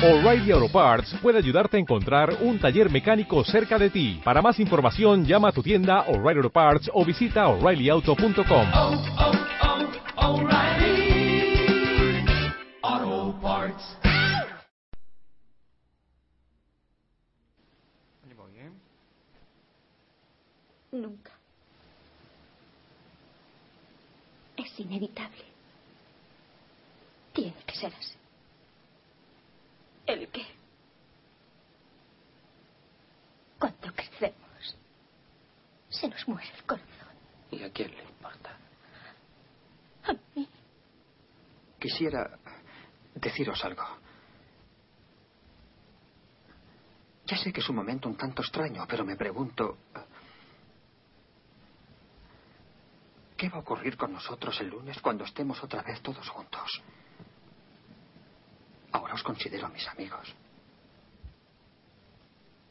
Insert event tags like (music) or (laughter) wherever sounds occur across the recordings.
O'Reilly Auto Parts puede ayudarte a encontrar un taller mecánico cerca de ti. Para más información, llama a tu tienda O'Reilly Auto Parts o visita oreillyauto.com. oh, oh, O'Reilly Auto Parts. Nunca. Es inevitable. Tiene que ser así. ¿El qué? Cuando crecemos, se nos muere el corazón. ¿Y a quién le importa? A mí. Quisiera deciros algo. Ya sé que es un momento un tanto extraño, pero me pregunto... ¿Qué va a ocurrir con nosotros el lunes cuando estemos otra vez todos juntos? Ahora os considero mis amigos.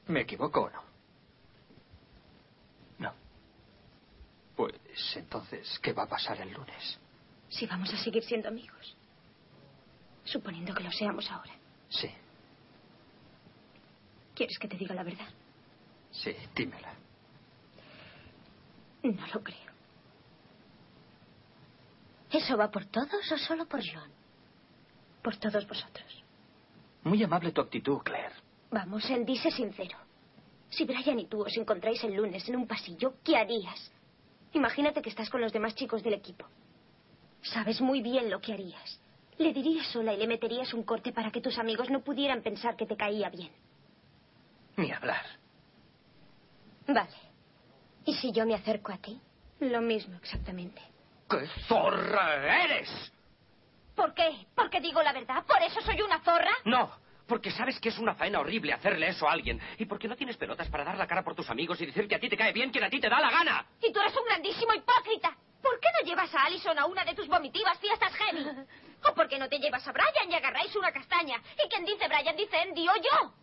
¿Me equivoco o no? No. Pues entonces, ¿qué va a pasar el lunes? Si vamos a seguir siendo amigos. Suponiendo que lo seamos ahora. Sí, ¿Quieres que te diga la verdad? sí, dímela. No lo creo. ¿Eso va por todos o solo por John? Por todos vosotros. Muy amable tu actitud, Claire. Vamos, él dice sincero. Si Brian y tú os encontráis el lunes en un pasillo, ¿qué harías? Imagínate que estás con los demás chicos del equipo. Sabes muy bien lo que harías. Le dirías sola y le meterías un corte para que tus amigos no pudieran pensar que te caía bien. Ni hablar. Vale. ¿Y si yo me acerco a ti? Lo mismo exactamente. ¡Qué zorra eres! ¿Por qué? ¿Porque digo la verdad? ¿Por eso soy una zorra? No, porque sabes que es una faena horrible hacerle eso a alguien. Y porque no tienes pelotas para dar la cara por tus amigos y decir que a ti te cae bien quien a ti te da la gana. Y tú eres un grandísimo hipócrita. ¿Por qué no llevas a Allison a una de tus vomitivas fiestas heavy? (laughs) ¿O por qué no te llevas a Brian y agarráis una castaña? ¿Y quien dice Brian dice Andy o yo?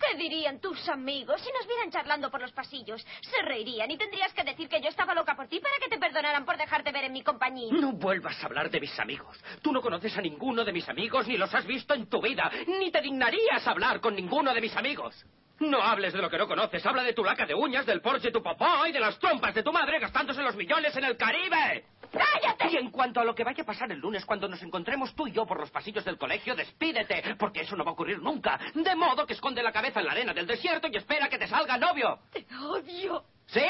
¿Qué dirían tus amigos si nos vieran charlando por los pasillos? Se reirían y tendrías que decir que yo estaba loca por ti para que te perdonaran por dejarte ver en mi compañía. No vuelvas a hablar de mis amigos. Tú no conoces a ninguno de mis amigos ni los has visto en tu vida. Ni te dignarías hablar con ninguno de mis amigos. No hables de lo que no conoces. Habla de tu laca de uñas, del Porsche de tu papá y de las trompas de tu madre gastándose los millones en el Caribe. ¡Cállate! Y en cuanto a lo que vaya a pasar el lunes cuando nos encontremos tú y yo por los pasillos del colegio, despídete, porque eso no va a ocurrir nunca. De modo que esconde la cabeza en la arena del desierto y espera que te salga novio. Te odio. ¿Sí?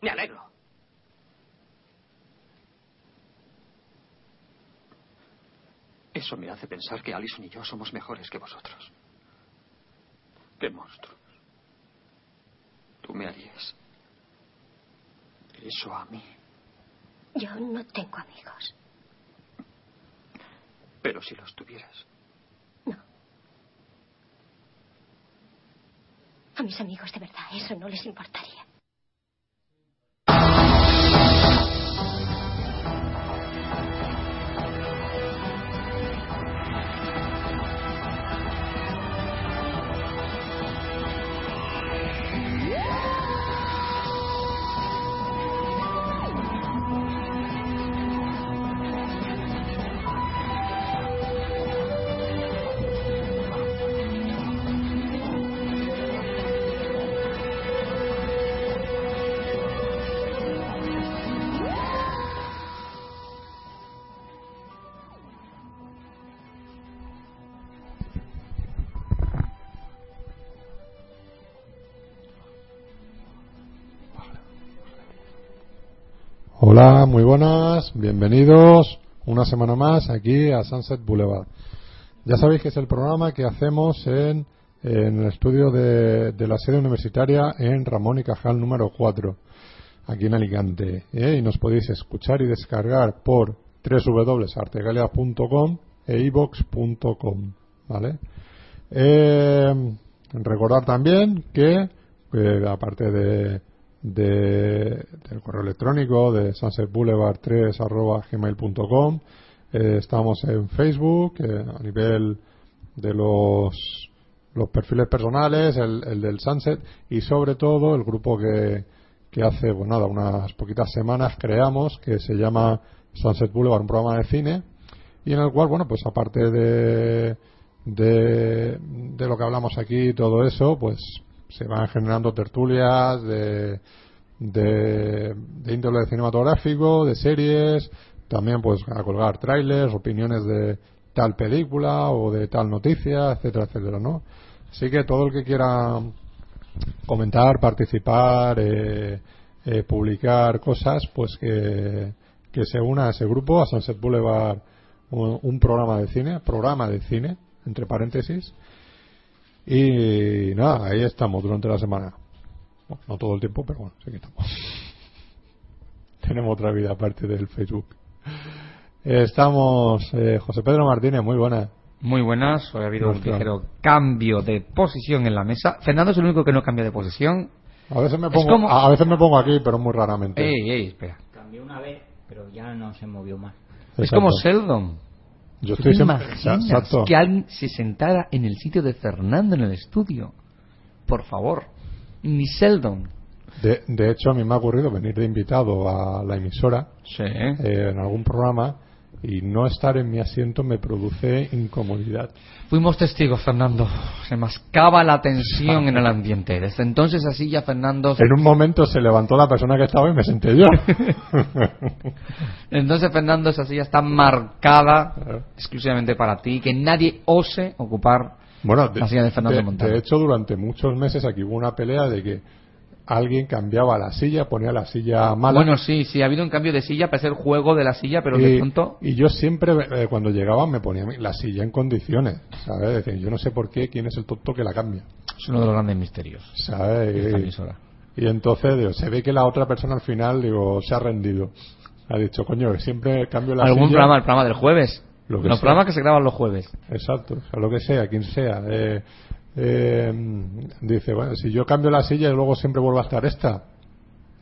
Me alegro. Eso me hace pensar que Alison y yo somos mejores que vosotros. ¡Qué monstruos! Tú me harías eso a mí. Yo no tengo amigos. Pero si los tuvieras. No. A mis amigos de verdad eso no les importaría. Hola, muy buenas, bienvenidos una semana más aquí a Sunset Boulevard. Ya sabéis que es el programa que hacemos en, en el estudio de, la sede universitaria en Ramón y Cajal número 4, aquí en Alicante. ¿eh? Y nos podéis escuchar y descargar por www.artegalia.com e ibox.com. ¿Vale? Eh, recordar también que, eh, aparte de, de- del correo electrónico de sunsetboulevard3 arroba gmail.com eh, estamos en Facebook eh, a nivel de los los perfiles personales el, el del Sunset y sobre todo el grupo que, que hace pues nada unas poquitas semanas creamos que se llama Sunset Boulevard un programa de cine y en el cual bueno pues aparte de de, de lo que hablamos aquí y todo eso, pues se van generando tertulias de, de, de índole cinematográfico, de series, también pues a colgar trailers, opiniones de tal película o de tal noticia, etcétera, etcétera, ¿no? Así que todo el que quiera comentar, participar, eh, eh, publicar cosas, pues que, que se una a ese grupo, a Sunset Boulevard, un, un programa de cine, programa de cine, entre paréntesis. Y nada, ahí estamos durante la semana. Bueno, no todo el tiempo, pero bueno, sí que estamos. (laughs) Tenemos otra vida aparte del Facebook. Estamos, eh, José Pedro Martínez, muy buena. Muy buenas, hoy ha habido un ligero cambio de posición en la mesa. Fernando es el único que no cambia de posición. A veces me pongo, como- a veces me pongo aquí, pero muy raramente. Ey, ey, espera. Cambió una vez, pero ya no se movió más. Es como Sheldon. Yo ¿Tú estoy te siempre, imaginas exacto. que alguien se sentara en el sitio de Fernando en el estudio? Por favor. Ni Sheldon. De, de hecho, a mí me ha ocurrido venir de invitado a la emisora Sí. eh, en algún programa y no estar en mi asiento me produce incomodidad. Fuimos testigos, Fernando. Se mascaba la tensión en el ambiente. Desde entonces así ya Fernando... En un momento se levantó la persona que estaba y me senté yo. (laughs) Entonces Fernando esa silla está marcada exclusivamente para ti. Que nadie ose ocupar bueno, de, la silla de Fernando de- de hecho, durante muchos meses aquí hubo una pelea de que alguien cambiaba la silla, ponía la silla mala. Bueno, sí, sí, ha habido un cambio de silla, parece el juego de la silla, pero de pronto... y yo siempre, eh, cuando llegaba, me ponía la silla en condiciones, ¿sabes? Decir, yo no sé por qué, quién es el tonto que la cambia, Es uno de los grandes misterios ¿sabes? Y-. Y entonces digo, se ve que la otra persona al final digo se ha rendido. Ha dicho, coño, siempre cambio la ¿Algún silla. programa, el programa del jueves? Los programas que se graban los jueves. Exacto, o sea, lo que sea, quien sea. Eh, eh, dice, bueno, si yo cambio la silla y luego siempre vuelvo a estar esta,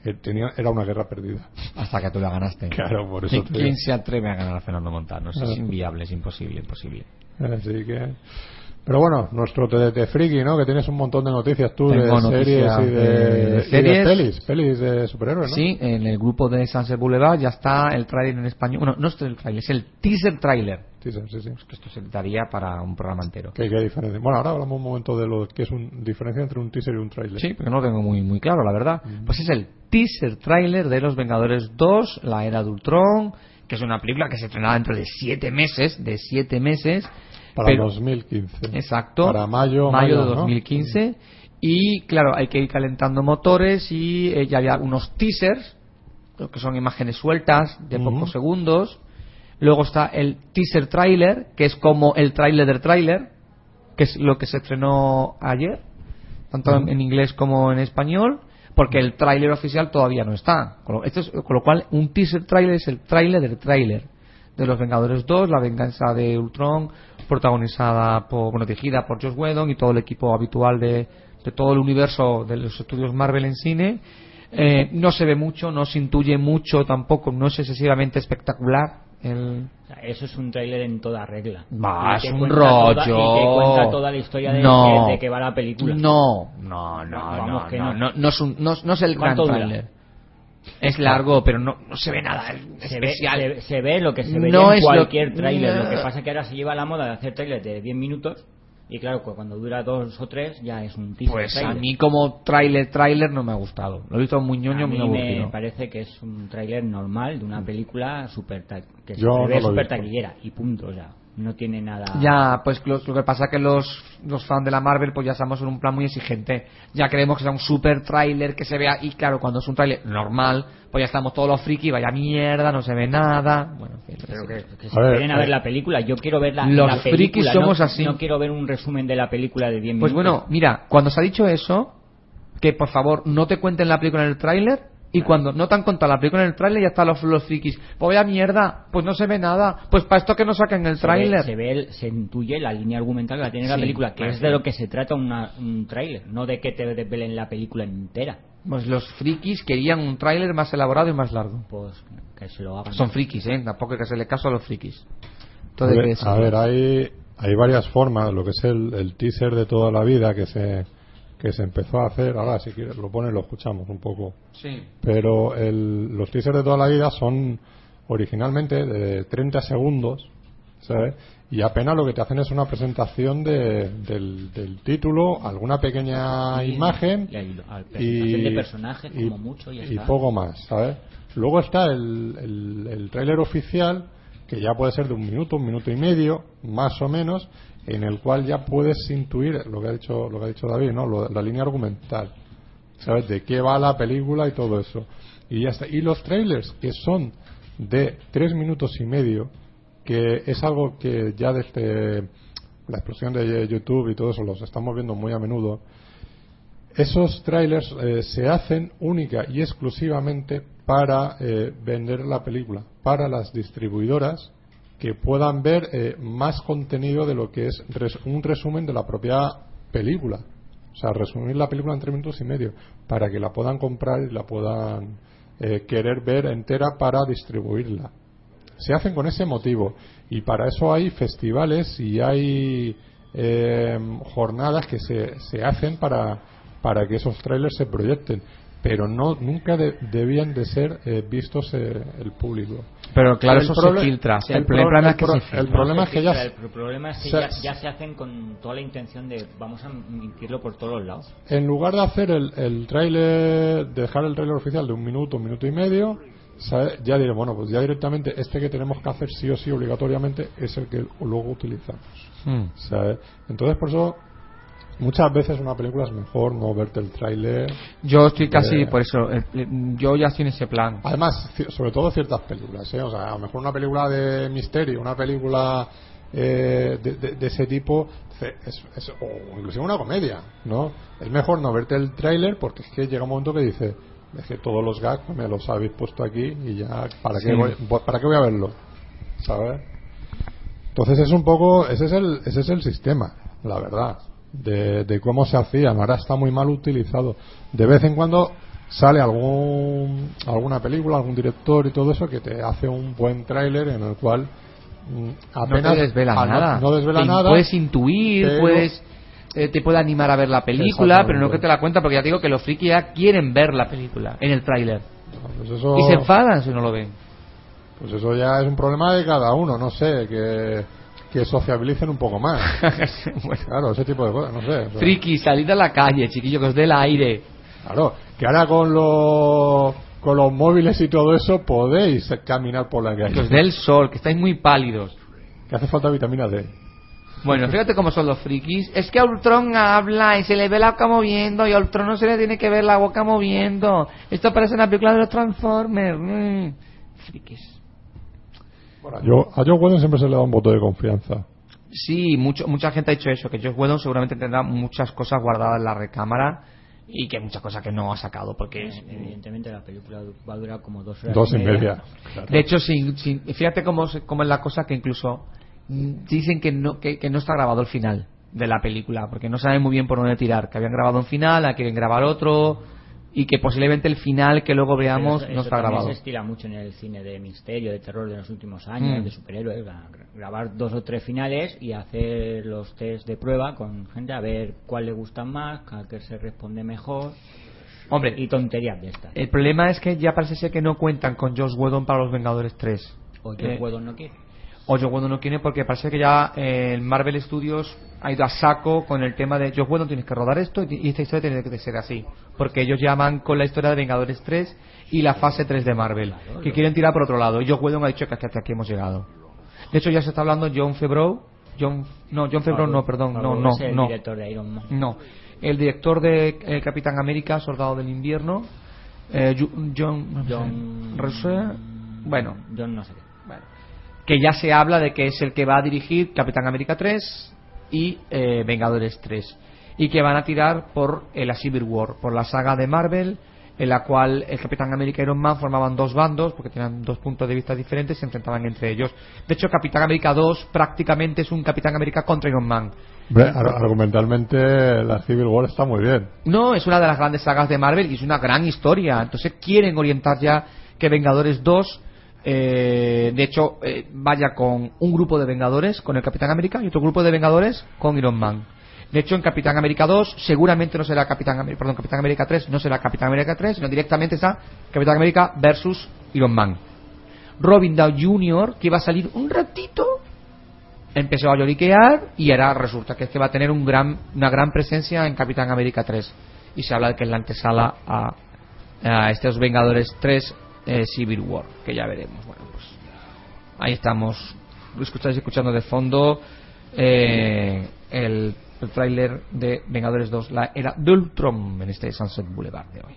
eh, tenía, era una guerra perdida. (laughs) Hasta que tú la ganaste. Claro, por eso ¿Quién se atreve a ganar a Fernando Montano? Es Ah. inviable, es imposible, imposible. Así que. Pero bueno, nuestro TDT Friki, ¿no? Que tienes un montón de noticias tú Tengo de series y de, de y de series. pelis, pelis de superhéroes, ¿no? Sí, en el grupo de Sunset Boulevard ya está el tráiler en español. Bueno, no es el tráiler, es el teaser tráiler. Sí, sí, sí. Que esto se daría para un programa entero. ¿Qué, qué diferencia? Bueno, ahora hablamos un momento de lo que es una diferencia entre un teaser y un trailer. Sí, porque no lo tengo muy, muy claro, la verdad. Pues es el teaser trailer de Los Vengadores 2, La Era de Ultron, que es una película que se estrenará dentro de siete meses, de siete meses. Para pero- 2015. Exacto. Para mayo, mayo de ¿no? 2015. Y claro, hay que ir calentando motores y eh, ya había unos teasers, que son imágenes sueltas de pocos segundos. Luego está el teaser trailer, que es como el trailer del trailer, que es lo que se estrenó ayer, tanto en, en inglés como en español, porque el tráiler oficial todavía no está. Con lo, esto es- con lo cual, un teaser trailer es el tráiler del tráiler de Los Vengadores 2, La Venganza de Ultron, protagonizada por, bueno, dirigida por Josh Whedon y todo el equipo habitual de, de todo el universo de los estudios Marvel en cine. Eh, no se ve mucho, no se intuye mucho tampoco, no es excesivamente espectacular. El... Eso es un tráiler en toda regla. Va, es un cuenta toda- rollo. y te cuenta toda la historia de, No. de que va la película. No, no, no, no, que no, no. no, no es, un- no- no es el gran tráiler. Es largo, pero no, no se ve nada Se ve, especial. se, se ve lo que se ve No en es lo- cualquier tráiler. No. Lo que pasa es que ahora se lleva la moda de hacer trailers de 10 minutos y claro, cu- cuando dura dos o tres ya es un teaser Pues a trailer. mí como tráiler, tráiler no me ha gustado. Lo he visto muy ñoño, a muy mí me parece que es un tráiler normal de una película super ta- que Yo se no ve he super taquillera y punto, o sea, no tiene nada Ya, pues lo, lo que pasa que los, los fans de la Marvel pues ya estamos en un plan muy exigente. Ya queremos que sea un super tráiler que se vea y claro, cuando es un tráiler normal, pues ya estamos todos los friki, vaya mierda, no se ve nada. Bueno, que Pero que, que se A ver, a a ver la película. Yo quiero ver la, Los la película. frikis somos no, así. No quiero ver un resumen de la película de 10 Pues minutos. bueno, mira, cuando se ha dicho eso, que por favor no te cuenten la película en el tráiler, y cuando no te han contado la película en el tráiler ya están los, los frikis. Pues vaya mierda, pues no se ve nada. Pues para esto que no saquen el se ve, tráiler. se ve el- se intuye la línea argumental que va a tener la película, que es de lo que se trata una- un tráiler, no de que te desvelen la película entera. Pues los frikis querían un tráiler más elaborado y más largo. Pues que se lo hagan. Son frikis, ¿eh? Tampoco hay que hacerle caso a los frikis. A hay que ver, a ver, hay, hay varias formas, lo que es el, el teaser de toda la vida que se, que se empezó a hacer, ahora si quieres lo pones lo escuchamos un poco, Sí. pero el- los teasers de toda la vida son originalmente de 30 segundos, ¿sabes? y apenas lo que te hacen es una presentación de- del, del título, alguna pequeña imagen Y el- al- presentación de personajes, como mucho, y está. poco más, ¿sabes? Luego está el, el, el tráiler oficial, que ya puede ser de un minuto, un minuto y medio, más o menos, en el cual ya puedes intuir lo que ha dicho, lo que ha dicho David, ¿no? Lo- la línea argumental, ¿sabes? De qué va la película y todo eso. Y ya está. Y los trailers, que son de tres minutos y medio, que es algo que ya desde la explosión de YouTube y todo eso los estamos viendo muy a menudo, esos trailers eh, se hacen única y exclusivamente para eh, vender la película, para las distribuidoras que puedan ver eh, más contenido de lo que es un resumen de la propia película. O sea, resumir la película en tres minutos y medio, para que la puedan comprar y la puedan eh, querer ver entera para distribuirla. Se hacen con ese motivo y para eso hay festivales y hay eh, jornadas que se, se hacen para, para que esos trailers se proyecten, pero no nunca de- debían de ser eh, vistos eh, el público. Pero claro, El eso se filtra. el El, pro- problema es que pro- se el filtra. problema es que ya el pro- problema es que se- ya, ya se hacen con toda la intención de vamos a emitirlo por todos los lados. En lugar de hacer el, el tráiler, dejar el tráiler oficial de un minuto, un minuto y medio, ¿sabe? ya diré, bueno, pues ya directamente este que tenemos que hacer sí o sí obligatoriamente es el que luego utilizamos. Mm. ¿sabe? Entonces, por eso, muchas veces una película es mejor no verte el tráiler. Yo estoy casi por eso. eh, Yo ya estoy en ese plan. Además, sobre todo ciertas películas, ¿eh? O sea, a lo mejor una película de misterio, una película eh, de, de- de ese tipo, es, es- o inclusive una comedia, ¿no? Es mejor no verte el tráiler porque es que llega un momento que dice, es que todos los gags me los habéis puesto aquí y ya, ¿para, Sí. qué, voy, voy- ¿para qué voy a verlo? ¿Sabes? Entonces es un poco, ese es el, ese es el sistema, la verdad, de, de cómo se hacían. Ahora está muy mal utilizado. De vez en cuando sale algún, alguna película, algún director y todo eso que te hace un buen tráiler en el cual mm, apenas no te desvela ah, nada. No, desvela Te- nada. Puedes intuir, pero- puedes eh, te puede animar a ver la película, pero no que te la cuenta porque ya te digo que los frikis ya quieren ver la película en el tráiler Pues eso, y se enfadan si no lo ven. pues eso ya es un problema de cada uno, no sé, que, que sociabilicen un poco más. (laughs) Claro, ese tipo de cosas, no sé. Friki, salid a la calle, chiquillo, que os dé el aire. Claro, que ahora con los con los móviles y todo eso podéis caminar por la Que os calle. dé el sol, que estáis muy pálidos. Que hace falta vitamina D. Bueno, fíjate cómo son los frikis. Es que a Ultron habla y se le ve la boca moviendo y a Ultron no se le tiene que ver la boca moviendo. Esto parece una película de los Transformers. Mm. Frikis. Bueno, yo, a Joe Whedon siempre se le da un voto de confianza. Sí, mucho, mucha gente ha dicho eso, que Josh Whedon seguramente tendrá muchas cosas guardadas en la recámara y que muchas cosas que no ha sacado porque es... Evidentemente la película va a durar como dos horas Dos y media. claro. De hecho, sin, sin- fíjate cómo, se- cómo es la cosa que incluso dicen que no, que, que no está grabado el final de la película, porque no saben muy bien por dónde tirar, que habían grabado un final, la quieren grabar otro, y que posiblemente el final que luego veamos Pero eso- no eso está grabado. se estila mucho en el cine de misterio, de terror de los últimos años, Mm. de superhéroes, gra- grabar dos o tres finales y hacer los test de prueba con gente a ver cuál le gustan más, a qué se responde mejor Hombre, y tonterías de estas. el problema es que ya parece ser que no cuentan con Josh Whedon para los Vengadores 3. o yo eh, puedo no quiere. O Whedon no quiere porque parece que ya eh, el Marvel Studios ha ido a saco con el tema de Josh Whedon tienes que rodar esto y esta historia tiene que ser así porque ellos ya van con la historia de Vengadores 3 y la fase 3 de Marvel que quieren tirar por otro lado y Josh Whedon ha dicho que hasta aquí hemos llegado de hecho ya se está hablando John Favreau John, no, John Favreau no, perdón no, no, es el no director de Iron Man. no el director de eh, Capitán América Soldado del Invierno eh, John John bueno John no sé qué. Que ya se habla de que es el que va a dirigir Capitán América 3 y eh, Vengadores 3 y que van a tirar por eh, la Civil War, por la saga de Marvel en la cual el Capitán América y Iron Man formaban dos bandos porque tenían dos puntos de vista diferentes y se enfrentaban entre ellos. De hecho, Capitán América 2 prácticamente es un Capitán América contra Iron Man. Hombre, argumentalmente la Civil War está muy bien. No, es una de las grandes sagas de Marvel y es una gran historia. Entonces quieren orientar ya que Vengadores 2, eh, de hecho, eh, vaya con un grupo de Vengadores, con el Capitán América, y otro grupo de Vengadores con Iron Man. De hecho, en Capitán América 2 seguramente no será Capitán América, perdón, Capitán América 3 no será Capitán América 3, sino directamente está Capitán América versus Iron Man. Robin Downey Jr., que va a salir un ratito, empezó a lloriquear y ahora resulta que este va a tener un gran, una gran presencia en Capitán América 3. Y se habla de que es la antesala a, a estos Vengadores 3 eh, Civil War, que ya veremos. Bueno, pues ahí estamos. Lo escucháis escuchando de fondo eh, el, el tráiler de Vengadores 2, la era de Ultron en este Sunset Boulevard de hoy.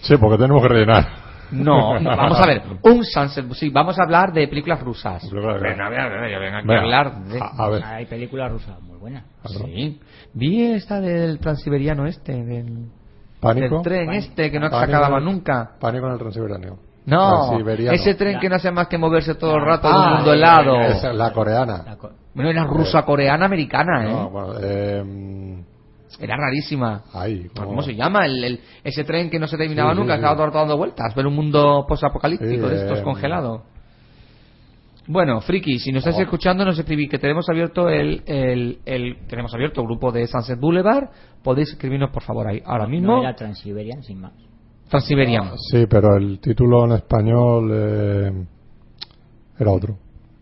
Sí, porque tenemos que rellenar. No, no, vamos a ver, un Sunset, sí, vamos a hablar de películas rusas. Venga, venga, aquí Venga, a hablar de... a, a ver. Hay películas rusas muy buenas. Sí, vi esta del transiberiano este, del, Pánico. del tren Pánico. este que no se Pánico acababa en el- nunca. Pánico en el Transiberiano. No, ese tren que no hace más que moverse todo el rato de Ah, un mundo helado. esa es la coreana. La co- Bueno, era rusa, coreana, americana, ¿eh? No, bueno, eh, Era rarísima. ahí, ¿Cómo se llama? El, el- ese tren que no se terminaba Sí, sí, nunca, sí. estaba todo el rato dando vueltas. Ver un mundo posapocalíptico Sí, de estos eh, congelado. Bueno, Friki, si nos estáis escuchando, nos escribí que tenemos abierto el, el, el- tenemos abierto el grupo de Sunset Boulevard. Podéis escribirnos por favor ahí. Ahora mismo, No era Transiberian, sin más. Transiberiano. Sí, pero el título en español eh, era otro.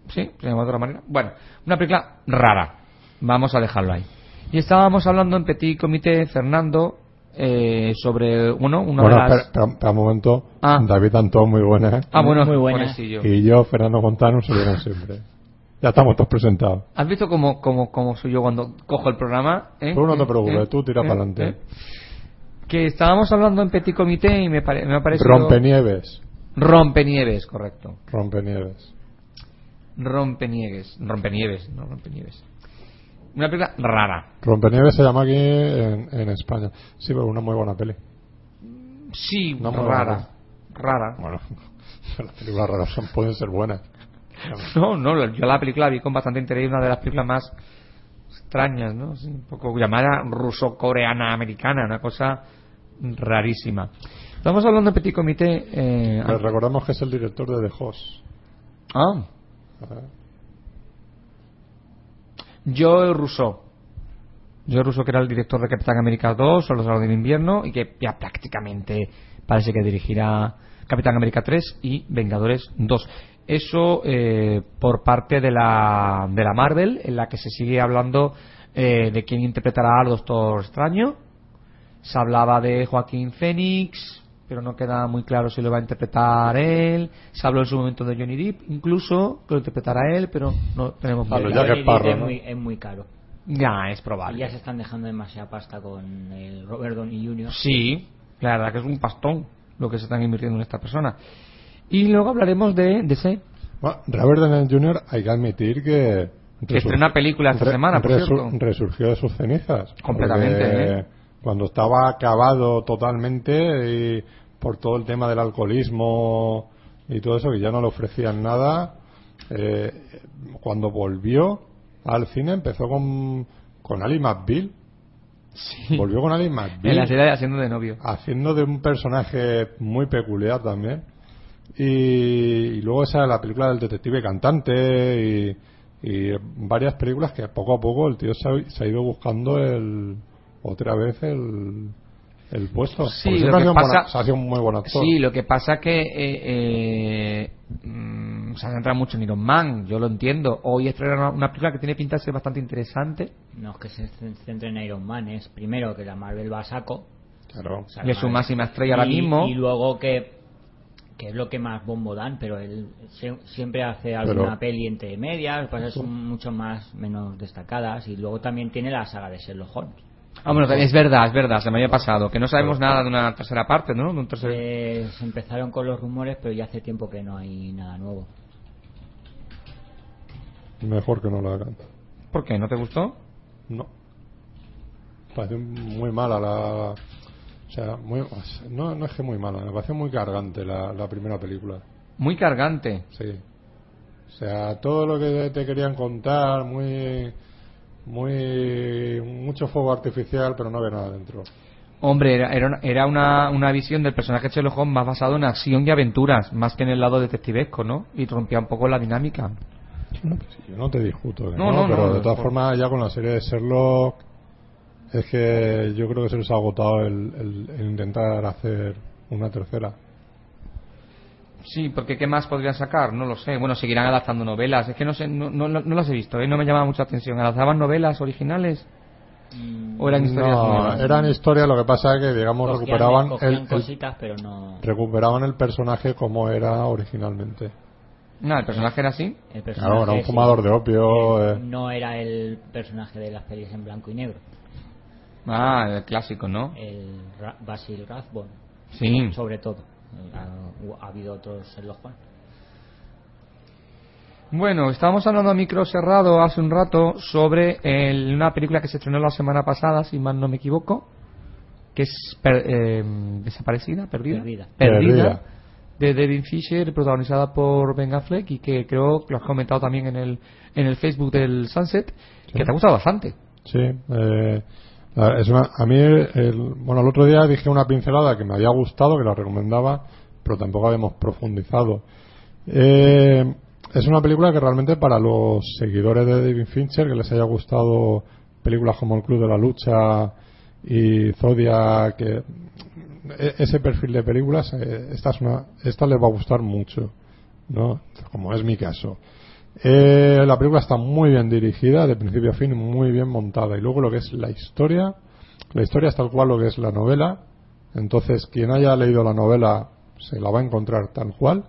Sí, se llama de otra manera. Bueno, una película rara. Vamos a dejarlo ahí. Y estábamos hablando en Petit Comité, Fernando, eh, sobre, bueno, una bueno, de las... espera, espera- espera un momento. Ah. David Antón, muy buena. ¿eh? Ah, bueno, Muy buena. Y yo, Fernando Montano, se vieron siempre. Ya estamos todos presentados. ¿Has visto cómo, cómo, cómo soy yo cuando cojo el programa? eh? Tú no te Eh, preocupes, eh, tú tira eh, para adelante. eh. Que estábamos hablando en Petit Comité y me, pare- me ha parecido... Rompenieves. Rompenieves, correcto. Rompenieves. Rompenieves. Rompenieves, no Rompenieves. Una película rara. Rompenieves se llama aquí en, en España. Sí, pero una muy buena peli. Sí, No rara. Rara. Bueno, (laughs) las películas raras son, pueden ser buenas. (laughs) No, no, yo la película la vi con bastante interés, una de las películas más extrañas, ¿no? Un poco llamada ruso-coreana americana, una cosa rarísima. Estamos hablando de Petit Comité. Eh, Les recordamos que es el director de The Host. ah, Joe Russo. Joe Russo, que era el director de Capitán América 2 o Los Soldados del Invierno, y que ya prácticamente parece que dirigirá Capitán América 3 y Vengadores 2. Eso eh, por parte de la, de la Marvel, en la que se sigue hablando eh, de quién interpretará al Doctor Extraño. Se hablaba de Joaquín Phoenix, pero no queda muy claro si lo va a interpretar él. Se habló en su momento de Johnny Depp, incluso que lo interpretará él, pero no tenemos muy Claro, ya que es, ¿no? muy, es muy caro. Ya, es Y probable. ya se están dejando demasiada pasta con el Robert Downey Jr. Sí, la verdad que es un pastón lo que se están invirtiendo en esta persona. Y luego hablaremos de DC, Bueno, Robert Downey Jr. hay que admitir que... que estrena película esta re- semana, por resu- cierto. resurgió de sus cenizas. Completamente, Porque ¿eh? Cuando estaba acabado totalmente y por todo el tema del alcoholismo y todo eso, que ya no le ofrecían nada, eh, cuando volvió al cine empezó con, con Ali McBeal. Volvió con Ali McBeal. (laughs) En la serie haciendo de novio. haciendo de un personaje muy peculiar también. Y, y luego esa la película del detective cantante y, y varias películas que poco a poco el tío se ha, se ha ido buscando el otra vez el, el puesto. Sí, Porque lo que pasa- buen- ha sido un muy buen actor. Sí, lo que pasa que eh, eh, mm, se ha centrado mucho en Iron Man, yo lo entiendo. Hoy estrena una, una película que tiene pinta de ser bastante interesante. No es que se centre en Iron Man, es primero que la Marvel va a saco. Claro. o sea, Y es su máxima estrella ahora y- mismo. Y luego que, que es lo que más bombo dan, pero él se- siempre hace alguna Pero- peli entre medias, lo que pasa es que son mucho más menos destacadas. Y luego también tiene la saga de Sherlock Holmes. Ah, bueno, es verdad, es verdad, se me había pasado. Que no sabemos nada de una tercera parte, ¿no? De un tercer... Eh, se empezaron con los rumores, pero ya hace tiempo que no hay nada nuevo. Mejor que no lo hagan. ¿Por qué? ¿No te gustó? No. Parece muy mala la. O sea, muy, no, no es que muy mala, me pareció muy cargante la, la primera película. Muy cargante. Sí. O sea, todo lo que te querían contar, muy. Muy. mucho fuego artificial, pero no había nada dentro. Hombre, era, era, una, era una, una visión del personaje de Sherlock Holmes más basado en acción y aventuras, más que en el lado detectivesco, ¿no? Y rompía un poco la dinámica. Yo no te discuto, que No, no, no, pero no, de todas por- formas, ya con la serie de Sherlock, es que yo creo que se les ha agotado el, el- el intentar hacer una tercera. Sí, porque ¿qué más podrían sacar? No lo sé. Bueno, seguirán adaptando novelas. Es que no sé, no, no, no las he visto, ¿eh? no me llama mucha atención. ¿Adaptaban novelas originales? ¿O eran historias No, nuevas? eran historias, lo que pasa es que, digamos, Cogían- recuperaban cogían el, el- cositas, pero no. recuperaban el personaje como era originalmente. No, el personaje era así. El personaje, Claro, era un sí. fumador de opio. Eh, eh. No era el personaje de las pelis en blanco y negro. Ah, el clásico, ¿no? El Ra- Basil Rathbone, Sí. sobre todo. Ha, ha habido otros Sherlock Holmes. Bueno, estábamos hablando a micro cerrado hace un rato sobre el- una película que se estrenó la semana pasada, si mal no me equivoco, que es per- eh, desaparecida, perdida, Perdida. Perdida. de David Fisher, protagonizada por Ben Affleck y que creo que lo has comentado también en el en el Facebook del Sunset, que te ha gustado bastante. Sí, eh, es una- a mí, el- bueno, el otro día dije una pincelada que me había gustado, que la recomendaba, pero tampoco habíamos profundizado. Eh, es una película que realmente para los seguidores de David Fincher, que les haya gustado películas como El Club de la Lucha y Zodiac, que e- ese perfil de películas, eh, esta, es una, esta les va a gustar mucho, ¿no? Como es mi caso. Eh, la película está muy bien dirigida, de principio a fin, muy bien montada. Y luego lo que es la historia, la historia es tal cual lo que es la novela. Entonces, quien haya leído la novela se la va a encontrar tal cual.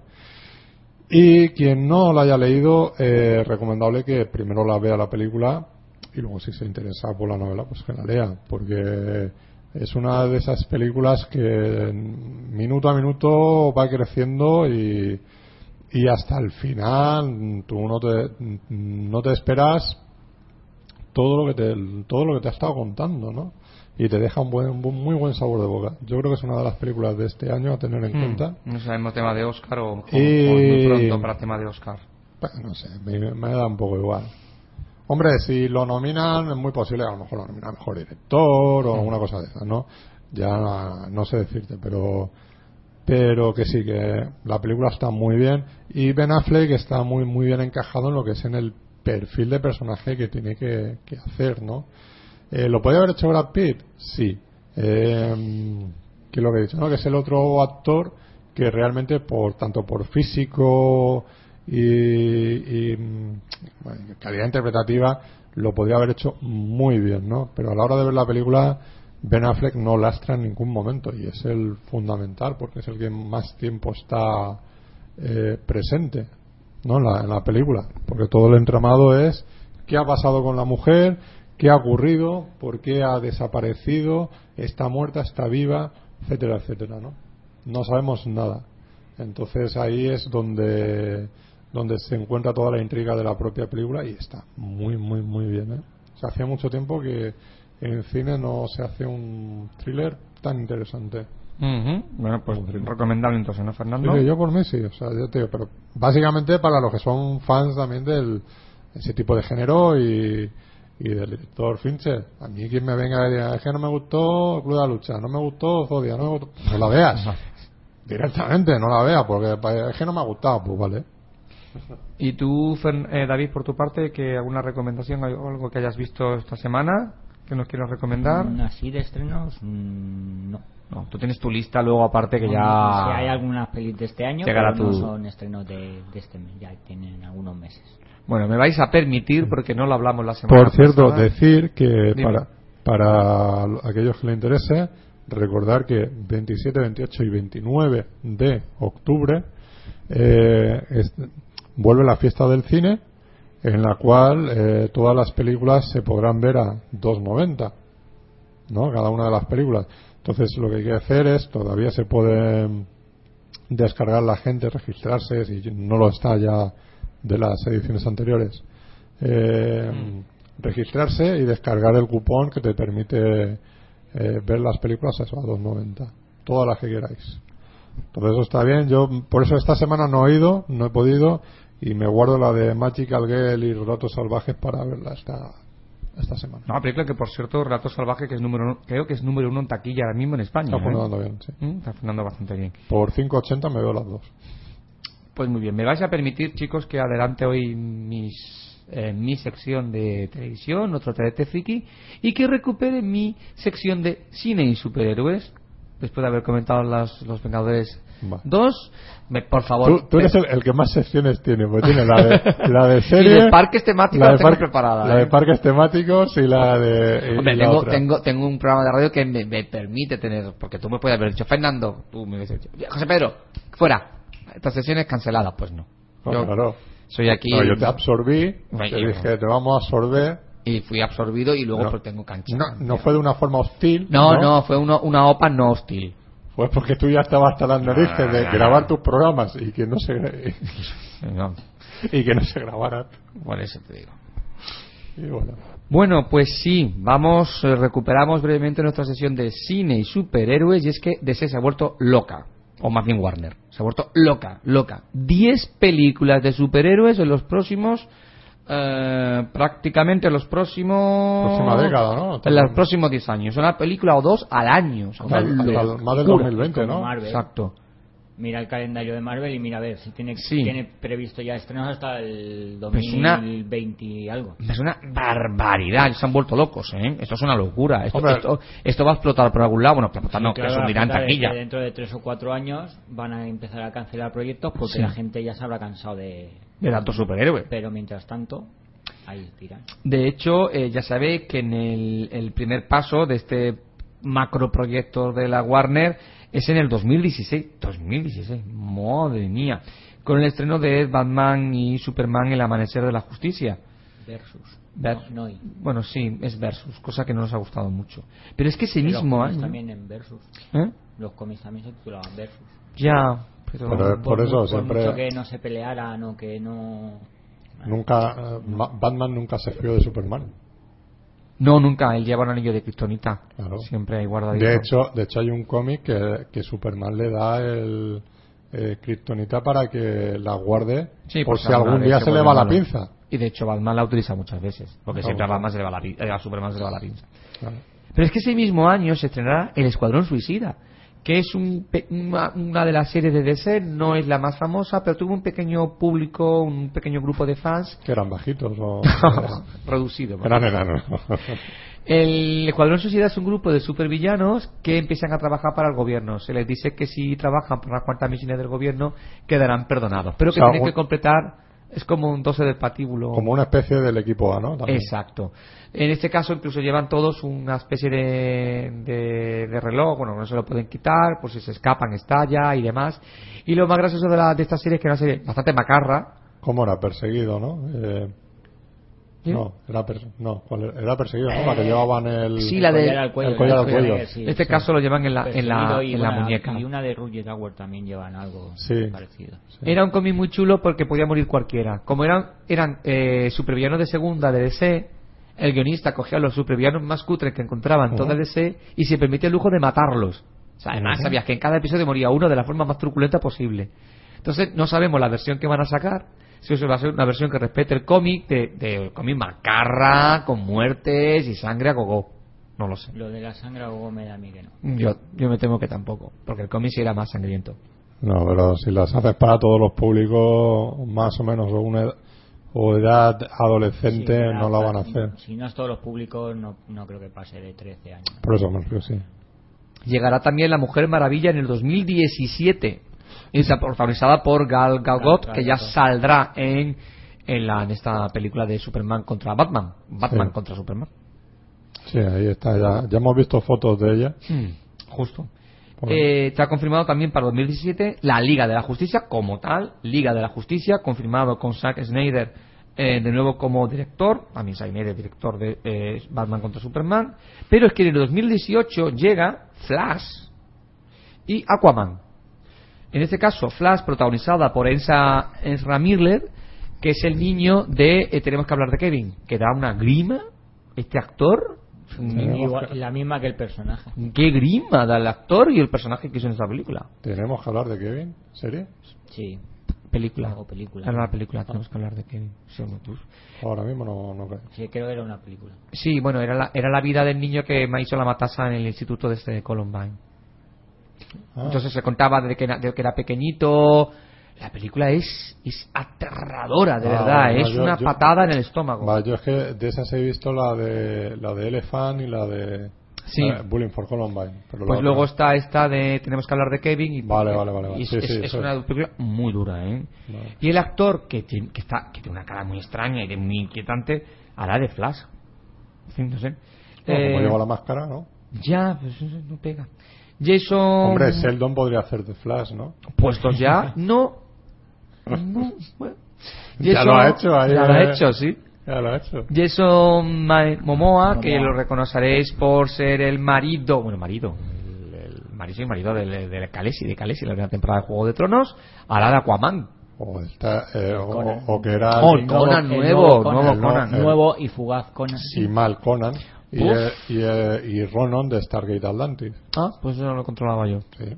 Y quien no la haya leído, eh, recomendable que primero la vea la película y luego si se interesa por la novela, pues que la lea. Porque es una de esas películas que minuto a minuto va creciendo y, y hasta el final tú no te, no te esperas todo lo que te todo lo que te ha estado contando no y te deja un buen un muy buen sabor de boca. Yo creo que es una de las películas de este año a tener en Mm, cuenta. No sabemos tema de Oscar o, o- Y- o muy pronto para tema de Oscar. No sé me, me da un poco igual. Hombre si lo nominan es muy posible a lo mejor lo nominan mejor director o alguna cosa de esas no ya no sé decirte pero pero que sí que la película está muy bien. Y Ben Affleck está muy muy bien encajado en lo que es en el perfil de personaje que tiene que, que hacer no Eh, lo podía haber hecho Brad Pitt sí. Eh, que lo que he dicho no que es el otro actor que realmente por tanto por físico y, y, mm, bueno, calidad interpretativa lo podría haber hecho muy bien no pero a la hora de ver la película Ben Affleck no lastra en ningún momento y es el fundamental porque es el que más tiempo está eh, presente ¿no? en, la, película porque todo el entramado es qué ha pasado con la mujer qué ha ocurrido por qué ha desaparecido está muerta está viva etcétera etcétera no no sabemos nada entonces ahí es donde donde se encuentra toda la intriga de la propia película y está muy muy muy bien ¿eh? hacía mucho tiempo que en cine no se hace un thriller tan interesante Ujú. Bueno, pues recomendable entonces, ¿no, Fernando? Sí, yo por mí sí, o sea, yo te digo, pero básicamente para los que son fans también del ese tipo de género y, y del director Fincher. A mí quien me venga y diga, es que no me gustó Club de la Lucha, no me gustó Zodia, no me gustó, no la veas. Directamente, no la veas, porque es que no me ha gustado, pues vale. ¿Y tú, eh, David, por tu parte, que alguna recomendación o algo que hayas visto esta semana que nos quieras recomendar? Mm, Así de estrenos, mm, no. No, tú tienes tu lista luego aparte que No, ya... Si hay algunas pelis de este año, Llegará pero no tu- son estrenos de, de este mes, ya tienen algunos meses. Bueno, me vais a permitir porque no lo hablamos la semana Por cierto, pasada. decir que Dime. para, para aquellos que les interese, recordar que 27, 28 y 29 de octubre eh, es- vuelve la fiesta del cine, en la cual eh, todas las películas se podrán ver a 2.90, ¿no? Cada una de las películas. Entonces, lo que hay que hacer es, todavía se puede mm, descargar la gente, registrarse, si no lo está ya de las ediciones anteriores. Eh, registrarse y descargar el cupón que te permite eh, ver las películas a 2.90 todas las que queráis entonces eso está bien yo por eso esta semana no he ido no he podido y me guardo la de Magical Girl y Relatos Salvajes para verla esta esta semana No, película que por cierto, Relato Salvaje, que es número uno- creo que es número uno en taquilla ahora mismo en España. está ¿eh? funcionando bien sí. Mm, Está funcionando bastante bien. por 5.80 me veo las dos Pues muy bien, me vais a permitir, chicos, que adelante hoy mis, eh, mi sección de televisión, otro TDT Friki, y que recupere mi sección de cine y superhéroes, después de haber comentado las- los Vengadores Vale. Dos, me- por favor. Tú, tú eres el, el que más secciones tiene, porque tiene la de, (laughs) la de serie. de parques temáticos la de tengo preparada, La de ¿eh? parques temáticos y la de. y Hombre, la tengo, otra. tengo, tengo un programa de radio que me, me permite tener, porque tú me puedes haber dicho, Fernando, tú me hubieses dicho, José Pedro, fuera, estas sesiones canceladas, pues no. No, Yo claro. soy aquí No, yo te absorbí, Ay, te dije, te vamos a absorber. y fui absorbido y luego No. pues tengo cancha. No, no fue de una forma hostil. no, no, fue uno- una OPA no hostil. Fue porque tú ya estabas hasta las narices de no. grabar tus programas y que no se (laughs) No, y que no se grabaran. por eso te digo. Y bueno, Bueno, pues sí, vamos, eh, recuperamos brevemente nuestra sesión de cine y superhéroes y es que DC se ha vuelto loca, o más bien Warner, se ha vuelto loca, loca. Diez películas de superhéroes en los próximos, eh, prácticamente en los próximos... Próxima década, ¿no? En los próximos diez años, una película o dos al año. o sea, hasta, hasta más del 2020, Como ¿no? Marvel. Exacto. Mira el calendario de Marvel y mira a ver si tiene, Sí. tiene previsto ya estrenos hasta el Pues una- 2020 y algo. Es una barbaridad, se han vuelto locos, ¿eh? Esto es una locura. Esto, Hombre. esto, esto va a explotar por algún lado. Bueno, explotar no, que Claro, dirá en de taquilla. que dentro de tres o cuatro años van a empezar a cancelar proyectos porque Sí. la gente ya se habrá cansado de... De tanto superhéroe. Pero mientras tanto, ahí tiran. De hecho, eh, ya sabe que en el, el primer paso de este macroproyecto de la Warner es en el 2016. 2016, madre mía. Con el estreno de Batman y Superman El Amanecer de la Justicia. Versus. Ver- No, no y- Bueno, sí, es Versus, cosa que no nos ha gustado mucho. Pero es que ese Pero mismo los cómics año. también en Versus. ¿eh? Los cómics también se titulaban Versus. Ya, pero. Pero- Por eso mu- siempre- mucho que no se pelearan o que no... Nunca, eh, Ma- Batman nunca se fió de Superman. No, nunca, él lleva un anillo de kriptonita. Claro. Siempre hay guardadito. De hecho, de hecho hay un cómic que, que Superman le da el eh, Kryptonita para que la guarde Sí, por porque si algún día se le va la pinza. Y de hecho Batman la utiliza muchas veces. Porque siempre a. Batman se le va la eh, a Superman se le va la pinza. Claro. Pero es que ese mismo año se estrenará El Escuadrón Suicida, que es un una, una de las series de DC, no es la más famosa, pero tuvo un pequeño público, un pequeño grupo de fans Que eran bajitos o (laughs) reducido. eran enanos. El Escuadrón Suicida es un grupo de supervillanos que empiezan a trabajar para el gobierno. Se les dice que si trabajan por unas cuantas misiones del gobierno quedarán perdonados, pero que O sea, tienen un- que completar, es como un 12 del patíbulo. Como una especie del equipo A, ¿no? También. Exacto. En este caso incluso llevan todos una especie de, de, de reloj, bueno, no se lo pueden quitar, por si se escapan estalla y demás. Y lo más gracioso de, la, de esta serie es que es una serie bastante macarra. ¿Cómo era? Perseguido, ¿no? Eh, ¿Sí? No, era, per- no, ¿cuál era? Era perseguido, ¿no? La que llevaban el... Sí, la de- collar al cuello, el collar al la cuello. sí, en este sí. caso lo llevan en la, en la, en la una- muñeca. Y una de Roger Howard también llevan algo Sí. parecido. Era un cómic muy chulo porque podía morir cualquiera. Como eran, eran eh, supervillanos de segunda de DC, el guionista cogía a los supervillanos más cutres que encontraba en toda Ujú. DC y se permitía el lujo de matarlos. O sea, además sabías que en cada episodio moría uno de la forma más truculenta posible. Entonces no sabemos la versión que van a sacar. Si eso va a ser una versión que respete el cómic de, de cómic macarra, con muertes y sangre a gogo. No lo sé. Lo de la sangre a Hugo me da a mí que no. Yo, yo me temo que tampoco, porque el cómic sí era más sangriento. No, pero si las haces para todos los públicos, más o menos, o, una ed- o edad adolescente, Sí, no la van a hacer. Si no es todos los públicos, no, no creo que pase de 13 años. Por eso me refiero, sí. Llegará también La Mujer Maravilla en el 2017. Esa protagonizada por Gal Gadot, Gal que ya saldrá en, en, la, en esta película de Superman contra Batman. Batman Sí. contra Superman. Sí, ahí está, ya, ya hemos visto fotos de ella. justo. Por- Eh, está confirmado también para 2017 la Liga de la Justicia como tal, Liga de la Justicia, confirmado con Zack Snyder eh, de nuevo como director, Zack Snyder director de eh, Batman contra Superman, pero es que en el 2018 llega Flash y Aquaman. En este caso, Flash protagonizada por Ensa, Ezra Miller, que es el niño de eh, Tenemos que hablar de Kevin, que da una grima, este actor, Igual- la misma que el personaje. qué grima da el actor y el personaje que hizo en esa película. ¿Tenemos que hablar de Kevin? ¿Serie? Sí. Película. O película. Era una película, tenemos que hablar de Kevin. Sí. Ahora mismo no, no creo. Sí, creo que era una película. Sí, bueno, era la, era la vida del niño que me hizo la matasa en el instituto de este Columbine. Ah, Entonces se contaba de que, que era pequeñito. La película es, es aterradora, de Ah, verdad. es yo- una yo- patada en el estómago. va, yo es que de esas he visto la de la de Elephant y la de Sí. Eh, Bullying for Columbine. pero Pues otra- luego está esta de tenemos que hablar de Kevin y Vale, vale, vale, vale. y es, Sí, es- sí, es una película muy dura, ¿eh? Vale. Y el actor que tiene, que está que tiene una cara muy extraña y muy inquietante hará de Flash. No sé. Bueno, Eh, como lleva la máscara, ¿no? ya, pues no pega. Jason Hombre, Sheldon podría hacer de Flash, ¿no? puestos ya, (laughs) no. No, bueno. (laughs) Ya lo ha hecho, ahí, Ya lo ha eh. hecho, sí. Ya lo ha hecho. Jason Momoa, que lo reconoceréis por ser el marido, bueno, marido, el, el marido, sí, marido de, de Khaleesi, de Khaleesi, en la primera temporada de Juego de Tronos, hará de Aquaman. O, está, eh, o, que era Oh, el- Conan nuevo, Conan, nuevo Conan. nuevo y fugaz Conan. y mal Conan y, eh, y, eh, y Ronan de Stargate Atlantis. Ah, pues eso no lo controlaba yo. Sí.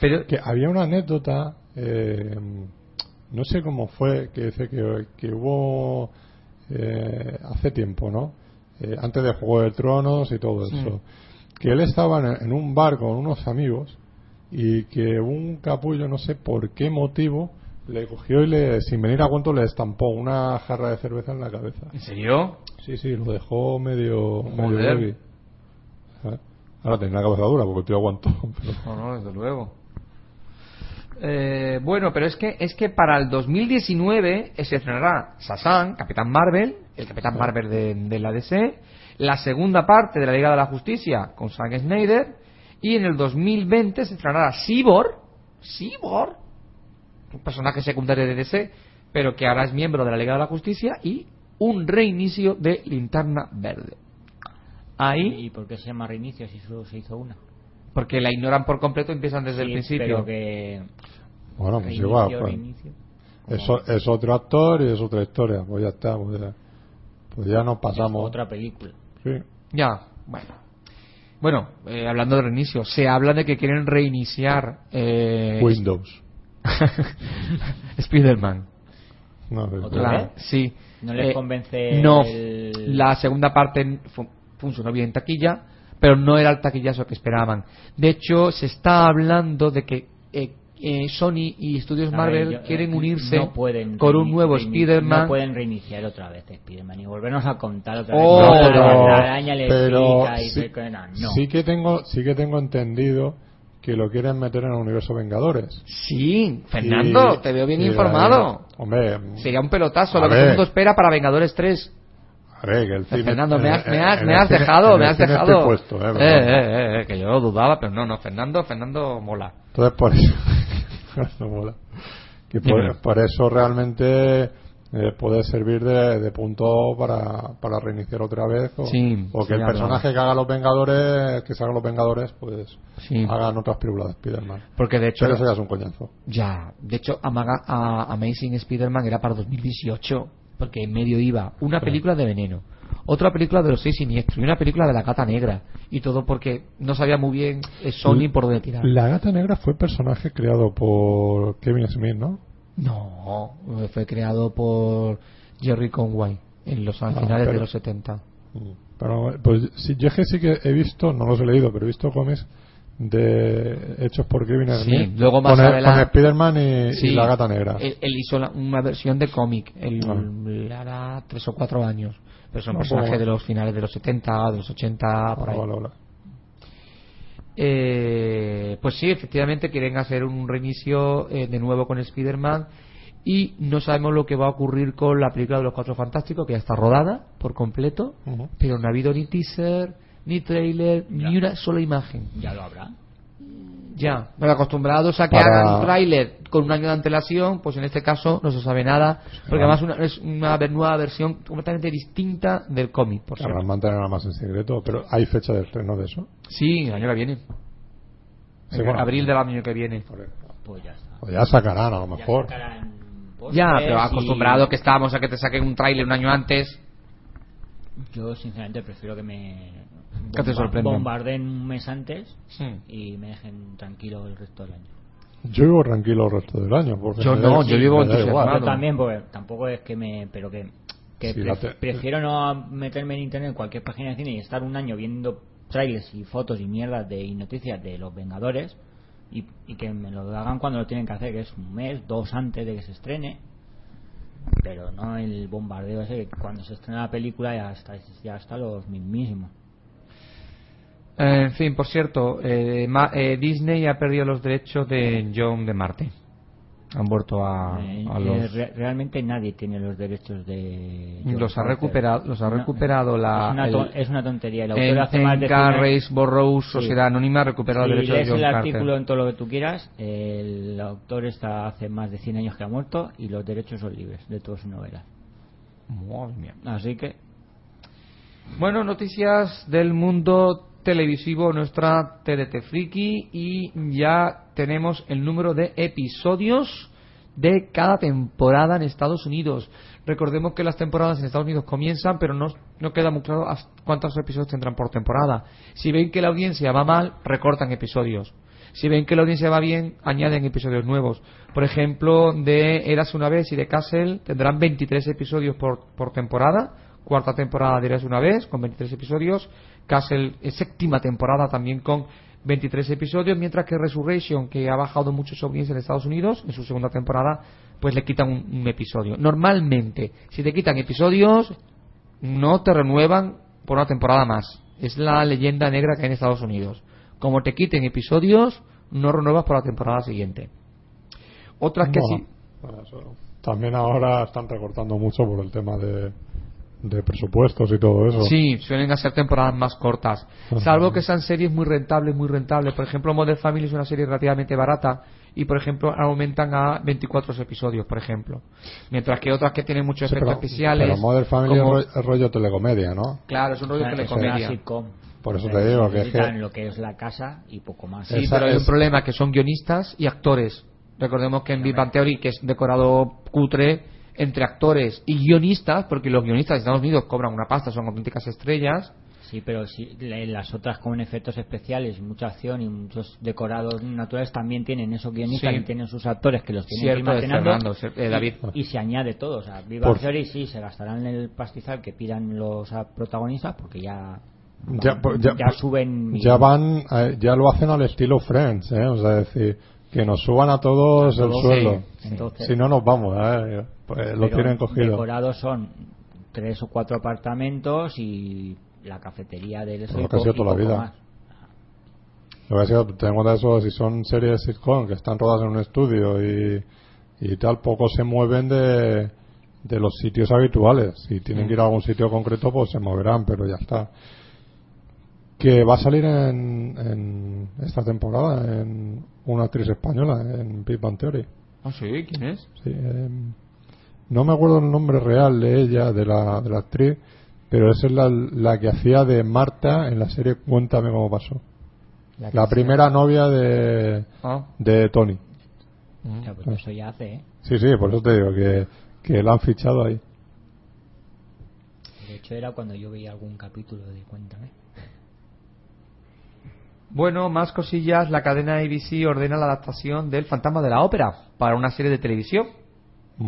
Pero, Que había una anécdota, eh, no sé cómo fue, que dice que, que hubo eh, hace tiempo, ¿no? Eh, antes de Juego de Tronos y todo eso. Que él estaba en, en un bar con unos amigos y que un capullo, no sé por qué motivo, le cogió y le, sin venir a cuento le estampó una jarra de cerveza en la cabeza. ¿en serio? Sí, sí, lo dejó medio, medio heavy. ¿Eh? Ahora tiene la cabeza dura porque el tío aguantó. (laughs) pero- No, no, desde luego. Eh, bueno, pero es que es que para el 2019 se estrenará Sasan, Capitán Marvel, el Capitán Marvel de, de la DC, la segunda parte de la Liga de la Justicia con Zack Snyder y en el 2020 se estrenará Cyborg, Cyborg, personaje secundario de DC, pero que ahora es miembro de la Liga de la Justicia y un reinicio de Linterna Verde. Ahí, ¿Y por qué se llama reinicio si solo se hizo una? porque la ignoran por completo, empiezan desde el principio. Pero que. Bueno, pues reinicio, igual. pues, es otro actor y es otra historia. Pues ya está. Pues ya, pues ya nos pasamos. Otra película. Sí. Ya, bueno. Bueno, eh, hablando de reinicio, se habla de que quieren reiniciar eh, Windows. (laughs) Spider-Man. No, ¿Otra La- vez? Sí. ¿No les Eh, convence No, el- la segunda parte fu- funcionó bien en taquilla, pero no era el taquillazo que esperaban. De hecho, se está hablando de que eh, eh, Sony y Estudios A ver, Marvel yo- quieren eh, unirse no pueden con un nuevo Spider-Man. No pueden reiniciar otra vez Spider-Man y volvernos a contar otra Oh, vez. No, la- pero- la araña le pero pica y no. sí que tengo sí que tengo entendido que lo quieren meter en el universo Vengadores. Sí, Fernando, Y- te veo bien la- informado. hombre, Sería un pelotazo, lo que todo el mundo espera para Vengadores 3. a ver, que el cine- Fernando, me has, eh, me eh, has, me has cine- dejado, me has dejado. puesto, eh, eh, pero- eh, eh, que yo lo dudaba, pero no, no, Fernando, Fernando mola. Entonces por eso (laughs) mola. que por, por eso realmente eh, puede servir de, de punto para, para reiniciar otra vez o, Sí, o que sí, el personaje que haga los Vengadores que se hagan los Vengadores pues Sí. hagan otras películas de Spider-Man Porque de hecho, pero eso ya es un coñazo ya, de hecho, Amaga- a- Amazing Spider-Man era para 2018, porque en medio iba una película de veneno, otra película de los seis siniestros y una película de la gata negra. Y todo porque no sabía muy bien eh, Sony por dónde tirar. la gata negra fue personaje creado por Kevin Smith ¿no? No, fue creado por Jerry Conway en los a Ah, finales pero- de los 70. Mm. Pero, pues sí, yo es que sí que he visto, no los he leído, pero he visto cómics de hechos por Kevin Sí, Smith luego más con, adelante- con Spider-Man y, y Sí, la gata negra. Él, él hizo la- una versión de cómic, él Ah. hará tres o cuatro años. Pero es un Ah, personaje pues- de los finales de los 70, de los 80, por Ah, ahí. vale, vale. Eh, pues sí, efectivamente quieren hacer un reinicio eh, de nuevo con Spider-Man y no sabemos lo que va a ocurrir con la película de los Cuatro Fantásticos, que ya está rodada por completo, pero no ha habido ni teaser, ni trailer, ni una sola imagen. Ya lo habrá. Ya, pero acostumbrados a que Para- hagan tráiler con un año de antelación, pues en este caso no se sabe nada, porque además una- es una nueva versión completamente distinta del cómic, por Claro, cierto. mantenerla más en secreto, pero hay fecha de estreno de eso. Sí, el año que viene. Sí, En bueno. abril del año que viene. Pues ya está. Ya sacarán, a lo Ya mejor. sacarán Ya, pósters pero y- acostumbrado que estábamos a que te saquen un tráiler un año antes. Yo, sinceramente, prefiero que me. Que te. Bombarden un mes antes Sí. y me dejen tranquilo el resto del año. Yo vivo tranquilo el resto del año. Porque Yo no, yo vivo entusiasmado. Yo también, porque tampoco es que me. Pero que. que Sí, pref- prefiero no meterme en internet en cualquier página de cine y estar un año viendo trailers y fotos y mierdas de, y noticias de los Vengadores y, y que me lo hagan cuando lo tienen que hacer, que es un mes, dos antes de que se estrene. Pero no el bombardeo ese que cuando se estrena la película ya está, ya está los mismísimos. Eh, en fin, por cierto, eh, Ma- eh, Disney ha perdido los derechos de John de Marte. Han vuelto a, Eh, a eh, los. re- realmente nadie tiene los derechos de. John Los ha recuperado, los ha No, recuperado la. Es una, el- es una tontería. El autor hace más de en 100 años- Carrace Burroughs, Sí. Sociedad Anónima, ha recuperado Si los derechos de John el Carter. artículo en todo lo que tú quieras, el autor está hace más de 100 años que ha muerto y los derechos son libres de todas sus novelas. Madre mía. Así que, Bueno, noticias del mundo televisivo, nuestra TDT Friki, y ya tenemos el número de episodios de cada temporada en Estados Unidos. Recordemos que las temporadas en Estados Unidos comienzan, pero no, no queda muy claro cuántos episodios tendrán por temporada. Si ven que la audiencia va mal, recortan episodios. Si ven que la audiencia va bien, añaden episodios nuevos. Por ejemplo, de Eras una vez y de Castle tendrán 23 episodios por, por temporada. Cuarta temporada de Eras una vez con 23 episodios. Castle, eh, séptima temporada también con 23 episodios. Mientras que Resurrection, que ha bajado mucho su audiencia en Estados Unidos, en su segunda temporada, pues le quitan un, un episodio. Normalmente, si te quitan episodios, no te renuevan por una temporada más. Es la leyenda negra que hay en Estados Unidos. Como te quiten episodios, no renuevas por la temporada siguiente. Otras que sí. eso. También ahora están recortando mucho por el tema de, de presupuestos y todo eso. Sí, suelen hacer temporadas más cortas. Ajá. Salvo que sean series muy rentables, muy rentables. Por ejemplo, Modern Family es una serie relativamente barata y, por ejemplo, aumentan a 24 episodios, por ejemplo. Mientras que otras que tienen muchos Sí, efectos pero, especiales. pero Modern Family como- es, rollo, es rollo telecomedia, ¿no? Claro, es un rollo es una telecomedia. sitcom. Por eso O te digo que es que- lo que es la casa y poco más. Sí, Esa pero hay un es- problema que son guionistas y actores. Recordemos que en Big Bang Theory, que es decorado cutre entre actores y guionistas, porque los guionistas de Estados Unidos cobran una pasta, son auténticas estrellas. Sí, pero sí, las otras con efectos especiales, mucha acción y muchos decorados naturales también tienen esos guionistas Sí. y tienen sus actores que los tienen Cierto, que. Fernando, eh, David. Y, y se añade todo. O sea, Viva Por- Theory sí se gastarán el pastizal que pidan los protagonistas porque ya, Ya, pues, ya, ya suben. y- ya van, eh, ya lo hacen al estilo Friends, ¿eh? O sea, es decir, que nos suban a todos A el sueldo. sí. Entonces- si no nos vamos, ¿eh? Pues lo tienen cogido. Decorados son tres o cuatro apartamentos y la cafetería del Lo que ha sido toda la vida. más. Lo que ha sido, tenemos de eso, si son series sitcom que están rodadas en un estudio y, y tal, poco se mueven de, de los sitios habituales. Si tienen que ir a algún sitio concreto, pues se moverán, pero ya está. Que va a salir en, en esta temporada en una actriz española, en Big Bang Theory. Ah, sí, ¿quién es? Sí, em, no me acuerdo el nombre real de ella, de la, de la actriz, pero esa es la, la que hacía de Marta en la serie Cuéntame cómo pasó. La sea- primera novia de, Ah. de Tony. O sea, pues eso ya hace, ¿eh? Sí, sí, por eso te digo que, que la han fichado ahí. De hecho, era cuando yo veía algún capítulo de Cuéntame. Bueno, más cosillas. La cadena ABC ordena la adaptación del Fantasma de la Ópera para una serie de televisión.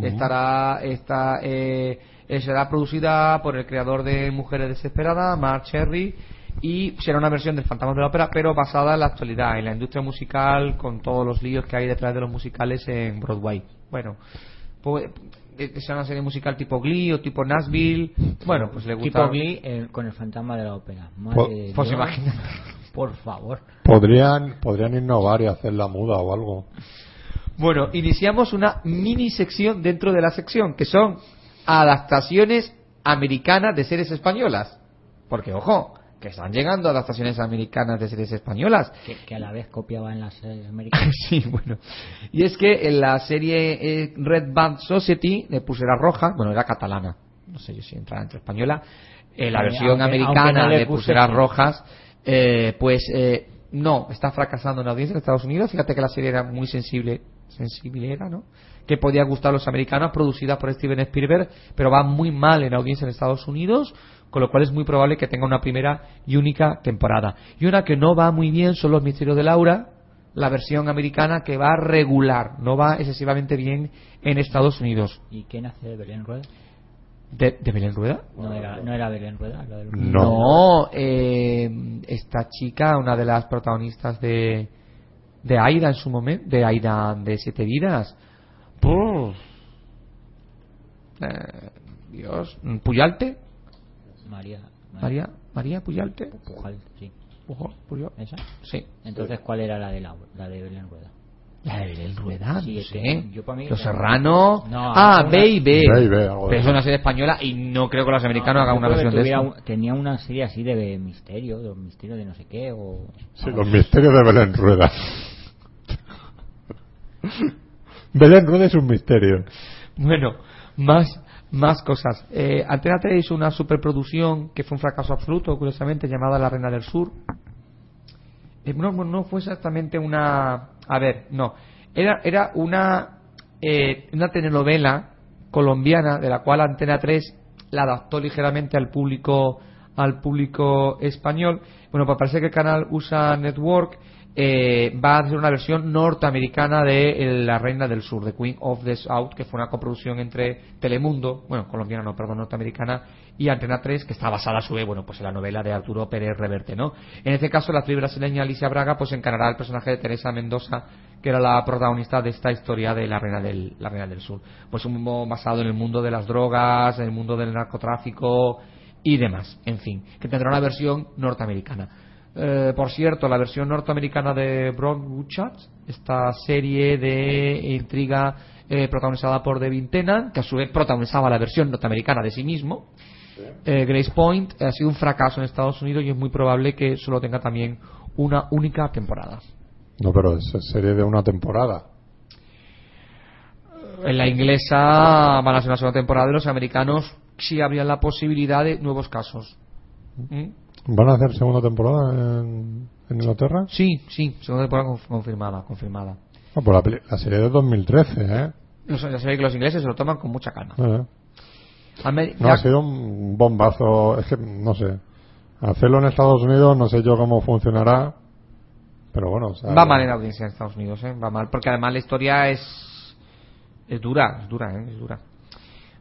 Estará, esta, eh, será producida por el creador de Mujeres Desesperadas, Mark Cherry, y será una versión del Fantasma de la Ópera, pero basada en la actualidad, en la industria musical, con todos los líos que hay detrás de los musicales en Broadway. Bueno, pues, eh, será una serie musical tipo Glee o tipo Nashville. Bueno, pues le gusta. Tipo Glee eh, con el fantasma de la ópera. Madre pues Dios. imagínate. Por favor. Podrían, podrían innovar y hacer la muda o algo. Bueno, iniciamos una mini sección dentro de la sección, que son adaptaciones americanas de series españolas. Porque, ojo, que están llegando adaptaciones americanas de series españolas. Que, que a la vez copiaban las series (laughs) americanas. sí, bueno. Y es que en la serie eh, Red Band Society de Pulsera Roja, bueno, era catalana, no sé yo si entra entre española, eh, la Eh, versión aunque- americana aunque no le de puse Pulseras sí. Rojas, eh, pues eh, no, está fracasando en la audiencia en Estados Unidos. Fíjate que la serie era muy sensible, sensible era, ¿no? Que podía gustar a los americanos, producida por Steven Spielberg, pero va muy mal en audiencia en Estados Unidos, con lo cual es muy probable que tenga una primera y única temporada. Y una que no va muy bien son Los Misterios de Laura, la versión americana que va regular, no va excesivamente bien en Estados Unidos. ¿Y de? ¿De, de Belén Rueda? No era, no era Belén Rueda. lo del- No. eh, esta chica, una de las protagonistas de de Aida en su momento, de Aida de Siete Vidas. Puf. Eh, Dios, Puyalte, María. María, María Puyalte. Pujal, sí. Curioso. ¿Esa? Sí. Entonces, ¿cuál era la de, la, la de Belén Rueda? La de Belén Rueda, Sí, no es sé. yo pa' mí- Los Serrano. No, ah, una- B y B. B y B, algo de Pero es una serie española y no creo que los americanos No, hagan una versión de eso. un- tenía una serie así de misterio, de misterio de no sé qué, o... Sí, los misterios de Belén Rueda. (laughs) Belén Rueda es un misterio. Bueno, más, más cosas. Eh, Antena 3 hizo una superproducción que fue un fracaso absoluto, curiosamente, llamada La Reina del Sur. Eh, no, no fue exactamente una. A ver, no. Era, era una, eh, una telenovela colombiana de la cual Antena 3 la adaptó ligeramente al público al público español. Bueno, pues parece que el canal USA Network eh, va a hacer una versión norteamericana de La Reina del Sur, The Queen of the South, que fue una coproducción entre Telemundo, bueno, colombiana no, perdón, norteamericana, y Antena 3, que está basada a su vez, bueno, pues en la novela de Arturo Pérez Reverte, ¿no? En este caso, la actriz brasileña Alicia Braga, pues encarará el personaje de Teresa Mendoza, que era la protagonista de esta historia de La Reina del, la Reina del Sur. Pues un mundo basado en el mundo de las drogas, en el mundo del narcotráfico y demás, en fin, que tendrá una versión norteamericana. Eh, por cierto, la versión norteamericana de Broadway esta serie de intriga eh, protagonizada por Devin Tennant, que a su vez protagonizaba la versión norteamericana de sí mismo, eh, Grace Point, ha sido un fracaso en Estados Unidos y es muy probable que solo tenga también una única temporada. No, pero es serie de una temporada. En la inglesa van a ser una segunda temporada y los americanos sí habrían la posibilidad de nuevos casos. ¿Mm? ¿Van a hacer segunda temporada en, en Inglaterra? Sí, sí, segunda temporada conf- confirmada, confirmada. Ah, pues la, la serie de 2013, ¿eh? Los, ya sabéis que los ingleses se lo toman con mucha calma. Eh. No, ya- ha sido un bombazo. Es que, no sé. Hacerlo en Estados Unidos, no sé yo cómo funcionará. Pero bueno, o sea, va mal en la audiencia en Estados Unidos, ¿eh? va mal, porque además la historia es es dura, es dura, ¿eh? es dura.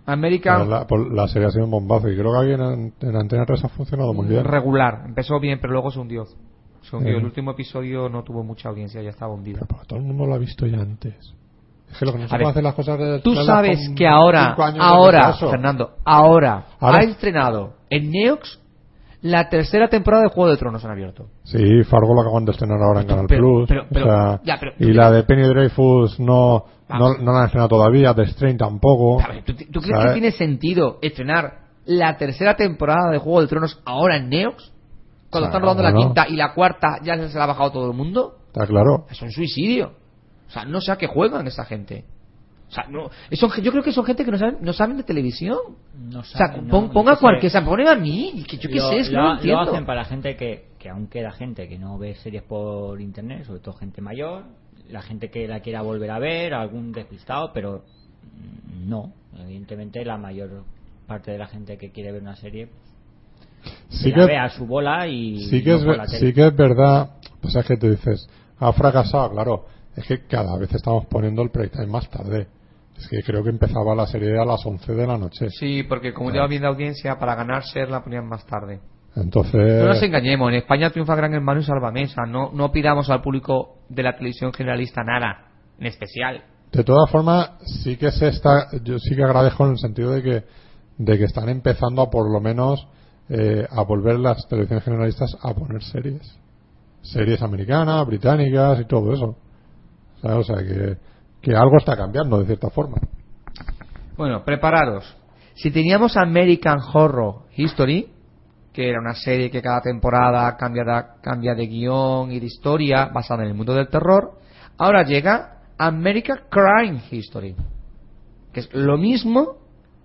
American La, por- la serie ha sido un bombazo y creo que aquí en, en Antena 3 ha funcionado muy bien. regular, empezó bien, pero luego se hundió. Se hundió. Eh. El último episodio no tuvo mucha audiencia, ya estaba hundido. Pero todo el mundo lo ha visto ya antes. Es que lo que no se A ver, puede hacer las cosas de Tú sabes que ahora, ahora. Fernando, ahora, Ahora- ha estrenado en Neox la tercera temporada de Juego de Tronos en abierto. Sí, Fargo lo acaban de estrenar ahora en Canal Pero- Plus. pero- pero- o sea, ya, pero- y la de Penny Dreyfus no, no, la han estrenado todavía, The Strain tampoco. ¿tú, tú crees ¿Sabes? que tiene sentido estrenar la tercera temporada de Juego de Tronos ahora en Neox? Cuando están rodando la quinta y la cuarta ya se la ha bajado todo el mundo. Está claro. Es un suicidio. O sea, no sé a qué juegan esa gente. O sea, no, son, yo creo que son gente que no saben, no saben de televisión. No O sea, pon- no, ponga cualquier, o sea, ponen a mí, que yo qué lo, sé, es que lo- no lo entiendo. hacen para la gente que, que aún queda gente que no ve series por internet, sobre todo gente mayor, la gente que la quiera volver a ver, algún despistado, pero no. Evidentemente la mayor parte de la gente que quiere ver una serie Sí la que, ve a su bola y sí, que no es, sí que es verdad. Pues es que tú dices, ha fracasado, claro. Es que cada vez estamos poniendo el playtime más tarde. Es que creo que empezaba la serie a las 11 de la noche. Sí, porque como Claro. lleva bien de audiencia, para ganar ser la ponían más tarde. Entonces, No nos engañemos, en España triunfa Gran Hermano y Salvamesa. No, no pidamos al público de la televisión generalista nada, en especial. de todas formas, sí que se está, yo sí que agradezco en el sentido de que, de que están empezando a por lo menos eh, a volver las televisiones generalistas a poner series. Series americanas, británicas y todo eso. O sea, que, que algo está cambiando de cierta forma. Bueno, prepararos. Si teníamos American Horror History, que era una serie que cada temporada cambia de, cambia de guion y de historia basada en el mundo del terror, ahora llega American Crime History, que es lo mismo,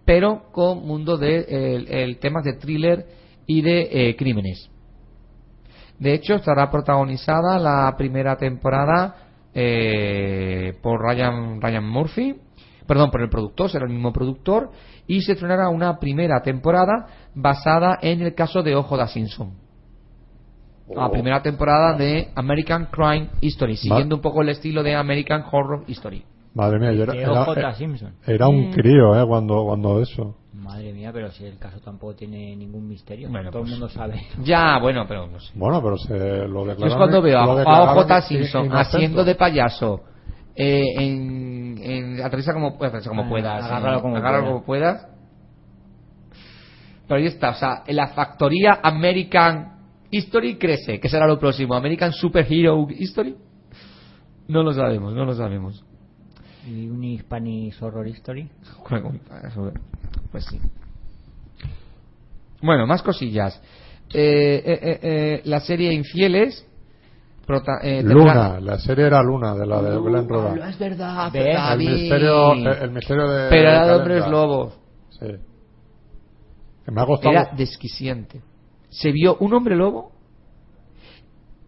pero con mundo de el, el temas de thriller y de eh, crímenes. De hecho, estará protagonizada la primera temporada eh, por Ryan, Ryan Murphy, perdón, por el productor, será el mismo productor, y se estrenará una primera temporada basada en el caso de Ojo da Simpson. La primera temporada de American Crime History, siguiendo un poco el estilo de American Horror History. Madre mía, yo era, Que era- un crío, ¿eh? Cuando, cuando eso. Madre mía, pero si el caso tampoco tiene ningún misterio, Bueno, todo pues- el mundo sabe. Ya, bueno, pero no sé. Bueno, pero se lo Yo declararon. es cuando veo a, OJ in- Simpson inocente. haciendo de payaso eh, en, en aterriza como, aterriza como Ah, puedas, agárralo en- como agárralo pueda. como puedas. Pero ahí está, o sea, en la factoría American History crece. ¿Qué será lo próximo? ¿American Superhero History? No lo sabemos, no lo sabemos. ¿Y un Hispanic Horror Story? Pues sí. Bueno, más cosillas. Eh, eh, eh, eh, la serie Infieles. prota- eh, Luna, la serie era Luna, de la de Luna, Roda. es verdad, El misterio, el, el misterio de. Pero era de hombres lobos. Sí. Que me ha costado. Era desquiciante. Se vio un hombre lobo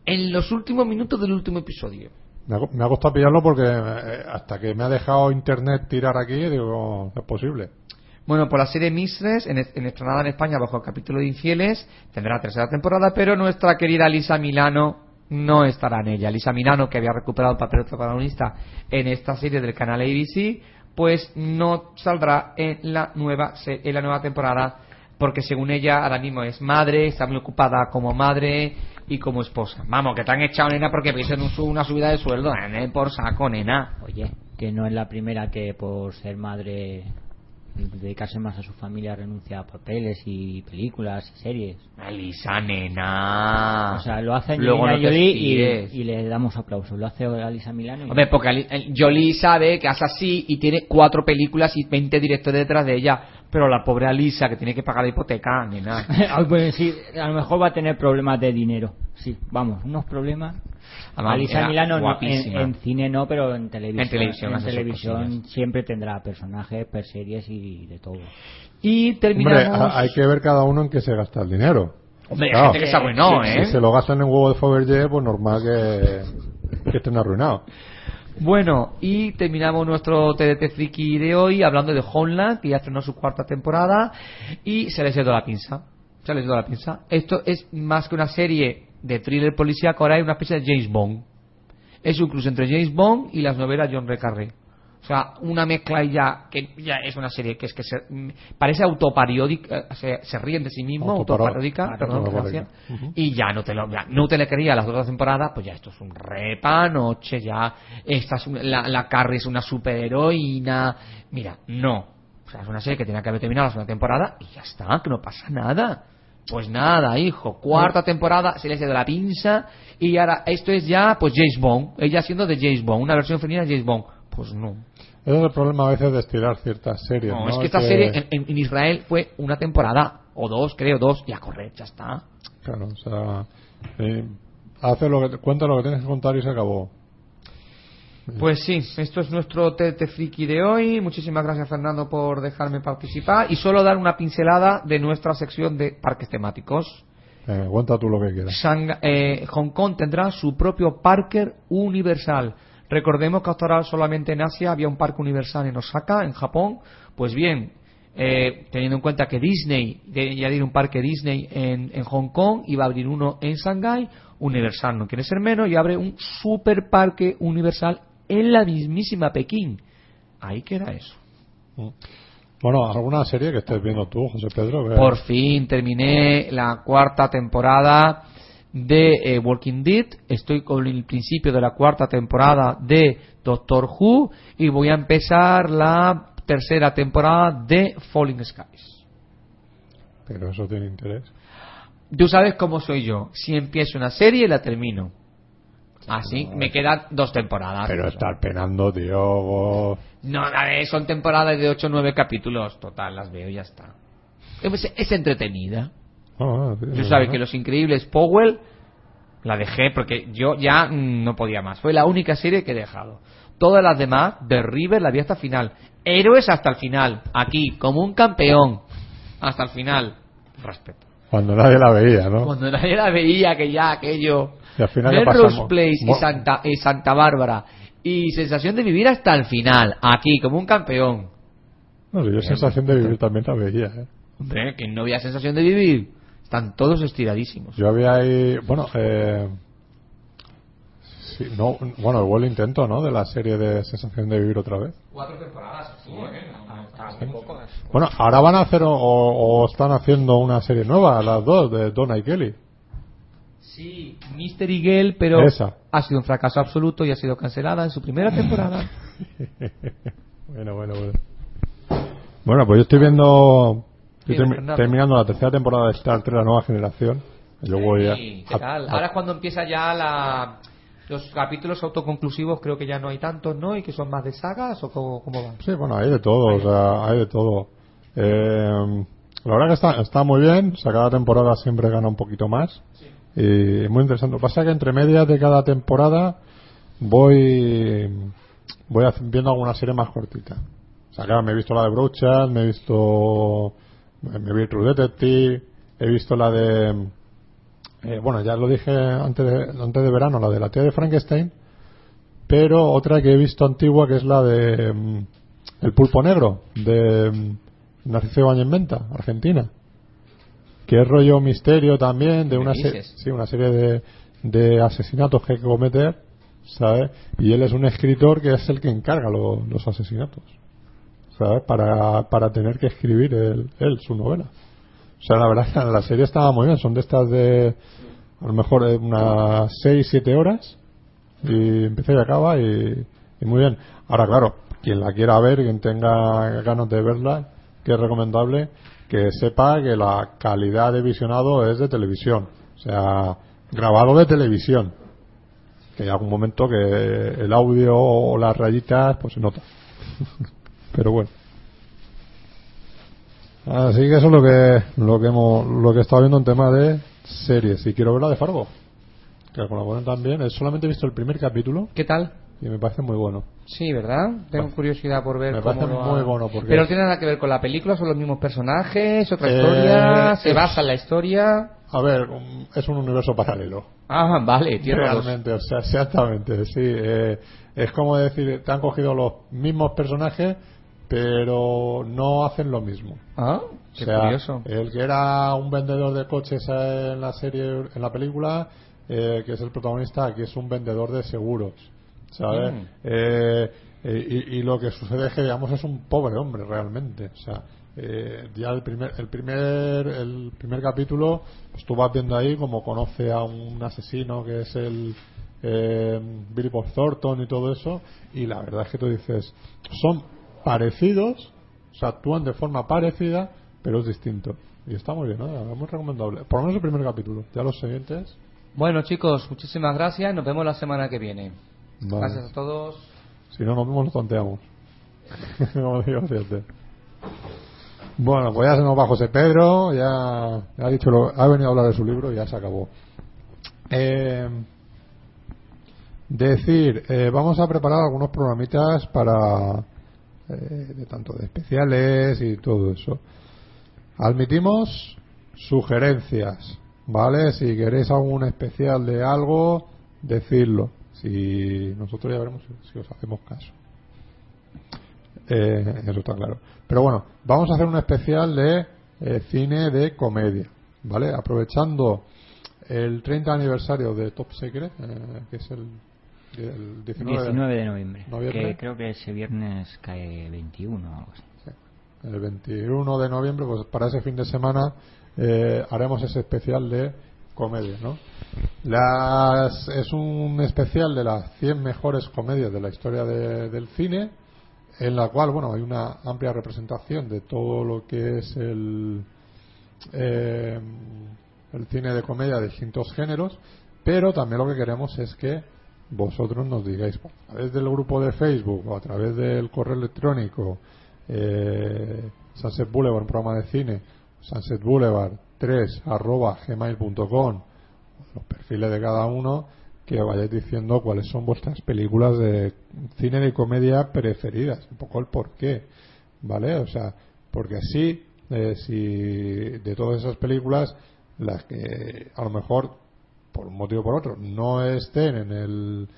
en los últimos minutos del último episodio. Me ha, costado pillarlo porque eh, hasta que me ha dejado internet tirar aquí, digo, es posible. Bueno, por la serie Mistress, en, en estrenada en España bajo el capítulo de Infieles, tendrá tercera temporada, pero nuestra querida Lisa Milano no estará en ella. Lisa Milano, que había recuperado el papel de protagonista en esta serie del canal ABC, pues no saldrá en la nueva en la nueva temporada porque según ella ahora mismo es madre, está muy ocupada como madre y como esposa. Vamos, que te han echado nena porque piden un una subida de sueldo, por saco, nena. Oye, que no es la primera que por ser madre dedicarse más a su familia renuncia a papeles y películas y series. Lisa, nena. O sea, lo hace. Luego no Jolie y, y le damos aplausos. Lo hace Alisa Milano. y- Hombre, porque eh, Jolie sabe que hace así y tiene cuatro películas y 20 directores detrás de ella. Pero la pobre Alisa, que tiene que pagar la hipoteca, nena. (laughs) Ah, pues sí, a lo mejor va a tener problemas de dinero. Sí, vamos, unos problemas. Además, Alisa Milano no, en, en cine no, pero en televisión. En televisión en siempre tendrá personajes, per series y de todo. Y Hombre, terminamos... ha- hay que ver cada uno en qué se gasta el dinero. Hombre, Claro. gente que se arruinó, Si ¿eh? se lo gastan en huevo de Fabergé, pues normal que, que estén arruinados. Bueno, y terminamos nuestro TDT Friki de hoy hablando de Homeland, que ya estrenó su cuarta temporada y se les dio la pinza. Se les dio la pinza. Esto es más que una serie de thriller policíaco, ahora es una especie de James Bond. Es un cruce entre James Bond y las novelas John Le Carré. O sea, una mezcla y ya que ya es una serie que es que se, mm, parece autopariódica, eh, se, se ríen de sí mismo, autoparódica, perdón, gracias. Ujú. y ya no te lo ya no te le quería las otras temporadas pues ya esto es un repanoche ya esta es un- la, la Carrie es una superheroína mira no o sea es una serie que tenía que haber terminado la segunda temporada y ya está que no pasa nada pues nada hijo cuarta temporada se les ha ido la pinza y ahora esto es ya pues James Bond ella siendo de James Bond una versión femenina de James Bond pues no Ese es el problema a veces de estirar ciertas series. no, No, es que esta serie en, en- en Israel fue una temporada o dos creo dos y a correr ya está Claro, o sea, eh, hace lo que, cuenta lo que tienes que contar y se acabó. Pues sí, esto es nuestro TT Friki de hoy. Muchísimas gracias, Fernando, por dejarme participar. Y solo dar una pincelada de nuestra sección de parques temáticos. Eh, cuenta tú lo que quieras. Shang- eh, Hong Kong tendrá su propio parque universal. Recordemos que hasta ahora solamente en Asia había un parque universal en Osaka, en Japón. Pues bien, eh, teniendo en cuenta que Disney, ya tiene un parque Disney en, en Hong Kong, iba a abrir uno en Shanghái, Universal no quiere ser menos, y abre un super parque universal en la mismísima Pekín. Ahí queda eso. Bueno, ¿alguna serie que estés viendo tú, José Pedro? Por fin terminé la cuarta temporada de eh, Walking Dead. Estoy con el principio de la cuarta temporada de Doctor Who y voy a empezar la tercera temporada de Falling Skies. Pero eso tiene interés. Tú sabes cómo soy yo. Si empiezo una serie la termino. Así me quedan dos temporadas. Pero estar penando, tío. No, a ver, son temporadas de 8 o 9 capítulos. Total, las veo y ya está. Es, es entretenida. Ah, sí, sabes sí. que Los Increíbles Powell la dejé porque yo ya mm, no podía más. Fue la única serie que he dejado. Todas las demás, de River, la vi hasta el final. Héroes hasta el final. Aquí, como un campeón. Hasta el final. Respeto. Cuando nadie la veía, ¿no? Cuando nadie la veía, que ya aquello. Y al final, ¿qué Melrose? Place y Santa, y Santa Bárbara. Y sensación de vivir hasta el final. Aquí, como un campeón. No, yo sensación de vivir también la veía, ¿eh? Hombre, que no había sensación de vivir. Están todos estiradísimos. Yo había ahí, bueno, eh, sí, no, bueno, el buen intento, ¿no? De la serie de Sensación de Vivir otra vez. Cuatro temporadas. Bueno, ahora van a hacer o, o están haciendo una serie nueva, las dos, de Donna y Kelly. Sí, Mystery Girl, pero Esa. ha sido un fracaso absoluto y ha sido cancelada en su primera temporada. (laughs) bueno, bueno, bueno. Bueno, pues yo estoy viendo, estoy termi- terminando la tercera temporada de Star Trek, la nueva generación. Y luego ya- Sí, ¿qué a- tal? Ahora es cuando empieza ya la... Los capítulos autoconclusivos creo que ya no hay tantos, ¿no? Y que son más de sagas o cómo, cómo van. Sí, bueno, hay de todo, o sea, hay de todo. Eh, la verdad que está, está muy bien, o sea, cada temporada siempre gana un poquito más. Y muy interesante. Lo que pasa es que entre medias de cada temporada voy voy viendo alguna serie más cortita. O sea, claro, me he visto la de Brochas, me he visto me vi True Detective, he visto la de eh, bueno, ya lo dije antes de, antes de verano, la de la tía de Frankenstein, pero otra que he visto antigua que es la de mm, El pulpo negro de mm, Narciso Ibáñez Menta, Argentina, que es rollo misterio también de ¿Qué una, se- sí, una serie de, de asesinatos que hay que cometer, ¿sabes? Y él es un escritor que es el que encarga lo- los asesinatos, ¿sabes? Para, para tener que escribir él, él su novela. O sea, la verdad es que la serie estaba muy bien. Son de estas de a lo mejor eh, unas 6, 7 horas. Y empieza y acaba y, y muy bien. Ahora, claro, quien la quiera ver, quien tenga ganas de verla, que es recomendable que sepa que la calidad de visionado es de televisión. O sea, grabado de televisión. Que hay algún momento que el audio o las rayitas, pues se nota. (laughs) Pero bueno. Así que eso es lo que lo que hemos lo que he estado viendo en tema de series y quiero ver la de Fargo que con la ponen también he solamente visto el primer capítulo ¿Qué tal? y me parece muy bueno Sí, ¿verdad? Tengo curiosidad por ver me cómo parece lo muy ha- bueno porque Pero tiene nada que ver con la película, son los mismos personajes, otra Eh, historia, se basa en la historia. a ver um, es un universo paralelo Ah, vale, dos. realmente o sea exactamente sí eh, es como decir te han cogido los mismos personajes pero no hacen lo mismo Ah, qué o sea, curioso. el que era un vendedor de coches en la serie, en la película, eh, que es el protagonista, aquí es un vendedor de seguros, ¿sabes? Mm. Eh, eh, y, y lo que sucede es que, digamos, es un pobre hombre realmente, o sea, eh, ya el primer, el primer, el primer capítulo, pues tú vas viendo ahí como conoce a un asesino que es el eh, Billy Bob Thornton y todo eso, y la verdad es que tú dices, son parecidos, o sea, actúan de forma parecida, pero es distinto. Y está muy bien. Es muy recomendable. Por lo menos el primer capítulo. Ya los siguientes. Bueno, chicos, muchísimas gracias. Nos vemos la semana que viene. vale. Gracias a todos. Si no nos vemos, nos tonteamos. (laughs) Como digo. Bueno, pues ya se nos va José Pedro. Ya, ya ha dicho lo, ha venido a hablar de su libro y ya se acabó. Eh, decir, eh, vamos a preparar algunos programitas para eh, de tanto de especiales y todo eso. Admitimos sugerencias, ¿vale? Si queréis algún especial de algo, decidlo. Si nosotros ya veremos si, os hacemos caso. Eh, eso está claro. Pero bueno, vamos a hacer un especial de eh, cine de comedia, ¿vale? Aprovechando el 30 aniversario de Top Secret, eh, que es el, el 19, 19 de noviembre. Noviembre. Que creo que ese viernes cae 21 o algo así. el 21 de noviembre, pues para ese fin de semana eh, haremos ese especial de comedia, ¿no? Las, es un especial de las 100 mejores comedias de la historia de- del cine, en la cual, bueno, hay una amplia representación de todo lo que es el, eh, el cine de comedia de distintos géneros, pero también lo que queremos es que vosotros nos digáis a través del grupo de Facebook o a través del correo electrónico eh, Sunset Boulevard, un programa de cine, Sunset Boulevard 3 arroba gmail.com, los perfiles de cada uno, que vayáis diciendo cuáles son vuestras películas de cine de comedia preferidas, un poco el por qué, ¿vale? O sea, porque así, eh, si de todas esas películas, las que a lo mejor, por un motivo o por otro, no estén en el,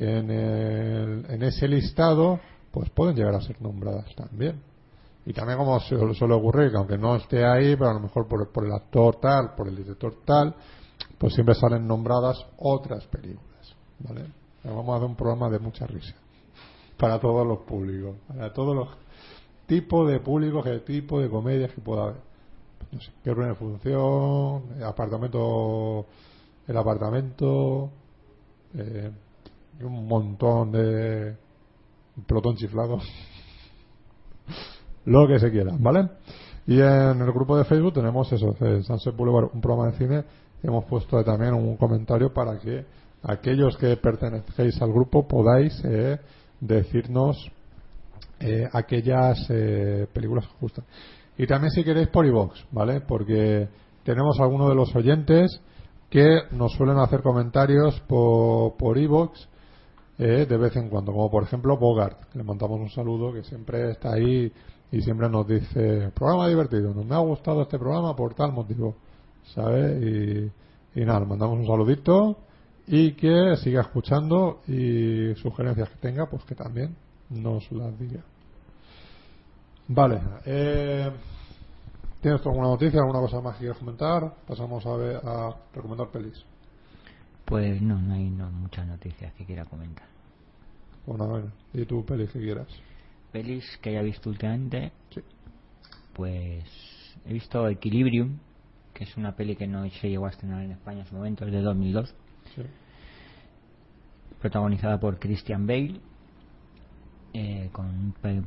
en el, en ese listado, pues pueden llegar a ser nombradas también. Y también como suele ocurrir, que aunque no esté ahí, pero a lo mejor por, por el actor tal, por el director tal, pues siempre salen nombradas otras películas. ¿vale? Vamos a hacer un programa de mucha risa. Para todos los públicos. Para todos los tipos de públicos, qué tipo de comedias que pueda haber. No sé, qué función, el apartamento, el apartamento, eh, y un montón de un pelotón chiflado (laughs) lo que se quiera, ¿vale? Y en el grupo de Facebook tenemos eso, eh, Sunset Boulevard, un programa de cine hemos puesto también un comentario para que aquellos que pertenecéis al grupo podáis eh, decirnos eh, aquellas eh, películas que gustan. Y también si queréis por iVox, ¿vale? Porque tenemos algunos de los oyentes que nos suelen hacer comentarios por, por iVox eh, de vez en cuando, como por ejemplo Bogart. Le mandamos un saludo que siempre está ahí y siempre nos dice, programa divertido, nos me ha gustado este programa por tal motivo, ¿sabes? Y, y nada, le mandamos un saludito y que siga escuchando y sugerencias que tenga, pues que también nos las diga. Vale, eh, ¿tienes alguna noticia, alguna cosa más que quieras comentar? Pasamos a, ver, a recomendar pelis. Pues no, no hay no, muchas noticias que quiera comentar. Bueno, bueno, y tú pelis que quieras. Pelis que haya visto últimamente, Sí. pues he visto Equilibrium, que es una peli que no se llegó a estrenar en España en su momento, es de 2002, Sí. protagonizada por Christian Bale, eh, con un pe-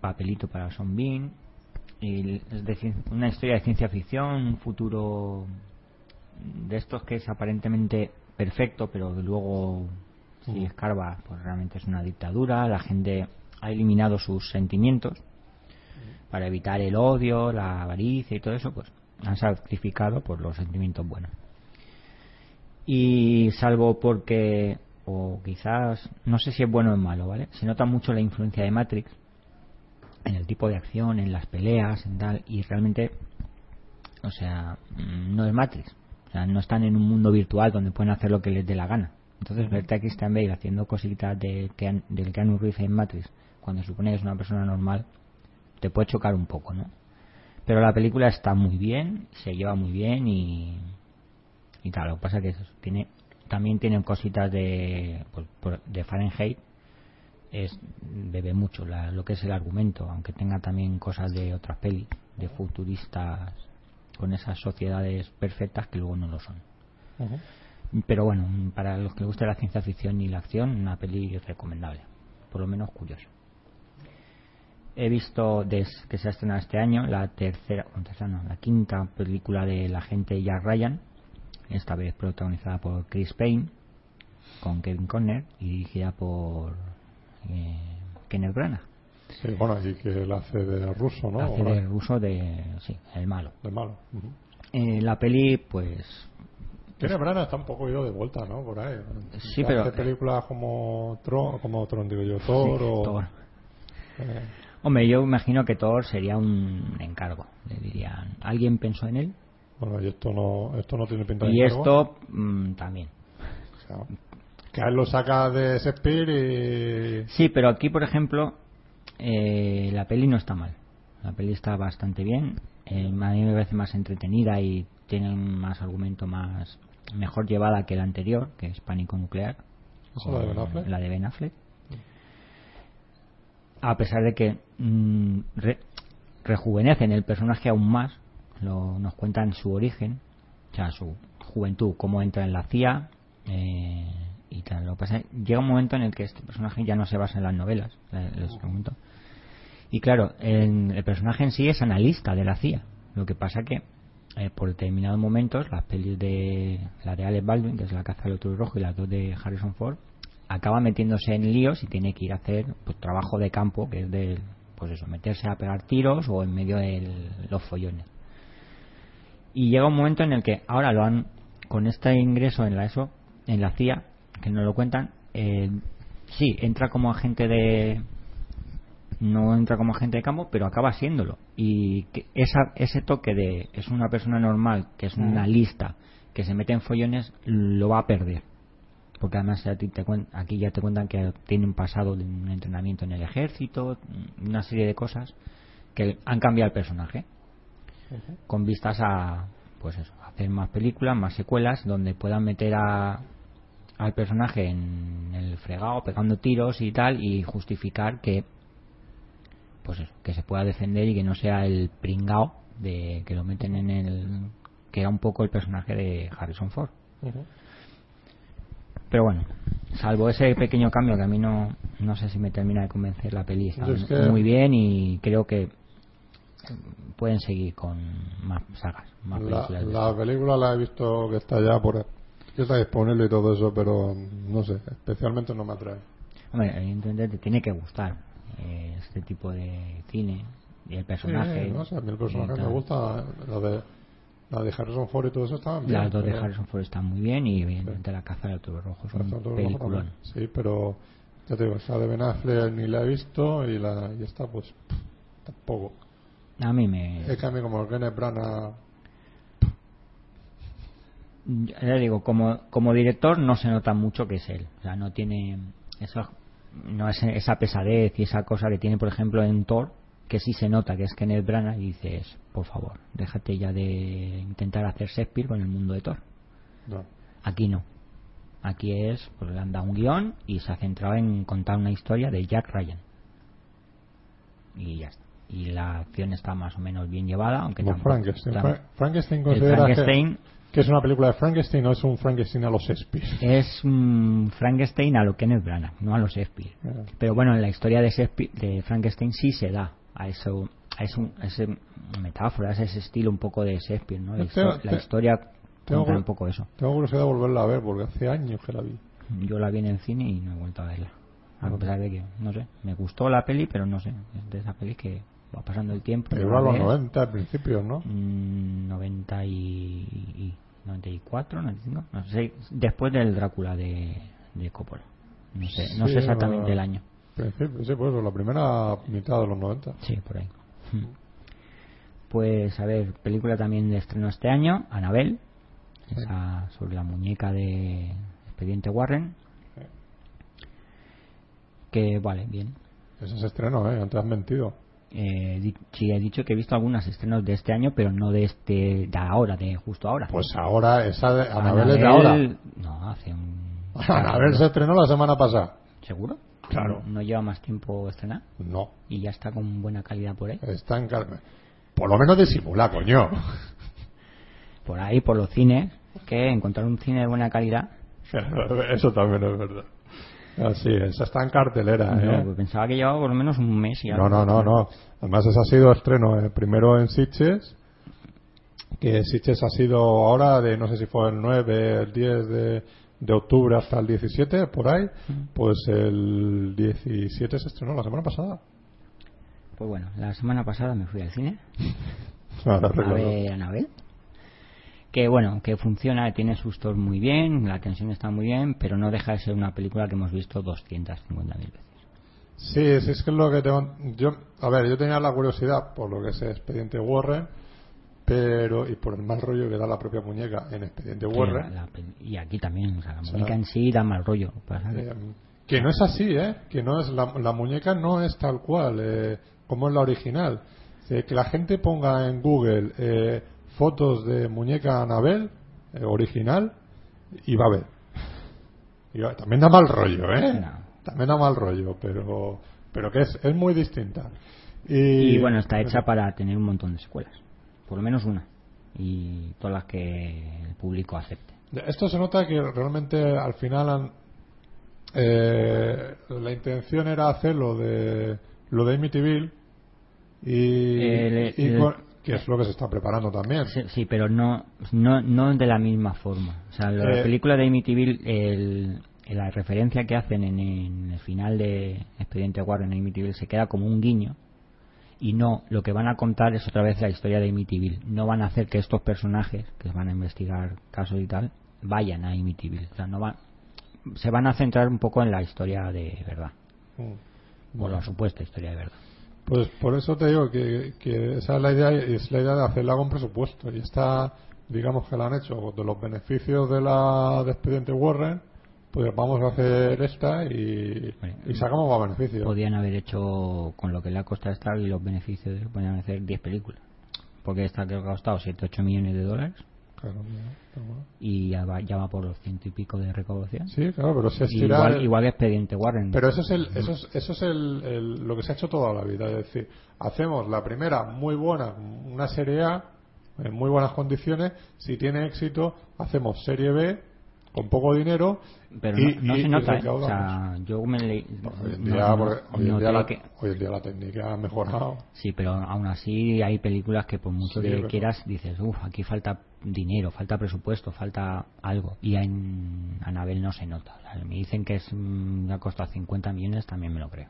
papelito para Son Bean, y es de una historia de ciencia ficción, un futuro de estos que es aparentemente perfecto, pero que luego si escarba, pues realmente es una dictadura, la gente ha eliminado sus sentimientos para evitar el odio, la avaricia y todo eso, pues han sacrificado por los sentimientos buenos. Y salvo porque, o quizás, no sé si es bueno o es malo, ¿vale? Se nota mucho la influencia de Matrix en el tipo de acción, en las peleas, en tal, y realmente, o sea, mm, no es Matrix. O sea, no están en un mundo virtual donde pueden hacer lo que les dé la gana. Entonces, verte a Christian Bale haciendo cositas de, Kean- del Keanu Reeves en Matrix, cuando supone que es una persona normal, te puede chocar un poco, ¿no? Pero la película está muy bien, se lleva muy bien y, y tal. Lo que pasa es que eso, tiene, también tienen cositas de, pues, de Fahrenheit, es, bebe mucho la- lo que es el argumento, aunque tenga también cosas de otras pelis, de futuristas con esas sociedades perfectas que luego no lo son. Pero bueno, para los que les guste la ciencia ficción y la acción, una peli recomendable, por lo menos curioso. He visto des- que se ha estrenado este año la tercera, tercera no, la quinta película de la agente Jack Ryan, esta vez protagonizada por Chris Payne, con Kevin Conner y dirigida por eh, Kenneth Branagh. Sí, bueno, y que él hace de ruso, ¿no? Hace de ruso de, sí, el malo. de malo. Ujú. Eh, la peli, pues, Tiene Brana está un poco ido de vuelta, ¿no? Por ahí. Sí, pero- Hace películas como Tron, como Tron, digo yo, Thor sí, o... Thor. eh, Hombre, yo imagino que Thor sería un encargo. Le dirían, ¿alguien pensó en él? bueno, y esto no, esto no tiene pinta de Y encargo. esto mm, también. O sea, que a él lo saca de Shakespeare y... Sí, pero aquí, por ejemplo, eh, la peli no está mal. La peli está bastante bien. Eh, a mí me parece más entretenida y tiene un más argumento más mejor llevada que la anterior, que es Pánico Nuclear. ¿Esa es la de Ben Affleck? la de Ben Affleck. A pesar de que mm, re- rejuvenecen el personaje aún más, lo, nos cuentan su origen, o sea, su juventud, cómo entra en la CIA eh, y tal. Lo que pasa llega un momento en el que este personaje ya no se basa en las novelas. comento. Y claro, el personaje en sí es analista de la CIA. Lo que pasa que eh, por determinados momentos las pelis de la de Alex Baldwin, que es la caza del otro rojo, y las dos de Harrison Ford, acaba metiéndose en líos y tiene que ir a hacer pues, trabajo de campo, que es de pues eso, meterse a pegar tiros o en medio de los follones. Y llega un momento en el que ahora lo han, con este ingreso en la ESO, en la CIA, que no lo cuentan, eh, sí, entra como agente de, no entra como agente de campo, pero acaba siéndolo. Y que esa, ese toque de es una persona normal, que es una lista, que se mete en follones, lo va a perder. Porque además a ti te aquí ya te cuentan que tiene un pasado de un entrenamiento en el ejército, una serie de cosas que han cambiado el personaje. Con vistas a, pues eso, hacer más películas, más secuelas, donde puedan meter a, al personaje en el fregado, pegando tiros y tal, y justificar que pues eso, que se pueda defender y que no sea el pringao de que lo meten en el que era un poco el personaje de Harrison Ford. Pero bueno, salvo ese pequeño cambio que a mí no, no sé si me termina de convencer la peli, está Yo es que- muy bien y creo que pueden seguir con más sagas, más La, películas. la película la he visto que está ya por está disponible y todo eso, pero no sé, especialmente no me atrae. Hombre, evidentemente te tiene que gustar eh, este tipo de cine y el personaje. Sí, no sé, a mí el personaje me gusta, la de, la de Harrison Ford y todo eso estaban bien. Las dos de Harrison Ford están muy bien y evidentemente La caza del octubre rojo es un peliculón. Sí, pero ya te digo, esa de Ben Affleck ni la he visto y la y esta pues tampoco. A mí me... Es que a mí como Kenneth Branagh Ya digo, como, como director no se nota mucho que es él. O sea, no tiene eso, no es esa pesadez y esa cosa que tiene, por ejemplo, en Thor, que sí se nota que es Kenneth Branagh y dices, por favor, déjate ya de intentar hacer Shakespeare con el mundo de Thor. no. Aquí no. Aquí es, pues le han dado un guion y se ha centrado en contar una historia de Jack Ryan. Y ya está. Y la acción está más o menos bien llevada, aunque Como tampoco- Frankenstein. Frankenstein el considera que- Frankenstein que, es una película de Frankenstein o es un Frankenstein a los Shakespeare. es un Frankenstein a lo Kenneth Branagh, no a los Shakespeare. Eh, Pero bueno, en la historia de, Shakespeare- de Frankenstein sí se da a eso, a eso, a ese metáfora, a ese estilo un poco de Shakespeare, ¿no? La, historia tengo cuenta que- un poco eso. Tengo curiosidad de volverla a ver porque hace años que la vi. Yo la vi en el cine y no he vuelto a verla. A pesar de que, no sé, me gustó la peli, pero no sé, es de esa peli que va pasando el tiempo. Pero a los ves, 90 al principio, ¿no? mm, 90 y, y 94, 95, no sé, después del Drácula de, de Coppola. No sé, no Sí, sé exactamente el año. Principio, sí, pues la primera mitad de los 90. Sí, por ahí. (laughs) Pues a ver, película también de estreno este año, Anabel, esa sobre la muñeca de Expediente Warren. Que vale, bien. Ese es estreno, ¿eh? Antes has mentido. Eh, sí, he dicho que he visto algunos estrenos de este año, pero no de este, de ahora, de justo ahora. Pues ahora, esa de Anabel es de ahora. No, hace un. (laughs) Anabel se estrenó la semana pasada. ¿Seguro? Claro. ¿No lleva más tiempo estrenar? No, Y ya está con buena calidad por ahí. está en Carmen. Por lo menos disimula, coño. (laughs) Por ahí, por los cines, que encontrar un cine de buena calidad. (laughs) Eso también es verdad. Así es, está en cartelera, No, ¿eh? pues pensaba que llevaba por lo menos un mes y No, algo. no, no, no. Además, ese ha sido estreno. eh, Primero en Sitges, que Sitges ha sido ahora de, no sé si fue el 9, el 10 de, de octubre hasta el 17, por ahí. Pues el 17 se estrenó la semana pasada. Pues bueno, la semana pasada me fui al cine (laughs) a ver Anabel. Que bueno, que funciona, tiene sustos muy bien, la tensión está muy bien, pero no deja de ser una película que hemos visto 250.000 veces. Sí, sí, es que es lo que tengo. Yo, a ver, yo tenía la curiosidad por lo que es Expediente Warren, pero. y por el mal rollo que da la propia muñeca en Expediente Warren. la- la pel- y aquí también, o sea, la O sea, muñeca en sí da mal rollo. Eh, que no es así, ¿eh? Que no es la, la muñeca no es tal cual eh, como es la original. Eh, que la gente ponga en Google eh, fotos de muñeca Anabel eh, original y va a ver. Y va- también da mal rollo, ¿eh? No. También da mal rollo, pero pero que es, es muy distinta. Y, Y bueno, está hecha para tener un montón de secuelas. Por lo menos una. Y todas las que el público acepte. Esto se nota que realmente al final han- eh, la intención era hacer lo de lo de Amityville y, El- y el- con- que es lo que se está preparando también. Sí, sí, pero no, no, no de la misma forma. O sea, la Eh, película de Amityville, el, la referencia que hacen en, en el final de Expediente Warren en Amityville se queda como un guiño y no, lo que van a contar es otra vez la historia de Amityville. No van a hacer que estos personajes, que van a investigar casos y tal, vayan a Amityville. O sea, no van, se van a centrar un poco en la historia de verdad, Mm. o la supuesta historia de verdad. Pues por eso te digo que, que esa es la idea es la idea de hacerla con presupuesto. Y está digamos que la han hecho de los beneficios de la de expediente Warren pues vamos a hacer esta y, sacamos más beneficios. Podían haber hecho con lo que le ha costado estar y los beneficios podían hacer 10 películas. Porque esta que ha costado 7 8 millones de dólares Claro, bueno. y ya va, ya va por los ciento y pico de recaudación sí claro pero si igual, igual que Expediente Warren Pero eso es, el, eso es, eso es el, el- lo que se ha hecho toda la vida. Es decir, hacemos la primera muy buena, una serie A, en muy buenas condiciones. Si tiene éxito, hacemos serie B con poco dinero Pero y, no, no y- se nota, ¿eh? O sea, yo me leí... hoy en día, no- porque hoy en día noté la, que- hoy en día la técnica ha mejorado Sí, pero aún así hay películas que por mucho Sí, que pero- quieras dices, uff, aquí falta dinero, falta presupuesto, falta algo. Y en Anabel no se nota. O sea, me dicen que es, ha costado 50 millones, también me lo creo.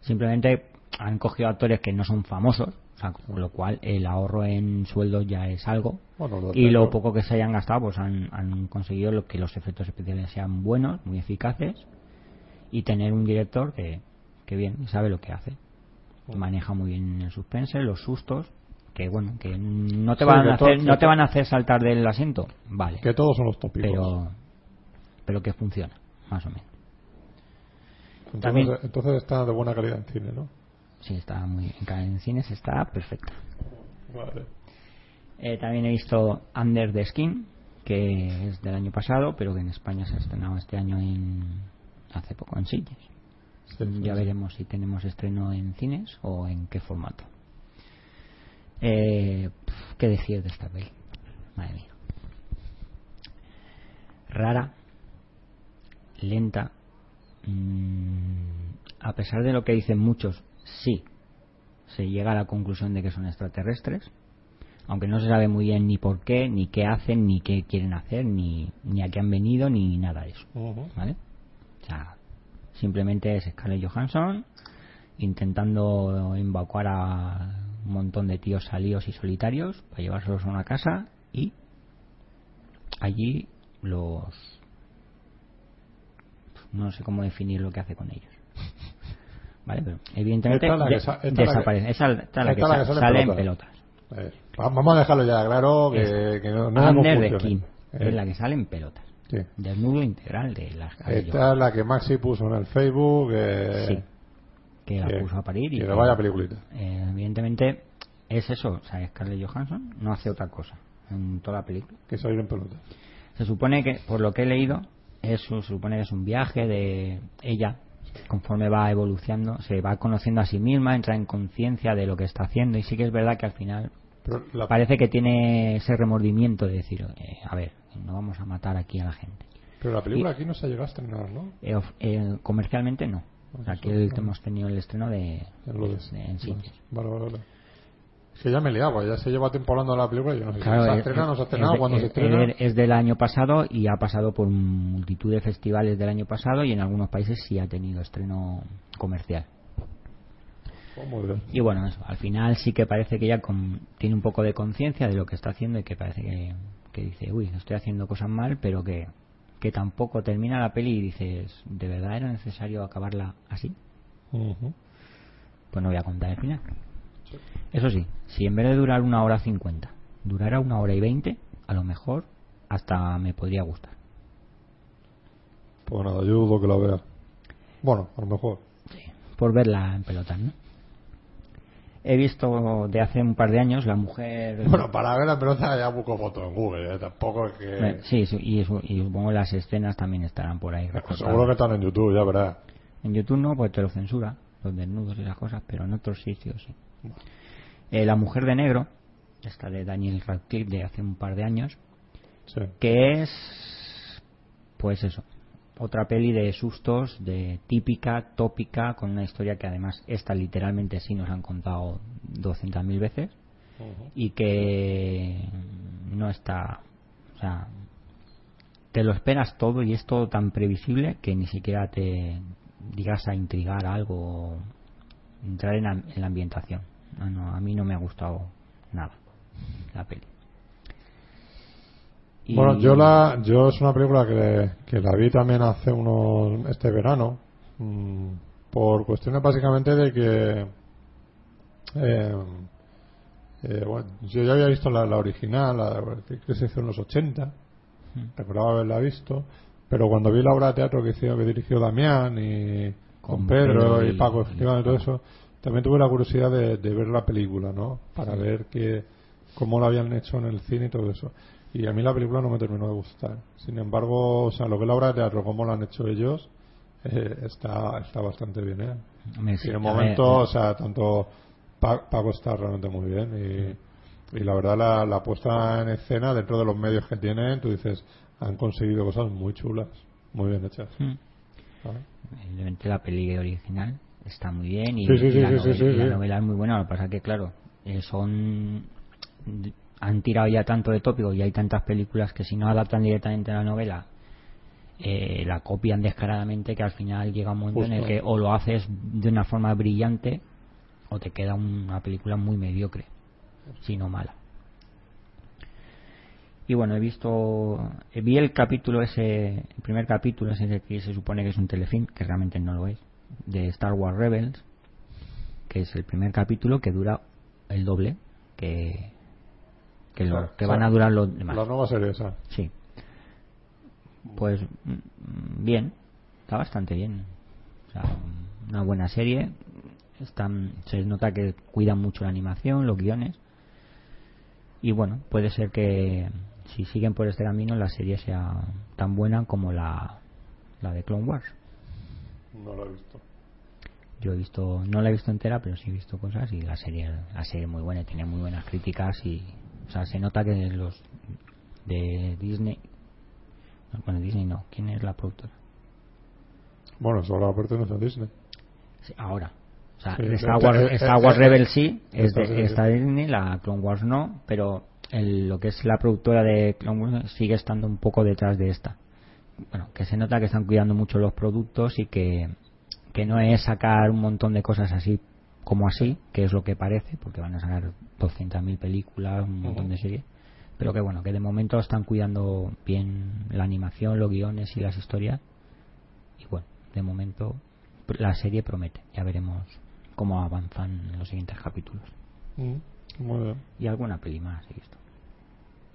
Simplemente han cogido actores que no son famosos, o sea, con lo cual el ahorro en sueldos ya es algo. Bueno, lo y lo poco que se hayan gastado, pues han, han conseguido lo que los efectos especiales sean buenos, muy eficaces, y tener un director que, que bien, sabe lo que hace. Maneja muy bien el suspense, los sustos, que bueno, que no te Sí, van a hacer, no te van a hacer saltar del asiento, vale, que todos son los tópicos pero pero que funciona, más o menos. entonces, también- entonces está de buena calidad en cine ¿no? Sí, está muy en, cines está perfecta. Vale. Eh, también he visto Under the Skin, que es del año pasado, pero que en España se ha estrenado este año en hace poco en. Sí, sí, ya veremos si tenemos estreno en cines o en qué formato. Eh, pf, ¿Qué decir de esta peli? Madre mía. Rara, lenta. mm, a pesar de lo que dicen muchos, sí, se llega a la conclusión de que son extraterrestres. Aunque no se sabe muy bien ni por qué, ni qué hacen, ni qué quieren hacer, ni, ni a qué han venido, ni nada de eso. ¿Vale? O sea, simplemente es Scarlett Johansson intentando evacuar a un montón de tíos salidos y solitarios para llevárselos a una casa y allí los no sé cómo definir lo que hace con ellos vale evidentemente Esta es la que de- sa- esta es desaparece esa esta es la que, esta es la que sa- sale en sale en pelotas. pelotas Eh, va- vamos a dejarlo ya claro que, que no, es Under the confusiones. Skin Eh, es la que sale en pelotas sí. desnudo integral de las esta es la que Maxi puso en el Facebook eh, Sí. que la que- puso a parir y que que- vaya peliculita Eh, evidentemente es eso, o sea, Scarlett Johansson no hace otra cosa en toda la película. que salir en pelotas Se supone que, por lo que he leído, es, se supone que es un viaje de ella, conforme va evolucionando, se va conociendo a sí misma, entra en conciencia de lo que está haciendo y sí que es verdad que al final la, parece que tiene ese remordimiento de decir, eh, a ver, no vamos a matar aquí a la gente. pero la película aquí no se llegó a estrenar ¿no? Eh, eh, comercialmente no. O sea, Eso, aquí el- no. hemos tenido el estreno de, En lo de- de- en cines. vale vale vale que ya me liado, pues ya se lleva tiempo hablando de la película yo no sé Claro, si se es- estrena no se es- estrena cuándo se es- estrena es- del año pasado y ha pasado por multitud de festivales del año pasado y en algunos países sí ha tenido estreno comercial. Oh. Y bueno, eso, al final sí que parece que ella con- tiene un poco de conciencia de lo que está haciendo y que parece que, que dice, uy, estoy haciendo cosas mal, pero que, que tampoco termina la peli y dices, ¿de verdad era necesario acabarla así? Pues no voy a contar el final. Eso sí, si en vez de durar una hora cincuenta, durara una hora y veinte, a lo mejor hasta me podría gustar. pues nada yo dudo que la vea bueno a lo mejor Por verla en pelotas, ¿no? He visto de hace un par de años la mujer. bueno para ver la pelota ya busco fotos en Google ¿eh? tampoco es que Sí, sí, y, y supongo las escenas también estarán por ahí. recortadas. seguro que están en YouTube ya verás En YouTube no, pues te lo censura, los desnudos y esas cosas, pero en otros sitios sí. Eh, la mujer de negro, esta de Daniel Radcliffe de hace un par de años, sí. que es pues eso otra peli de sustos de típica tópica con una historia que además esta literalmente sí nos han contado 200.000 veces y que no está o sea te lo esperas todo y es todo tan previsible que ni siquiera te digas a intrigar algo entrar en, la- en la ambientación. No, no, a mí no me ha gustado nada la peli. Y- Bueno, yo la, yo es una película que, que la vi también hace unos, este verano, mm, por cuestiones básicamente de que, eh, eh, bueno, yo ya había visto la, la original, la que se hizo en los 80, recordaba haberla visto, pero cuando vi la obra de teatro que, hizo, que dirigió Damián y con, Pedro, y, Paco, y efectivamente, todo eso, también tuve la curiosidad de, de ver la película, ¿no? Para ver que, cómo lo habían hecho en el cine y todo eso. Y a mí la película no me terminó de gustar. Sin embargo, o sea, lo que es la obra de teatro, cómo lo han hecho ellos, eh, está, está bastante bien, ¿eh? Y en ver, momento, o sea, tanto Pa- Paco está realmente muy bien y, y la verdad la, la puesta en escena dentro de los medios que tienen, tú dices, han conseguido cosas muy chulas, muy bien hechas. Mm. Evidentemente la peli original está muy bien y, Sí, sí, y sí, la, novela, sí, y la sí. novela es muy buena. Lo que pasa que, claro, eh, son han tirado ya tanto de tópico y hay tantas películas que si no adaptan directamente a la novela eh, la copian descaradamente que al final llega un momento en el que o lo haces de una forma brillante o te queda una película muy mediocre, si no mala. Y bueno, he visto, eh, vi el capítulo ese, el primer capítulo ese que se supone que es un telefilm, que realmente no lo es, de Star Wars Rebels, que es el primer capítulo que dura el doble que que, lo- que o van sea, a durar los demás. La nueva serie esa. Sí. Pues mm, bien, está bastante bien. O sea, una buena serie. Están, se nota que cuidan mucho la animación, los guiones. Y bueno, puede ser que si siguen por este camino la serie sea tan buena como la, la de Clone Wars. No la he visto. Yo he visto, no la he visto entera, pero sí he visto cosas y la serie, la serie es muy buena, y tiene muy buenas críticas y, o sea, se nota que los de Disney, bueno, Disney no, ¿quién es la productora? Bueno, eso ahora pertenece a Disney. Sí, ahora. O sea, Sí, Star eh, Wars, eh, Star eh, Wars eh, Rebel sí, es de Disney, la Clone Wars no, pero el- lo que es la productora de Clone Wars sigue estando un poco detrás de esta. Bueno, que se nota que están cuidando mucho los productos y que, que no es sacar un montón de cosas así como así, que es lo que parece, porque van a sacar 200.000 películas, un montón de series, pero que bueno, que de momento están cuidando bien la animación, los guiones y las historias. Y bueno, de momento la serie promete, ya veremos cómo avanzan en los siguientes capítulos. Muy bien. Y alguna peli más he visto.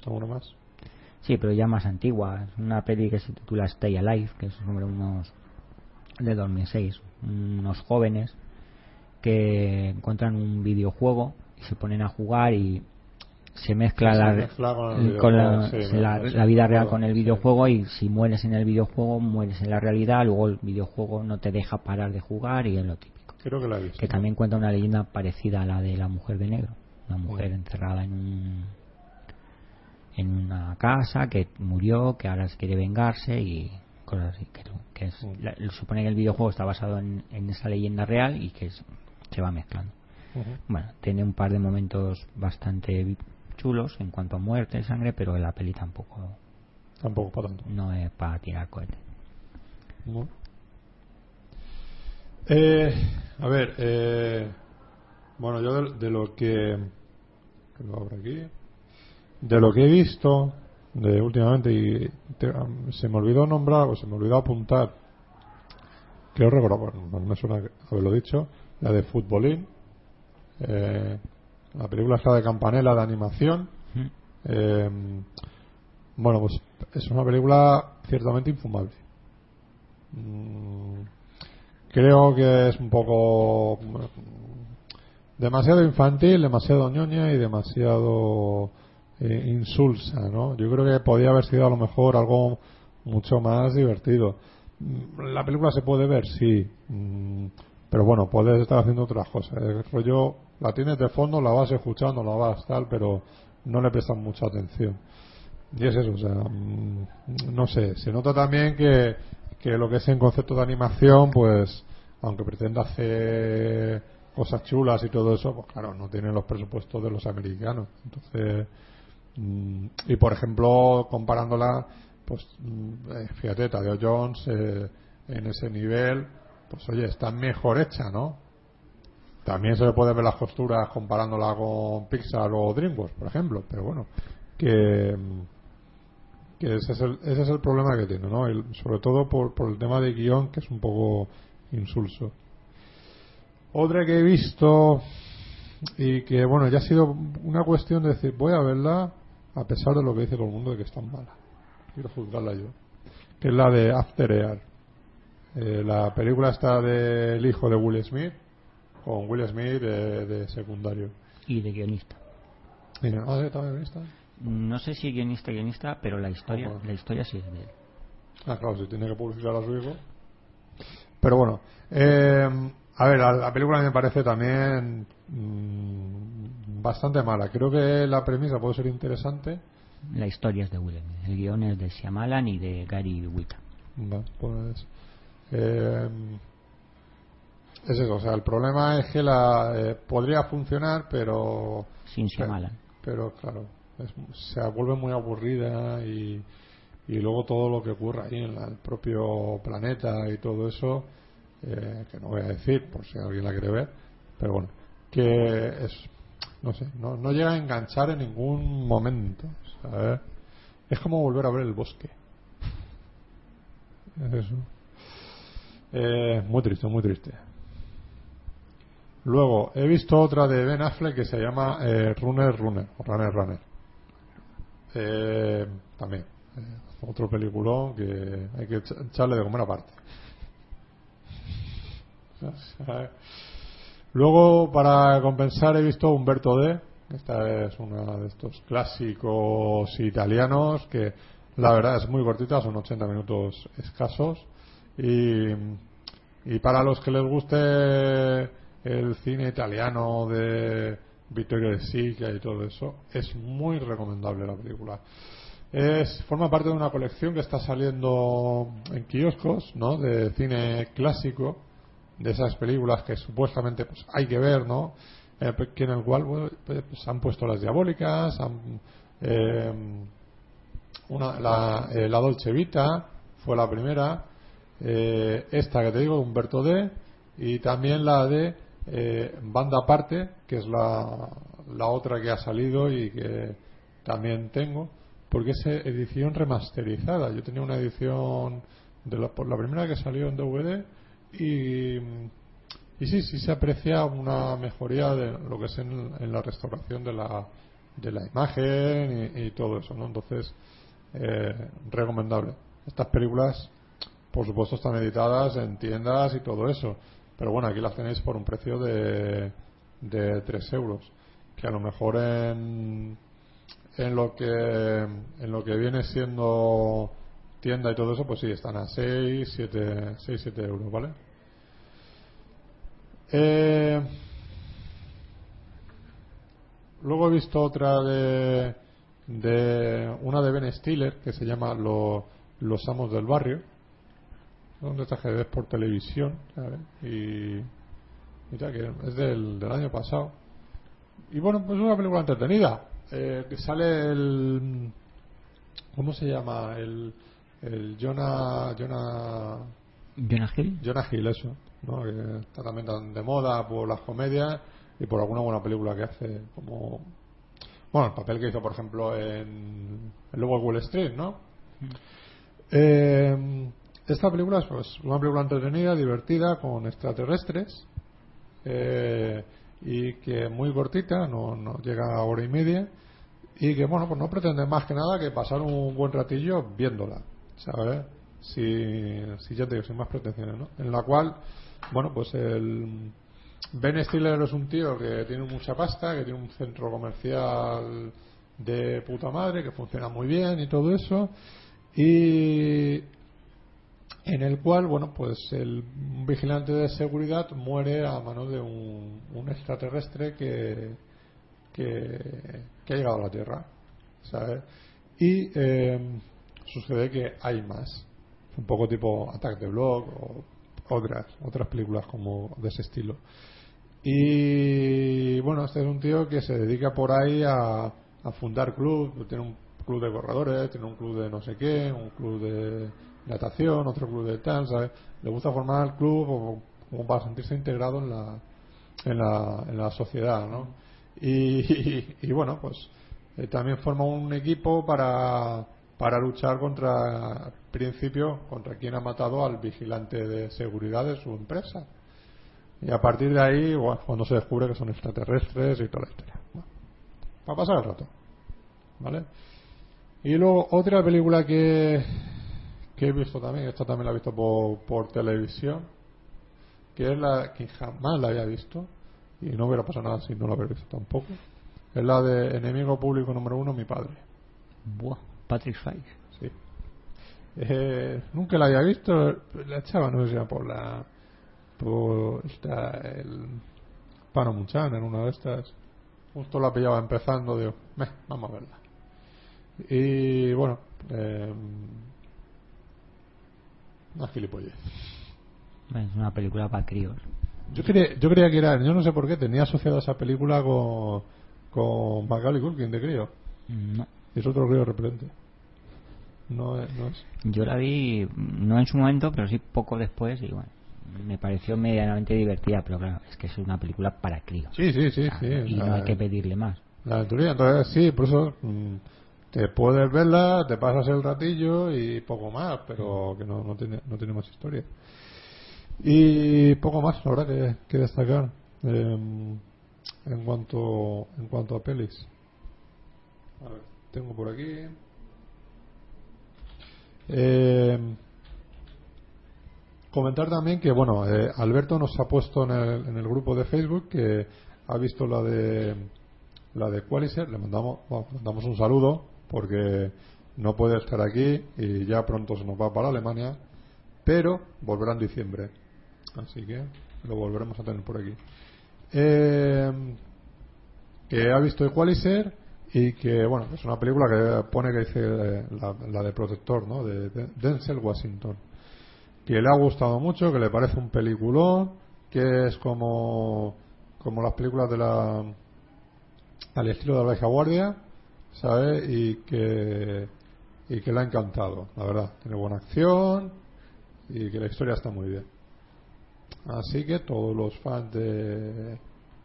¿Alguna más? Sí, pero ya más antigua. Es una peli que se titula Stay Alive, que es sobre unos de 2006, unos jóvenes que encuentran un videojuego y se ponen a jugar y se mezcla Se la, mezcla con la, sí, vida real con el videojuego y si mueres en el videojuego mueres en la realidad, luego el videojuego no te deja parar de jugar y es lo típico. Creo que la he visto. Que también cuenta una leyenda parecida a la de la mujer de negro. Una mujer encerrada en un en una casa que murió, que ahora se quiere vengarse y cosas así. Que, que es, Mm. la- supone que el videojuego está basado en, en esa leyenda real y que es- se va mezclando. Bueno, tiene un par de momentos bastante chulos en cuanto a muerte y sangre, pero la peli tampoco Tampoco para tanto. no es para tirar cohetes. No. Eh, a ver, eh, bueno, yo de, de lo que, que lo abro aquí, de lo que he visto de últimamente y te- se me olvidó nombrar o se me olvidó apuntar, creo recordar, bueno, no me suena haberlo dicho, la de Futbolín, eh, la película está de Campanella de animación. Eh, bueno, pues es una película ciertamente infumable. Mm, creo que es un poco mm, demasiado infantil, demasiado ñoña y demasiado eh, insulsa, ¿no? Yo creo que podía haber sido a lo mejor algo mucho más divertido. Mm, La película se puede ver, sí, mm, pero bueno, puedes estar haciendo otras cosas. El rollo la tienes de fondo, la vas escuchando, la vas tal, pero no le prestas mucha atención. Y es eso, o sea, mm, no sé, se nota también que, que lo que es en concepto de animación, pues, aunque pretenda hacer cosas chulas y todo eso, pues claro, no tienen los presupuestos de los americanos. Entonces, y por ejemplo, comparándola, pues, mm, eh, fíjate, Tadeo Jones, eh, en ese nivel, pues oye, está mejor hecha, ¿no? También se le puede ver las costuras comparándola con Pixar o DreamWorks, por ejemplo, pero bueno, que, mm, que ese es el, ese es el problema que tiene, ¿no? El- sobre todo por, por el tema de guion, que es un poco insulso. Otra que he visto y que, bueno, ya ha sido una cuestión de decir, voy a verla a pesar de lo que dice todo el mundo de que es tan mala. Quiero juzgarla yo. Que es la de After Earth. Eh, la película está del hijo de Will Smith, con Will Smith de, de secundario. Y de guionista. Y, ah, ¿sí? ¿También guionista? No sé si guionista guionista, pero la historia, Ojo. la historia sí es de él. Ah, claro, si tiene que publicar a su hijo. Pero bueno, eh, a ver, la, la película me parece también mm, bastante mala. Creo que la premisa puede ser interesante La historia es de Will Smith. El guion es de Shyamalan y de Gary. Va, pues eh, es eso, o sea, el problema es que la eh, podría funcionar, pero Sin Shyamalan. pero claro, es- se vuelve muy aburrida y, y luego todo lo que ocurre ahí en la- el propio planeta y todo eso, eh, que no voy a decir por si alguien la quiere ver, pero bueno, que es, no sé, no, no llega a enganchar en ningún momento. Es como volver a ver el bosque. Es eso. Eh, muy triste, muy triste. Luego, he visto otra de Ben Affleck que se llama eh, Runner Runner, o Runner Runner. Eh, también, eh, otro peliculón que hay que echa- echarle de comer aparte. (laughs) Luego, para compensar, he visto Humberto D. Esta es una de estos clásicos italianos que la verdad es muy cortita, son 80 minutos escasos. Y, y para los que les guste el cine italiano de Vittorio De Sica y todo eso, es muy recomendable la película. Es, forma parte de una colección que está saliendo en kioscos, ¿no? De cine clásico, de esas películas que supuestamente pues, hay que ver, ¿no? Eh, que en el cual pues, pues, han puesto las diabólicas, han, eh, una, la, eh, Dolce Vita fue la primera, eh, esta que te digo, Humberto D, y también la de Banda Aparte, que es la, la otra que ha salido y que también tengo, porque es edición remasterizada. Yo tenía una edición de la, por la primera que salió en DVD y, y sí, sí se aprecia una mejoría de lo que es en, la restauración de la, de la imagen y, y todo eso, ¿no? Entonces, eh, recomendable. Estas películas, por supuesto, están editadas en tiendas y todo eso, pero bueno, aquí las tenéis por un precio de, de 3 euros, que a lo mejor en, en lo que en lo que viene siendo tienda y todo eso, pues sí, están a 6, 7, 6, 7 euros, ¿vale? Eh, luego he visto otra de, de una de Ben Stiller que se llama Lo- Los Amos del Barrio, que ves por televisión, ¿sabes? Y, y tal, que es del, del año pasado. Y bueno, pues es una película entretenida, eh, que sale el... ¿Cómo se llama? El, el Jonah, Jonah Jonah Hill. Jonah Hill, eso, ¿no? que está también tan de moda por las comedias y por alguna buena película que hace, como. Bueno, el papel que hizo, por ejemplo, en El Lobo de Wall Street, ¿no? Eh, esta película es pues, una película entretenida, divertida, con extraterrestres eh, y que muy cortita, no, no llega a hora y media y que, bueno, pues no pretende más que nada que pasar un buen ratillo viéndola, ¿sabes? Si, si ya te digo, sin más pretensiones, ¿no? En la cual, bueno, pues el Ben Stiller es un tío que tiene mucha pasta, que tiene un centro comercial de puta madre, que funciona muy bien y todo eso, y en el cual, bueno, pues el vigilante de seguridad muere a mano de un, extraterrestre que, que, que ha llegado a la Tierra, ¿sabes? Y eh, sucede que hay más, un poco tipo Attack the Block o otras, otras películas como de ese estilo. Y bueno, este es un tío que se dedica por ahí a, a fundar club, tiene un club de corredores, tiene un club de no sé qué, un club de natación, otro club de tal, ¿sabes? Le gusta formar el club como, como para sentirse integrado en la, en la, en la sociedad, ¿no? Y, y, bueno, pues eh, también forma un equipo para, para luchar contra, principio, contra quien ha matado al vigilante de seguridad de su empresa. Y a partir de ahí, bueno, cuando se descubre que son extraterrestres y toda la historia. Bueno, para pasar el rato. ¿Vale? Y luego otra película que, que he visto también, esta también la he visto por, por televisión, que es la que jamás la había visto, y no hubiera pasado nada si no la hubiera visto tampoco. Es la de Enemigo Público número uno, mi padre. Buah, Patrick. Sí. Eh, nunca la había visto, la echaba, no sé si era por la. por esta, el. Pano Muchan en una de estas. Justo la pillaba empezando, digo, "Meh, vamos a verla. Y bueno, eh, una gilipollez. Es una película para críos. Yo creía, yo creía que era, yo no sé por qué, tenía asociada esa película con, con Macaulay Culkin de crío. No. Y es otro crío repelente. No es, no es. Yo la vi, no en su momento, pero sí poco después y bueno, me pareció medianamente divertida, pero claro, es que es una película para críos. Sí, sí, sí, sí. y no hay que pedirle más. La aventurilla, entonces sí, por eso mm, te puedes verla, te pasas el ratillo y poco más, pero que no, no, tiene, no tiene más historia. Y poco más, la verdad, que, que destacar em, en cuanto en cuanto a pelis. A ver, tengo por aquí. Em, comentar también que, bueno, eh, Alberto nos ha puesto en el, en el grupo de Facebook que ha visto la de la de Qualiser, le mandamos, mandamos un saludo porque no puede estar aquí y ya pronto se nos va para Alemania, pero volverá en diciembre. Así que lo volveremos a tener por aquí. Eh, que ha visto Equalizer y que, bueno, es una película que pone que dice eh, la, la de Protector, ¿no? De, de Denzel Washington. Que le ha gustado mucho, que le parece un peliculón, que es como, como las películas de la al estilo de la vieja guardia, ¿sabe? Y que, y que le ha encantado, la verdad. Tiene buena acción y que la historia está muy bien. Así que todos los fans de,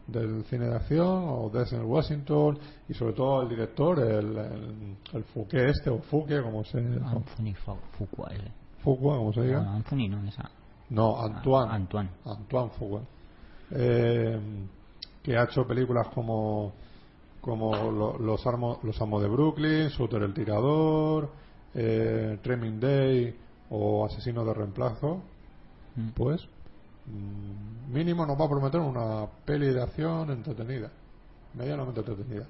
del cine de acción o Denzel Washington y sobre todo el director, el, el, el Fouquet este o Fouquet, como se Anthony Fuqua, ese. Fuqua, como se diga. No, Anthony no, esa. No, Antoine. Ah, Antoine. Antoine Fuqua. Eh, que ha hecho películas como como lo- los, armo- los amos de Brooklyn, Shooter el tirador, eh, Training Day o Asesino de reemplazo. Mm. Pues mínimo nos va a prometer una peli de acción entretenida, medianamente entretenida,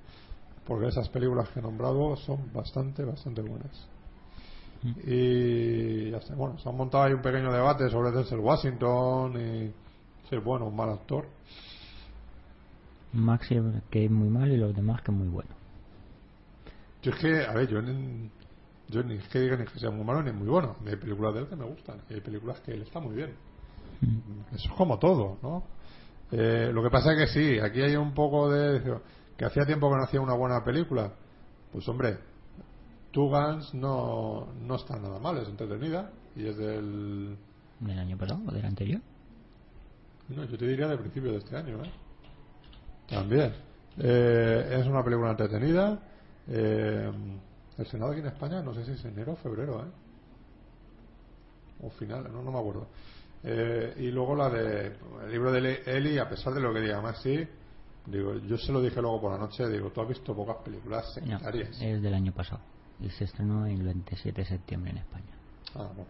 porque esas películas que he nombrado son bastante, bastante buenas. Y ya está. Bueno, se ha montado ahí un pequeño debate sobre Denzel Washington y si es bueno o mal actor. Maxi que es muy malo y los demás que es muy bueno. Yo es que, a ver, yo, ni- yo ni es que diga ni que sea muy malo ni muy bueno. Hay películas de él que me gustan y hay películas que él está muy bien. Eso es como todo, ¿no? Eh, lo que pasa es que sí, aquí hay un poco de. que hacía tiempo que no hacía una buena película. Pues hombre, Two Guns no, no está nada mal, es entretenida y es del. ¿Del año pasado o del anterior? No, yo te diría del principio de este año, ¿eh? También. Eh, es una película entretenida. Eh, el Senado aquí en España, no sé si es enero o febrero, ¿eh? O final, no, no me acuerdo. Eh, y luego la de el libro de Eli, a pesar de lo que diga más, sí. Digo, yo se lo dije luego por la noche, digo, tú has visto pocas películas No, secundarias. es del año pasado. Y se estrenó el 27 de septiembre en España. Ah, bueno.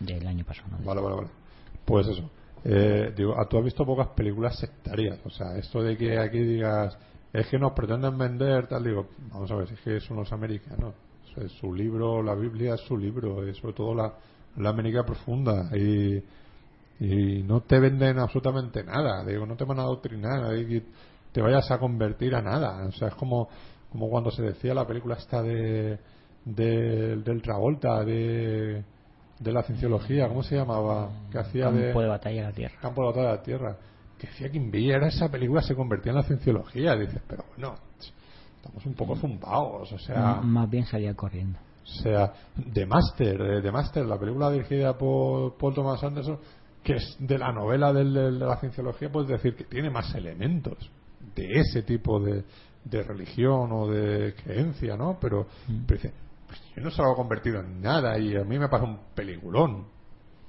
Del año pasado, ¿no? Vale, vale, vale. Pues eso. Eh, digo, ah, tú has visto pocas películas sectarias. O sea, esto de que aquí digas, es que nos pretenden vender, tal, digo, vamos a ver, es que son los americanos. O sea, su libro, la Biblia es su libro, y sobre todo la, la América profunda. Y, y no te venden absolutamente nada. Digo, no te van a adoctrinar y te vayas a convertir a nada. O sea, es como, como cuando se decía la película esta de, de- del Travolta, de, de la cienciología, ¿cómo se llamaba? Que hacía de Campo de batalla de la Tierra. Campo de Batalla de la Tierra. Que decía que Inviera esa película se convertía en la cienciología. Dices, pero bueno, estamos un poco zumbados. O sea, M- Más bien salía corriendo. o sea, The Master, eh, The Master, la película dirigida por Paul Thomas Anderson, que es de la novela del- de la cienciología, puedes decir que tiene más elementos de ese tipo de, de religión o de creencia, ¿no? Pero, pero dice, pues yo no se lo he convertido en nada y a mí me pasa un peliculón.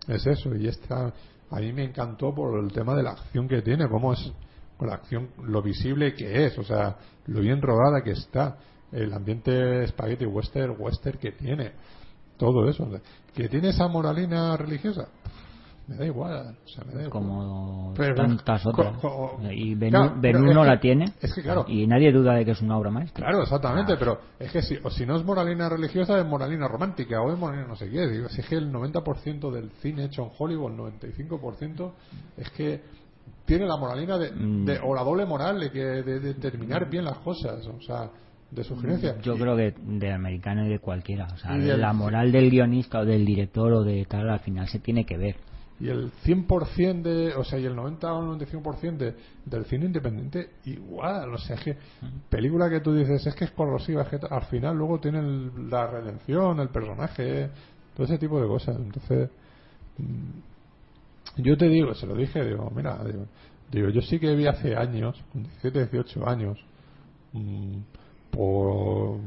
Es eso, y esta a mí me encantó por el tema de la acción que tiene, cómo es con la acción, lo visible que es, o sea, lo bien rodada que está, el ambiente spaghetti western, western que tiene, todo eso, que tiene esa moralina religiosa, me da igual, o sea, me da igual. Como Pero- tantas otras. co- co- y Ben, Claro, no que- la tiene. es que claro. Y nadie duda de que es una obra maestra. Claro, exactamente, Ah. pero es que si, o si no es moralina religiosa, es moralina romántica o es moralina no sé qué. Digo, si es que el 90% del cine hecho en Hollywood, el 95%, es que tiene la moralina de, Mm. de- o la doble moral de, que, de, de terminar bien las cosas. O sea, de sugerencia. Yo creo que de americano y de cualquiera. O sea, la moral del guionista o del director o de tal, al final se tiene que ver. Y el 100% de, o sea, y el 90 o el 95% de, del cine independiente igual, o sea, es que película que tú dices es que es corrosiva, es que al final luego tiene el- la redención, el personaje, todo ese tipo de cosas. Entonces, mm, yo te digo, se lo dije, digo, mira, digo, digo, yo sí que vi hace años, con 17, 18 años, mm, por,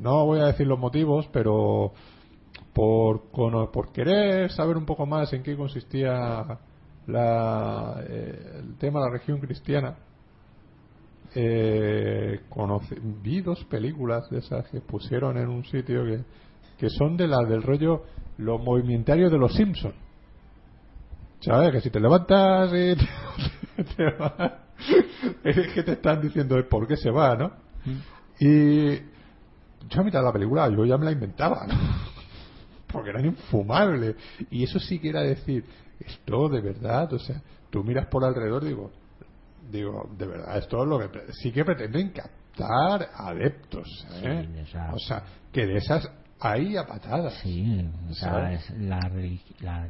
no voy a decir los motivos, pero por, cono- por querer saber un poco más en qué consistía la, eh, el tema de la región cristiana, eh, conocí- vi dos películas de esas que pusieron en un sitio que, que son de la del rollo los movimentarios de los Simpson ¿sabes? que si te levantas y (laughs) te, te vas, es que te están diciendo el por qué se va ¿no? y yo a mitad de la película yo ya me la inventaba ¿no? Porque eran infumables y eso sí que era decir esto de verdad o sea tú miras por alrededor digo digo de verdad esto es lo que sí que pretenden captar adeptos ¿eh? Sí, o sea que de esas hay a patadas Sí, o sea, es la, la-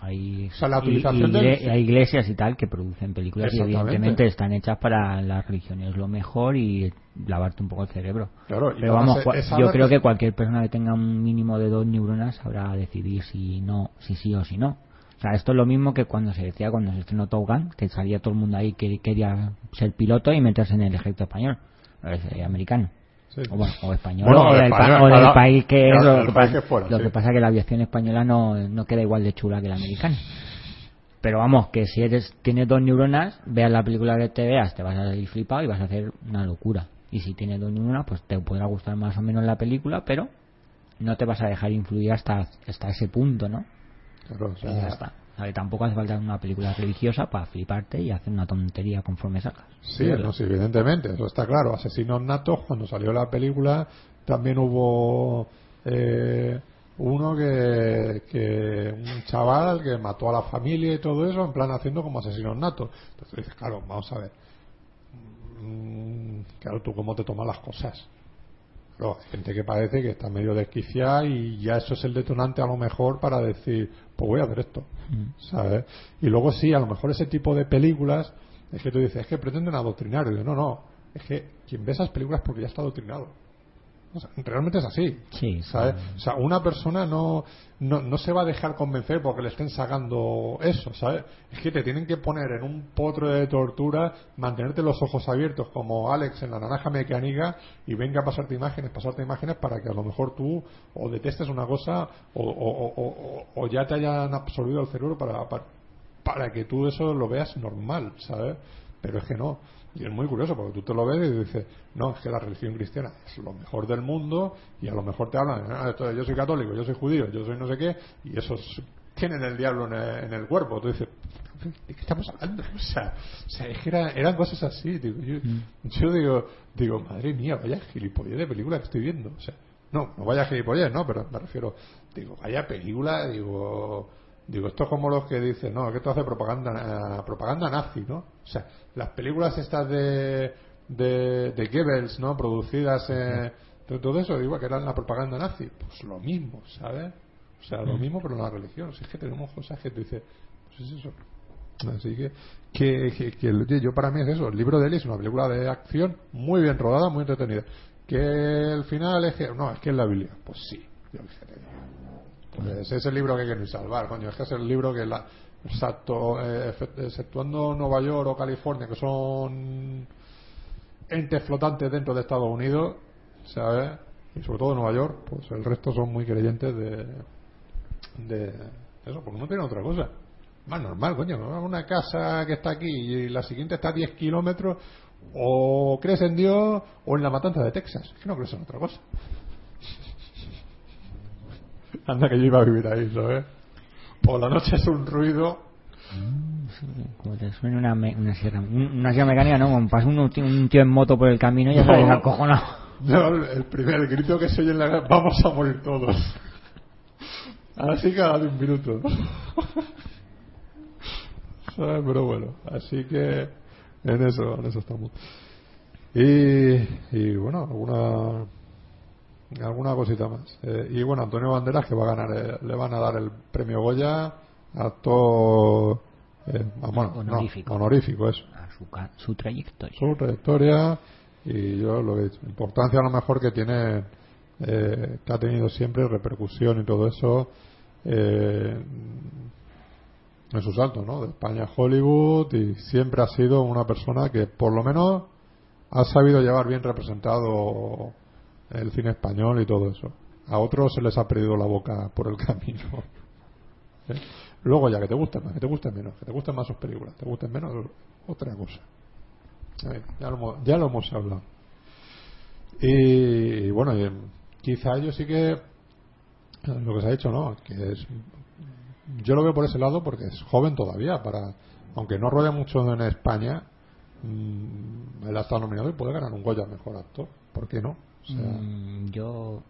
hay, O sea, la utilización del- hay iglesias y tal que producen películas y evidentemente están hechas para las religiones lo mejor y lavarte un poco el cerebro. Claro, y Pero vamos, esa yo creo que cualquier persona que tenga un mínimo de dos neuronas sabrá decidir si no, si sí o si no. O sea, esto es lo mismo que cuando se decía cuando se estrenó Top Gun, que salía todo el mundo ahí que quería ser piloto y meterse en el ejército español, americano. Sí. O, bueno, o español, Bueno, o, del, español, pa- o del claro. país que es. Lo, que, país pasa, que fuera, lo sí. que pasa es que la aviación española no, no queda igual de chula que la americana. Pero vamos, que si eres tienes dos neuronas, veas la película que te veas, te vas a salir flipado y vas a hacer una locura. Y si tienes dos neuronas, pues te podrá gustar más o menos la película, pero no te vas a dejar influir hasta, hasta ese punto, ¿no? Claro, o sea, ya está. Tampoco hace falta una película religiosa para fliparte y hacer una tontería conforme sacas. Sí, no, sí, evidentemente, eso está claro. Asesinos natos, cuando salió la película, también hubo eh, uno que, que. un chaval que mató a la familia y todo eso, en plan haciendo como asesinos natos. Entonces dices, claro, vamos a ver. Mm, claro, tú cómo te tomas las cosas. Claro, hay gente que parece que está medio desquiciada y ya eso es el detonante a lo mejor para decir, pues voy a hacer esto. ¿Sabes? Y luego sí, a lo mejor ese tipo de películas, es que tú dices, es que pretenden adoctrinar. Y yo, no, no, es que quien ve esas películas porque ya está adoctrinado. O sea, realmente es así. Sí, ¿sabes? O sea, una persona no, no, no se va a dejar convencer porque le estén sacando eso, ¿sabes? Es que te tienen que poner en un potro de tortura, mantenerte los ojos abiertos como Alex en la naranja mecánica y venga a pasarte imágenes, pasarte imágenes para que a lo mejor tú o detestes una cosa o, o, o- o- o ya te hayan absorbido el cerebro para, para, para que tú eso lo veas normal, ¿sabes? Pero es que no. Y es muy curioso porque tú te lo ves y dices, no, es que la religión cristiana es lo mejor del mundo y a lo mejor te hablan, "Ah, yo soy católico, yo soy judío, yo soy no sé qué, y esos tienen el diablo en el, en el cuerpo. Tú dices, ¿de qué estamos hablando? (laughs) O sea, o sea es que era- eran cosas así. Digo, yo, yo digo, digo, madre mía, vaya gilipollez de película que estoy viendo. O sea, no, no vaya gilipollez, no, pero me refiero, digo, vaya película, digo, digo, esto es como los que dicen, no, que esto hace propaganda, eh, propaganda nazi, ¿no? O sea, las películas estas de, de, de Goebbels, ¿no? Producidas, eh, todo- todo eso, digo, que eran la propaganda nazi. Pues lo mismo, ¿sabes? O sea, lo mismo, pero en la religión. Si es que tenemos cosas que tú dices, pues es eso. Así que, que, que, yo para mí es eso. El libro de Eli es una película de acción muy bien rodada, muy entretenida. Que el final es que, no, es que es la Biblia. Pues sí, yo. Pues es el libro que quiero salvar, coño. Es que es el libro que la. Exacto, eh, exceptuando Nueva York o California, que son entes flotantes dentro de Estados Unidos, ¿sabes? Y sobre todo Nueva York, pues el resto son muy creyentes de, de eso, porque no tienen otra cosa. Más normal, coño, una casa que está aquí y la siguiente está a 10 kilómetros, o crees en Dios o en la matanza de Texas. Es que no crees en otra cosa. (laughs) Anda que yo iba a vivir ahí, ¿sabes? Por la noche es un ruido. Como te suena una, me- una sierra, un- una sierra mecánica, ¿no? Como pasa un, tío- un tío en moto por el camino y ya No. sales acojonado. No, el primer grito que se oye en la vamos a morir todos. Así cada un minuto. ¿Sabes? Pero bueno, así que en eso, en eso estamos. Y, y bueno, alguna alguna cosita más. Eh, y bueno, Antonio Banderas que va a ganar, eh, le van a dar el premio Goya actor eh, ah, bueno, no, Honorífico. honorífico eso. A su, su trayectoria. Su trayectoria y yo lo he dicho, importancia a lo mejor que tiene, eh, que ha tenido siempre repercusión y todo eso eh, en su salto, ¿no? De España a Hollywood y siempre ha sido una persona que por lo menos ha sabido llevar bien representado el cine español y todo eso. A otros se les ha perdido la boca por el (laughs) camino. ¿Eh? Luego ya que te gusten más, que te gusten menos, que te gusten más sus películas, te gusten menos otra cosa. Eh, ya, lo, hemos- ya lo hemos hablado. Y, bueno, y, quizá yo sí que lo que se ha dicho, ¿no? Que es yo lo veo por ese lado porque es joven todavía para aunque no ruede mucho en España mm, él ha estado nominado y puede ganar un Goya mejor actor ¿por qué no? O sea, Mm, yo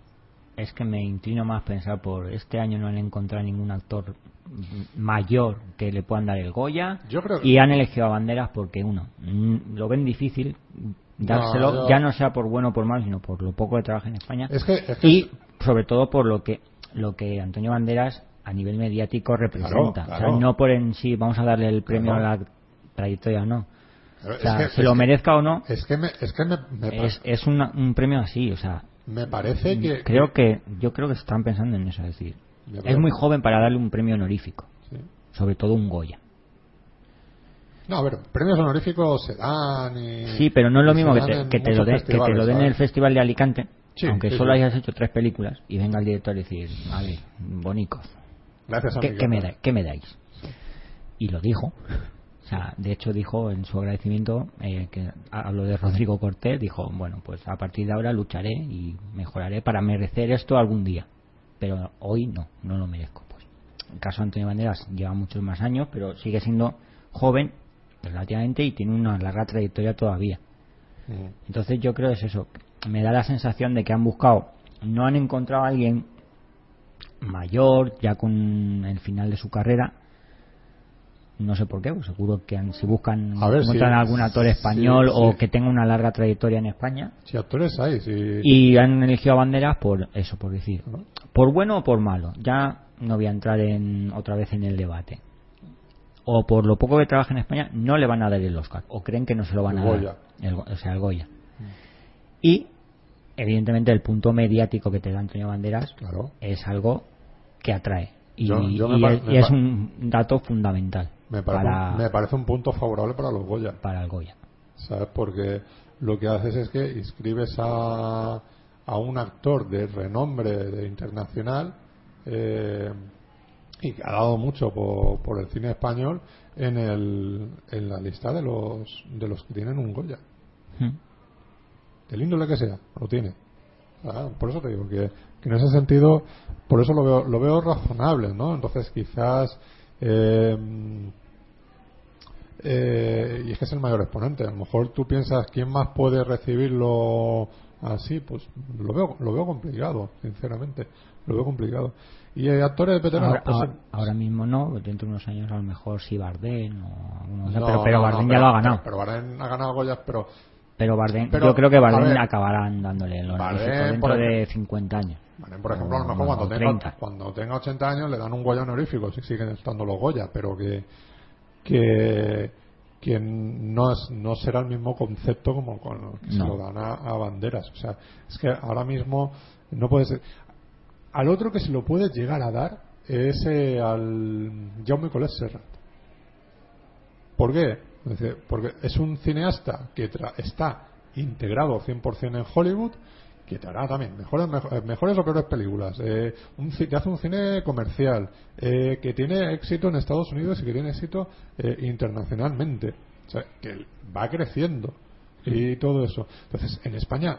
es que me inclino más a pensar por este año no han encontrado ningún actor mayor que le puedan dar el Goya. Yo creo que- y han elegido a Banderas porque uno lo ven difícil dárselo. Yo- ya no sea por bueno o por mal sino por lo poco que trabaja en España. Es que, es que- y sobre todo por lo que lo que Antonio Banderas a nivel mediático representa. Claro, O sea, no por en sí vamos a darle el premio Claro. a la trayectoria no o sea, es que- se lo merezca o no es que me, es que me, me, es, es una- un premio así o sea me parece que creo que yo creo que están pensando en eso es decir es muy joven para darle un premio honorífico sí. sobre todo un Goya. No a ver premios honoríficos se dan y sí pero no es lo mismo que te, que te lo den que te lo den en el festival de Alicante Sí, aunque sí, solo hayas hecho tres películas y venga el director y decir a ver bonicos gracias a ¿qué, qué me, da- qué me dais? Y lo dijo. Sea, de hecho dijo en su agradecimiento, eh, que habló de Rodrigo Cortés, dijo, bueno, pues a partir de ahora lucharé y mejoraré para merecer esto algún día. Pero hoy no, no lo merezco. Pues. El caso de Antonio Banderas lleva muchos más años, pero sigue siendo joven relativamente y tiene una larga trayectoria todavía. Mm. Entonces yo creo que es eso. Me da la sensación de que han buscado, no han encontrado a alguien mayor, ya con el final de su carrera. No sé por qué, pues seguro que han- si buscan ver, encuentran sí, algún actor sí, español sí. o que tenga una larga trayectoria en España si actores hay sí. y han elegido a Banderas por eso, por decir, ¿no? por bueno o por malo. Ya no voy a entrar en otra vez en el debate. O por lo poco que trabaja en España no le van a dar el Oscar o creen que no se lo van El a Goya. dar, el o sea, el Goya. Y evidentemente el punto mediático que te da Antonio Banderas claro es algo que atrae y, Yo- yo me y pa- es, y es un dato fundamental me parece, para, un, me parece un punto favorable para los Goya para el Goya. ¿sabes? Porque lo que haces es que inscribes a, a un actor de renombre de internacional eh, y que ha dado mucho por, por el cine español en, el, en la lista de los, de los que tienen un Goya. Mm. Del índole que sea, lo tiene. Ah, por eso te digo que, que en ese sentido, por eso lo veo, lo veo razonable, ¿no? Entonces quizás... eh, eh, y es que es el mayor exponente. A lo mejor tú piensas quién más puede recibirlo así, pues lo veo, lo veo complicado, sinceramente. Lo veo complicado. Y eh, actores veteranos, Ahora, pues, ahora- ahora mismo no, dentro de unos años a lo mejor sí Bardem o no, pero, pero no, Bardem ya pero- lo ha ganado. Pero, Bardem ha ganado Goyas, pero Pero Bardem, Pero, yo creo que Bardem ver, acabarán dándole el honorífico Bardem, dentro de ejemplo- 50 años. Bardem, por ejemplo, a lo mejor cuando tenga, 30. cuando tenga 80 años le dan un Goya honorífico, si siguen estando los Goya, pero que que, que no, es, no será el mismo concepto como con que se lo dan a, a banderas. O sea, es que ahora mismo no puede ser. Al otro que se lo puede llegar a dar es eh, al Jaume Collet Serrat. ¿Por qué? Porque es un cineasta que tra- está integrado 100% en Hollywood, que te hará también mejores, mejo- eh, mejores o peores películas. Eh, un, te hace un cine comercial, eh, que tiene éxito en Estados Unidos y que tiene éxito eh, internacionalmente. O sea, que va creciendo y todo eso. Entonces, en España,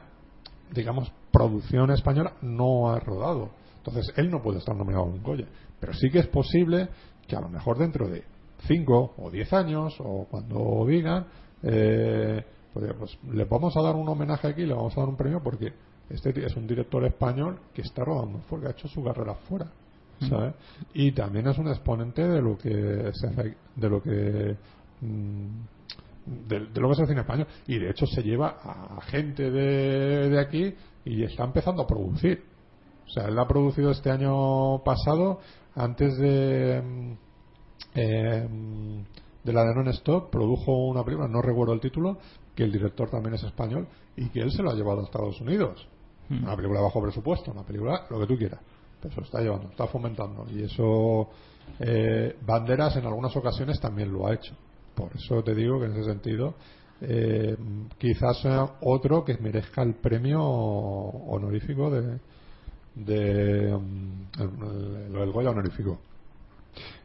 digamos, producción española no ha rodado. Entonces, él no puede estar nominado a un Goya. Pero sí que es posible que a lo mejor dentro de 5 o 10 años, o cuando digan, eh, pues, pues, le vamos a dar un homenaje aquí, le vamos a dar un premio porque este es un director español que está rodando fuera, que ha hecho su carrera fuera. ¿sabes? Y también es un exponente de lo que se hace, de lo que mm, de, de lo que es el cine español. Y de hecho se lleva a gente de, de aquí y está empezando a producir. O sea, él ha producido este año pasado, antes de. mm, eh, de la de Non-Stop, produjo una película, no recuerdo el título, que el director también es español y que él se lo ha llevado a Estados Unidos. Una película bajo presupuesto, una película, lo que tú quieras. Pero se lo está llevando, está fomentando. Y eso, eh, Banderas en algunas ocasiones también lo ha hecho. Por eso te digo que en ese sentido, eh, quizás sea otro que merezca el premio honorífico de, de mm, el, el- Goya honorífico.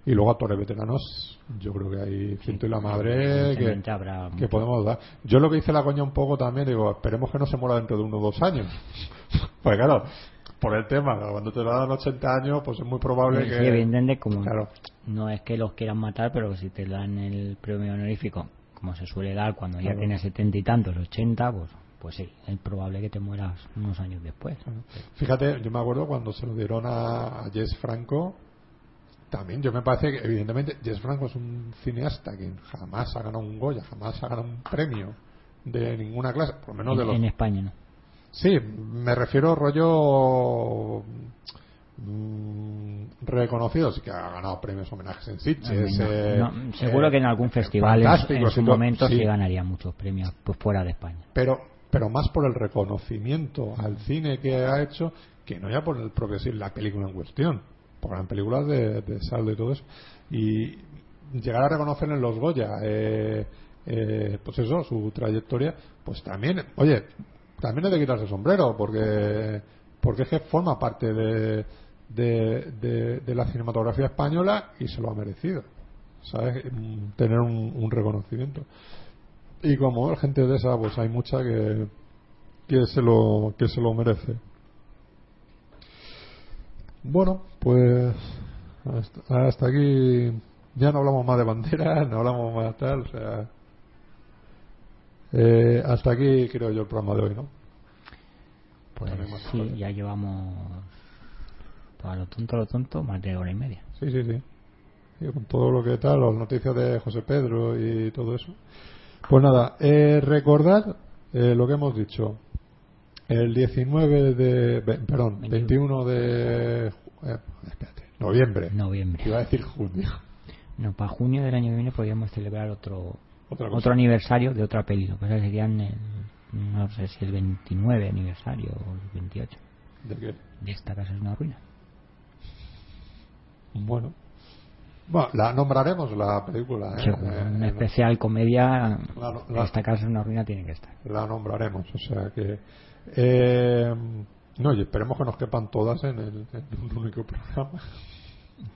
Y luego actores veteranos, yo creo que hay ciento y la madre que podemos dar. Yo lo que hice la coña un poco también, digo, esperemos que no se muera dentro de uno o dos años. (laughs) pues claro, por el tema, cuando te dan 80 años, pues es muy probable Sí, que... evidentemente, como Claro. no es que los quieran matar, pero si te dan el premio honorífico, como se suele dar cuando ya Claro. tienes setenta y tantos, ochenta, pues, pues sí, es probable que te mueras unos años después. Fíjate, yo me acuerdo cuando se lo dieron a, a Jess Franco, también yo me parece que evidentemente Jess Franco es un cineasta que jamás ha ganado un Goya, jamás ha ganado un premio de ninguna clase, por lo menos en, de los... en España, ¿no? Sí, me refiero rollo mm, reconocido, sí que ha ganado premios homenajes en Sitges. No, eh, no, seguro eh, que en algún festival en, en su momento sí. sí ganaría muchos premios pues fuera de España. pero pero más por el reconocimiento al cine que ha hecho que no ya por el propio sí, la película en cuestión porque eran películas de, de saldo y todo eso y llegar a reconocer en los Goya eh, eh, pues eso su trayectoria pues también oye también hay de quitarse el sombrero porque porque es que forma parte de de, la cinematografía española y se lo ha merecido ¿sabes? Tener un- un reconocimiento. Y como gente de esa pues hay mucha que que se lo que se lo merece. Bueno pues hasta, hasta aquí. Ya no hablamos más de banderas (laughs) no hablamos más tal o sea eh, hasta aquí creo yo el programa de hoy no Pues sí, ya llevamos, para lo tonto, lo tonto, más de hora y media. sí sí sí. Y con todo lo que tal las noticias de José Pedro y todo eso. Pues nada eh, recordad eh, lo que hemos dicho. El 19 de perdón 21 de eh, espérate, noviembre. Noviembre. iba a decir junio. No, para junio del año que viene podríamos celebrar otro. Otro aniversario de otra peli. Lo que pasa serían, el, no sé si el 29 aniversario o el 28. ¿De qué? De esta casa es una ruina. Bueno. Bueno, la nombraremos la película. ¿eh? Eh, una la- especial comedia. la- la- esta casa es una ruina tiene que estar. La nombraremos, o sea que. Eh, no, y esperemos que nos quepan todas en, el, en un único programa.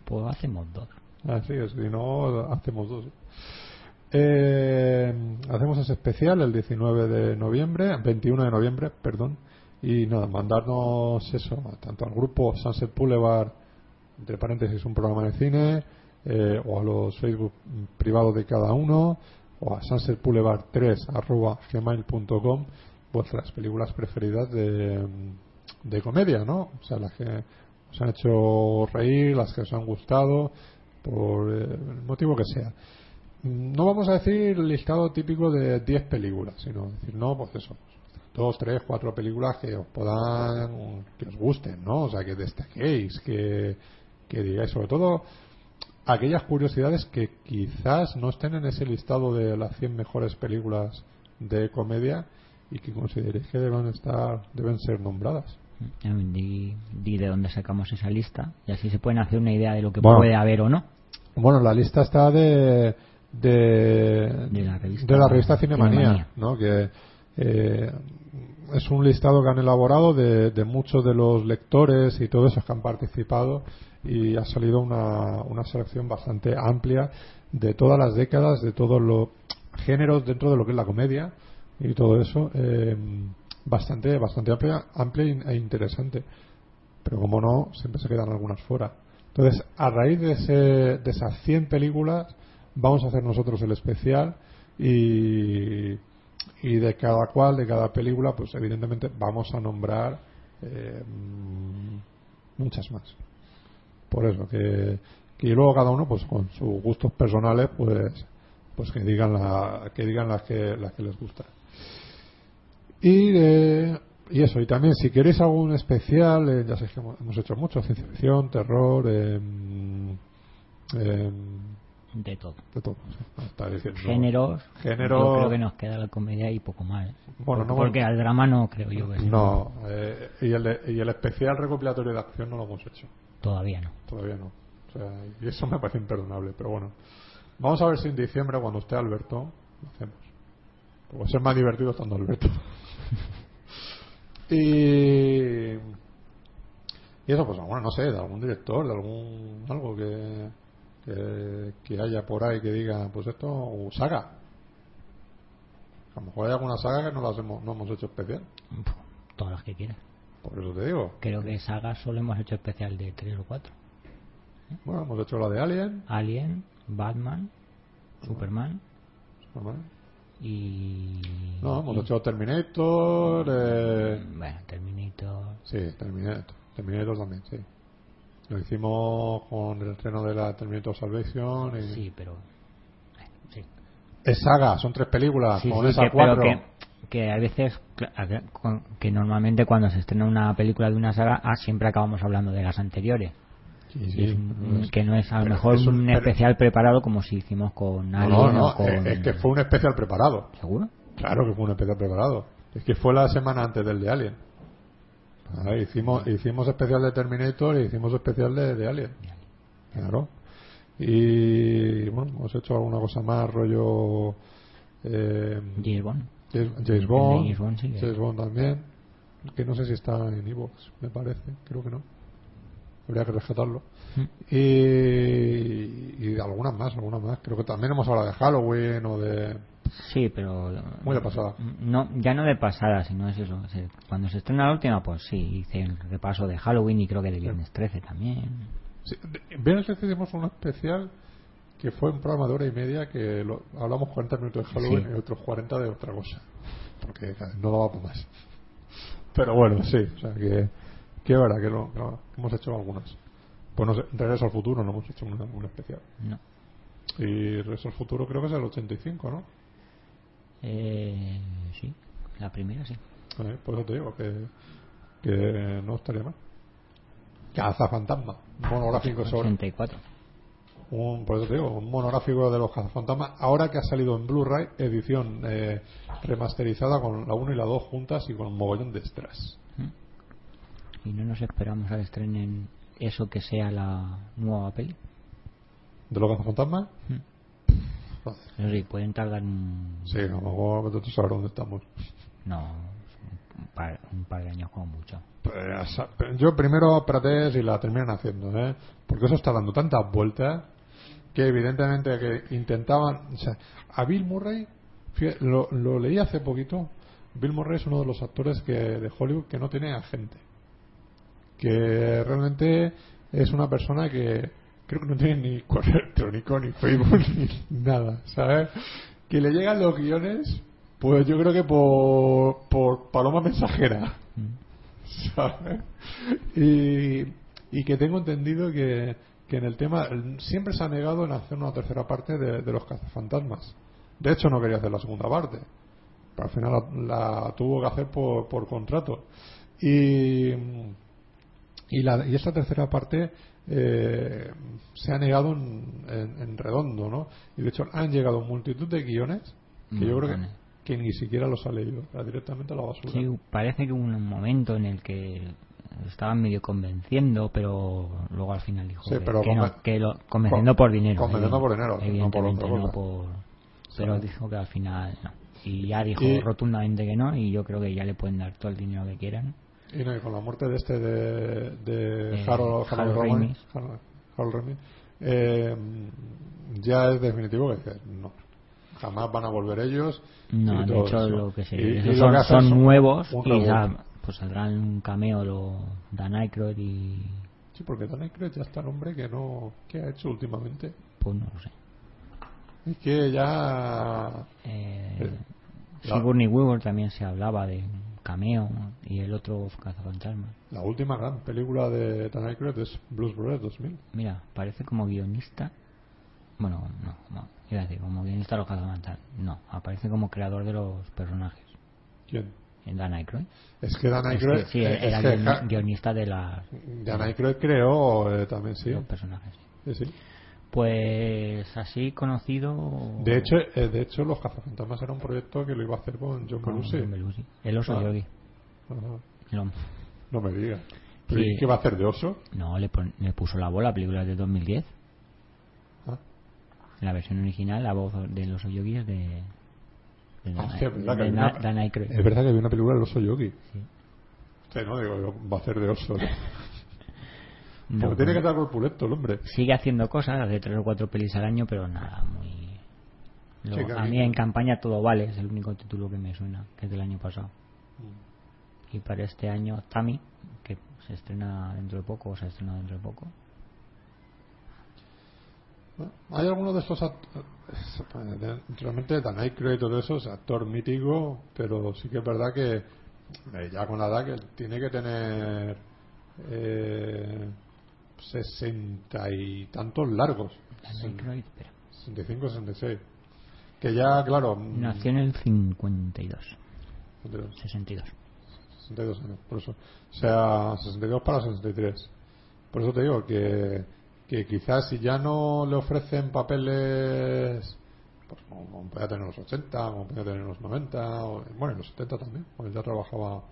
Pues hacemos dos. Así es, si no, hacemos dos. Eh, hacemos ese especial el 19 de noviembre, 21 de noviembre, perdón. Y nada, mandarnos eso, tanto al grupo Sunset Boulevard, entre paréntesis, un programa de cine, eh, o a los Facebook privados de cada uno, o a sunsetboulevard3 arroba gmail.com, vuestras películas preferidas de, de comedia, ¿no? O sea, las que os han hecho reír, las que os han gustado, por eh, el motivo que sea. No vamos a decir el listado típico de 10 películas, sino decir, no, pues eso, dos, tres, cuatro películas que os puedan, que os gusten, ¿no? O sea, que destaquéis, que, que digáis, sobre todo, aquellas curiosidades que quizás no estén en ese listado de las 100 mejores películas de comedia y que consideréis que deben estar, deben ser nombradas. Di, di de dónde sacamos esa lista y así se pueden hacer una idea de lo que Bueno. puede haber o no. Bueno, la lista está de de, De la revista- de la revista Cinemanía, Cinemanía. ¿no? Que eh, es un listado que han elaborado de, de muchos de los lectores y todos esos que han participado y ha salido una, una selección bastante amplia de todas las décadas, de todos los géneros dentro de lo que es la comedia y todo eso, eh, bastante bastante amplia, amplia e interesante pero como no, siempre se quedan algunas fuera. Entonces, a raíz de, ese, de esas 100 películas, vamos a hacer nosotros el especial y, y de cada cual, de cada película, pues evidentemente vamos a nombrar eh, muchas más. Por eso, que, que luego cada uno, pues con sus gustos personales, pues pues que digan la, que digan las que las que les gusta y eh, y eso y también si queréis algún especial eh, ya sabéis que hemos hecho mucho ciencia ficción terror em, De todo. de todo sí. Está diciendo- Géneros. Género- Yo creo que nos queda la comedia y poco más. ¿eh? Bueno, no- Porque al drama no creo yo que no eh, y, el, y el especial recopilatorio de acción no lo hemos hecho Todavía no. Todavía no. O sea, y eso me parece imperdonable, pero bueno. Vamos a ver si en diciembre, cuando esté Alberto, lo hacemos. Porque va a ser más divertido estando Alberto. (laughs) y. Y eso, pues bueno, no sé, de algún director, de algún. algo que. Que, que haya por ahí que diga, pues esto, o saga. A lo mejor hay alguna saga que no las hemos, no hemos hecho especial. Todas las que quieras. Por eso te digo. Creo que sagas solo hemos hecho especial de tres o cuatro. Bueno, hemos hecho la de Alien. Alien, Batman, Superman Superman. y... No, hemos y- hecho Terminator. Eh, Bueno, Terminator... sí, Terminator. Terminator también, sí. Lo hicimos con el estreno de la Terminator Salvation. Y... Sí, pero... sí. Es saga, son tres películas. Sí, con sí, esas que, pero cuatro. que, que a veces que normalmente cuando se estrena una película de una saga ah, siempre acabamos hablando de las anteriores Sí, sí. es un- que no es a lo mejor es un- pero- especial preparado como si hicimos con Alien no, no, o con es, es que fue un especial preparado. seguro Claro que fue un especial preparado. Es que fue la semana antes del de Alien. Ah, hicimos, hicimos especial de Terminator y hicimos especial de, de Alien. Claro. Y bueno, hemos hecho alguna cosa más, rollo. Eh, James Bond James, Bond. James Bond sí que- James Bond también. Que no sé si está en Evox, me parece. Creo que no. Habría que rescatarlo. Mm. Y, y algunas más, algunas más. Creo que también hemos hablado de Halloween o de. Sí pero Muy de pasada. no ya no de pasada sino es eso cuando se estrena la última pues sí hice el repaso de Halloween y creo que de Viernes 13 también Sí, de- Viernes 13 hicimos un especial que fue un programa de hora y media que lo- hablamos 40 minutos de Halloween Sí. y otros 40 de otra cosa. Porque no daba para más. Pero bueno, sí, o sea que, que verdad que, lo- que hemos hecho algunas. Pues no sé, Regreso al futuro no hemos hecho una- un especial. no Y Regreso al futuro creo que es el 85, ¿no? Eh, sí la primera sí Eh, por eso te digo que, que no estaría mal. Cazafantasma, monográfico sobre, 84 un, por eso te digo, un monográfico de los cazafantasmas, ahora que ha salido en Blu-ray, edición eh, remasterizada con la 1 y la 2 juntas y con un mogollón de extras. y no nos esperamos a que estrenen eso que sea la nueva peli ¿De los cazafantasmas? Joder. Sí, pueden tardar un... Sí, a lo mejor a saber dónde estamos. No, un par, un par de años como mucho. Pues, yo primero espérate si la terminan haciendo, ¿eh? Porque eso está dando tantas vueltas que evidentemente que intentaban... O sea, a Bill Murray, fíjate, lo, lo leí hace poquito, Bill Murray es uno de los actores que de Hollywood que no tiene agente. Que realmente es una persona que creo que no tiene ni correo electrónico, ni Facebook, (laughs) ni nada, ¿sabes? Que le llegan los guiones, pues yo creo que por, por paloma mensajera. ¿sabes? Y, y que tengo entendido que, que en el tema siempre se ha negado en hacer una tercera parte de, de los cazafantasmas. De hecho, no quería hacer la segunda parte. Pero al final la, la tuvo que hacer por, por contrato. Y, y, la, y esta tercera parte eh, se ha negado en, en- en redondo, ¿no? Y de hecho han llegado multitud de guiones que yo creo que, ni siquiera los ha leído, directamente a la basura. Sí, parece que hubo un momento en el que estaban medio convenciendo, pero luego al final dijo Sí, que, pero que no, que lo, convenciendo con- por dinero. convenciendo evi- por dinero, no por Evidentemente, no por... Pero Sí. dijo que al final no. Y ya dijo Y- rotundamente que no, y yo creo que ya le pueden dar todo el dinero que quieran. Y no, y con la muerte de este de, de Eh, Harold, Harold Harold. Harold, Harold Ramis, eh, ya es definitivo que dices, no, jamás van a volver ellos. No, de hecho eso. lo que se Y- y esos lo son, son nuevos y ya, pues saldrán un cameo lo Dan Aykroyd y Sí, porque Dan Aykroyd ya está el hombre que no, ¿qué ha hecho últimamente? pues no lo sé. Es que ya, Eh, Eh, Sigourney Weaver también se hablaba de cameo y el otro cazafantasmas. la última gran película de Dan Aykroyd es Blues Brothers 2000. Mira, parece como guionista Bueno, no, no. Iba a decir, como guionista de los cazafantasmas. No, aparece como creador de los personajes. ¿Quién? En Dan Aykroyd. Es que Dan Es que Aykroyd... es era que ja- guionista de, la- Dan Aykroyd creó eh, también, sí. los personajes. Sí, sí. Pues así conocido. De hecho, eh, de hecho, Los Cazafantasmas era un proyecto que lo iba a hacer con John Belushi. El oso Ah. Yogi. Lo- No me digas. Sí. ¿Y ¿Qué va a hacer de oso? No, le, pon- le puso la voz, la película es de 2010. Ah. La versión original, la voz del oso Yogi es de. de Dan, Hostia, es verdad de una- Dan Aykroyd. Es verdad que había una película del oso yogi. Sí. Sí, no, digo, va a hacer de oso. ¿no? (laughs) No, Porque tiene que estar corpulento el hombre. Sigue haciendo cosas, hace tres o cuatro pelis al año, pero nada, muy. Lo- Sí, a mí en campaña todo vale, es el único título que me suena, que es del año pasado. Mm. Y para este año, Tami, que se estrena dentro de poco, o se estrena dentro de poco. Hay algunos de estos actores. Realmente Dan Aykroyd y todo eso es actor mítico, pero sí que es verdad que ya con la edad que tiene que tener eh, 60 y tantos largos. Dan Aykroyd, espera. 65, 66. Que ya, claro. mm, Nació en el 52, 62, 62. 62 años, por eso. O sea, 62 para 63. Por eso te digo que, que quizás si ya no le ofrecen papeles, pues como, podía tener en los 80, como podía tener en los 90, o, bueno, en los 70 también, porque ya trabajaba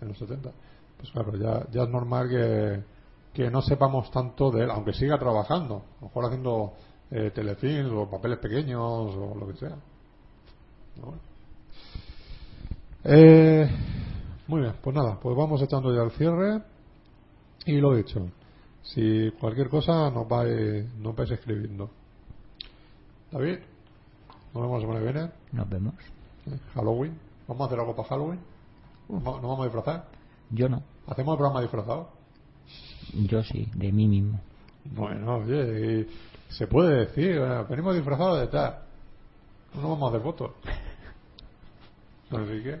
en los 70. Pues claro, ya, ya es normal que, que no sepamos tanto de él, aunque siga trabajando, a lo mejor haciendo eh, telefilms o papeles pequeños o lo que sea. Eh, muy bien, pues nada, pues vamos echando ya el cierre. Y lo dicho, si cualquier cosa nos vais, nos vais escribiendo. David, nos vemos la semana que viene. Nos vemos. eh, Halloween. ¿Vamos a hacer algo para Halloween? ¿Nos va- nos vamos a disfrazar? Yo no. ¿Hacemos el programa disfrazado? Yo sí, de mí mismo. Bueno, oye, y se puede decir, eh, venimos disfrazados de tal. No vamos a hacer fotos. (laughs) Así que.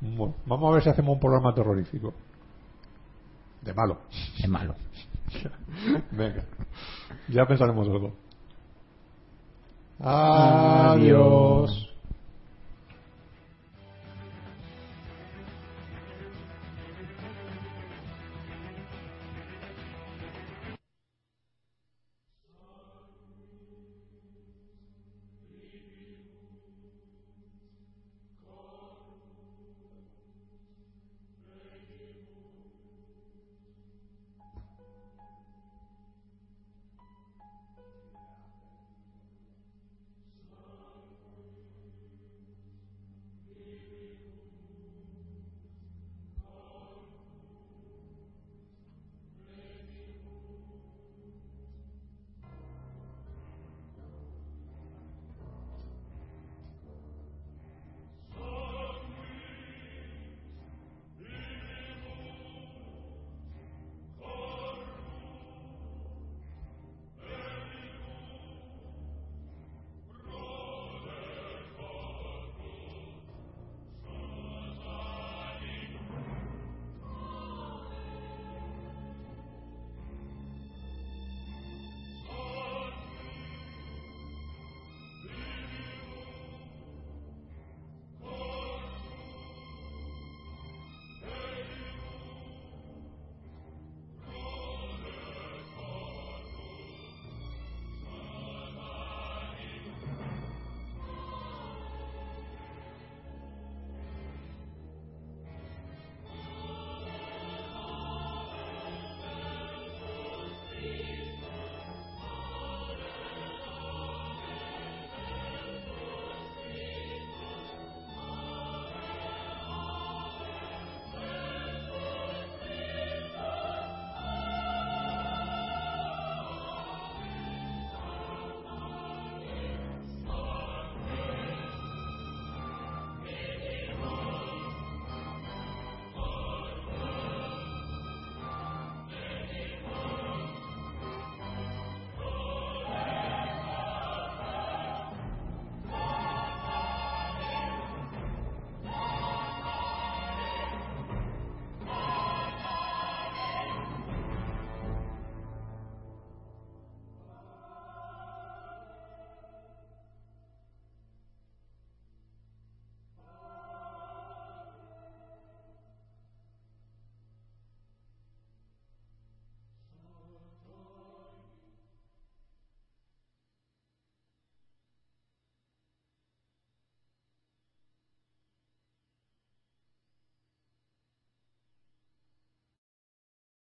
Bueno, vamos a ver si hacemos un programa terrorífico. De malo. Es malo. (laughs) Venga, ya pensaremos algo. Adiós.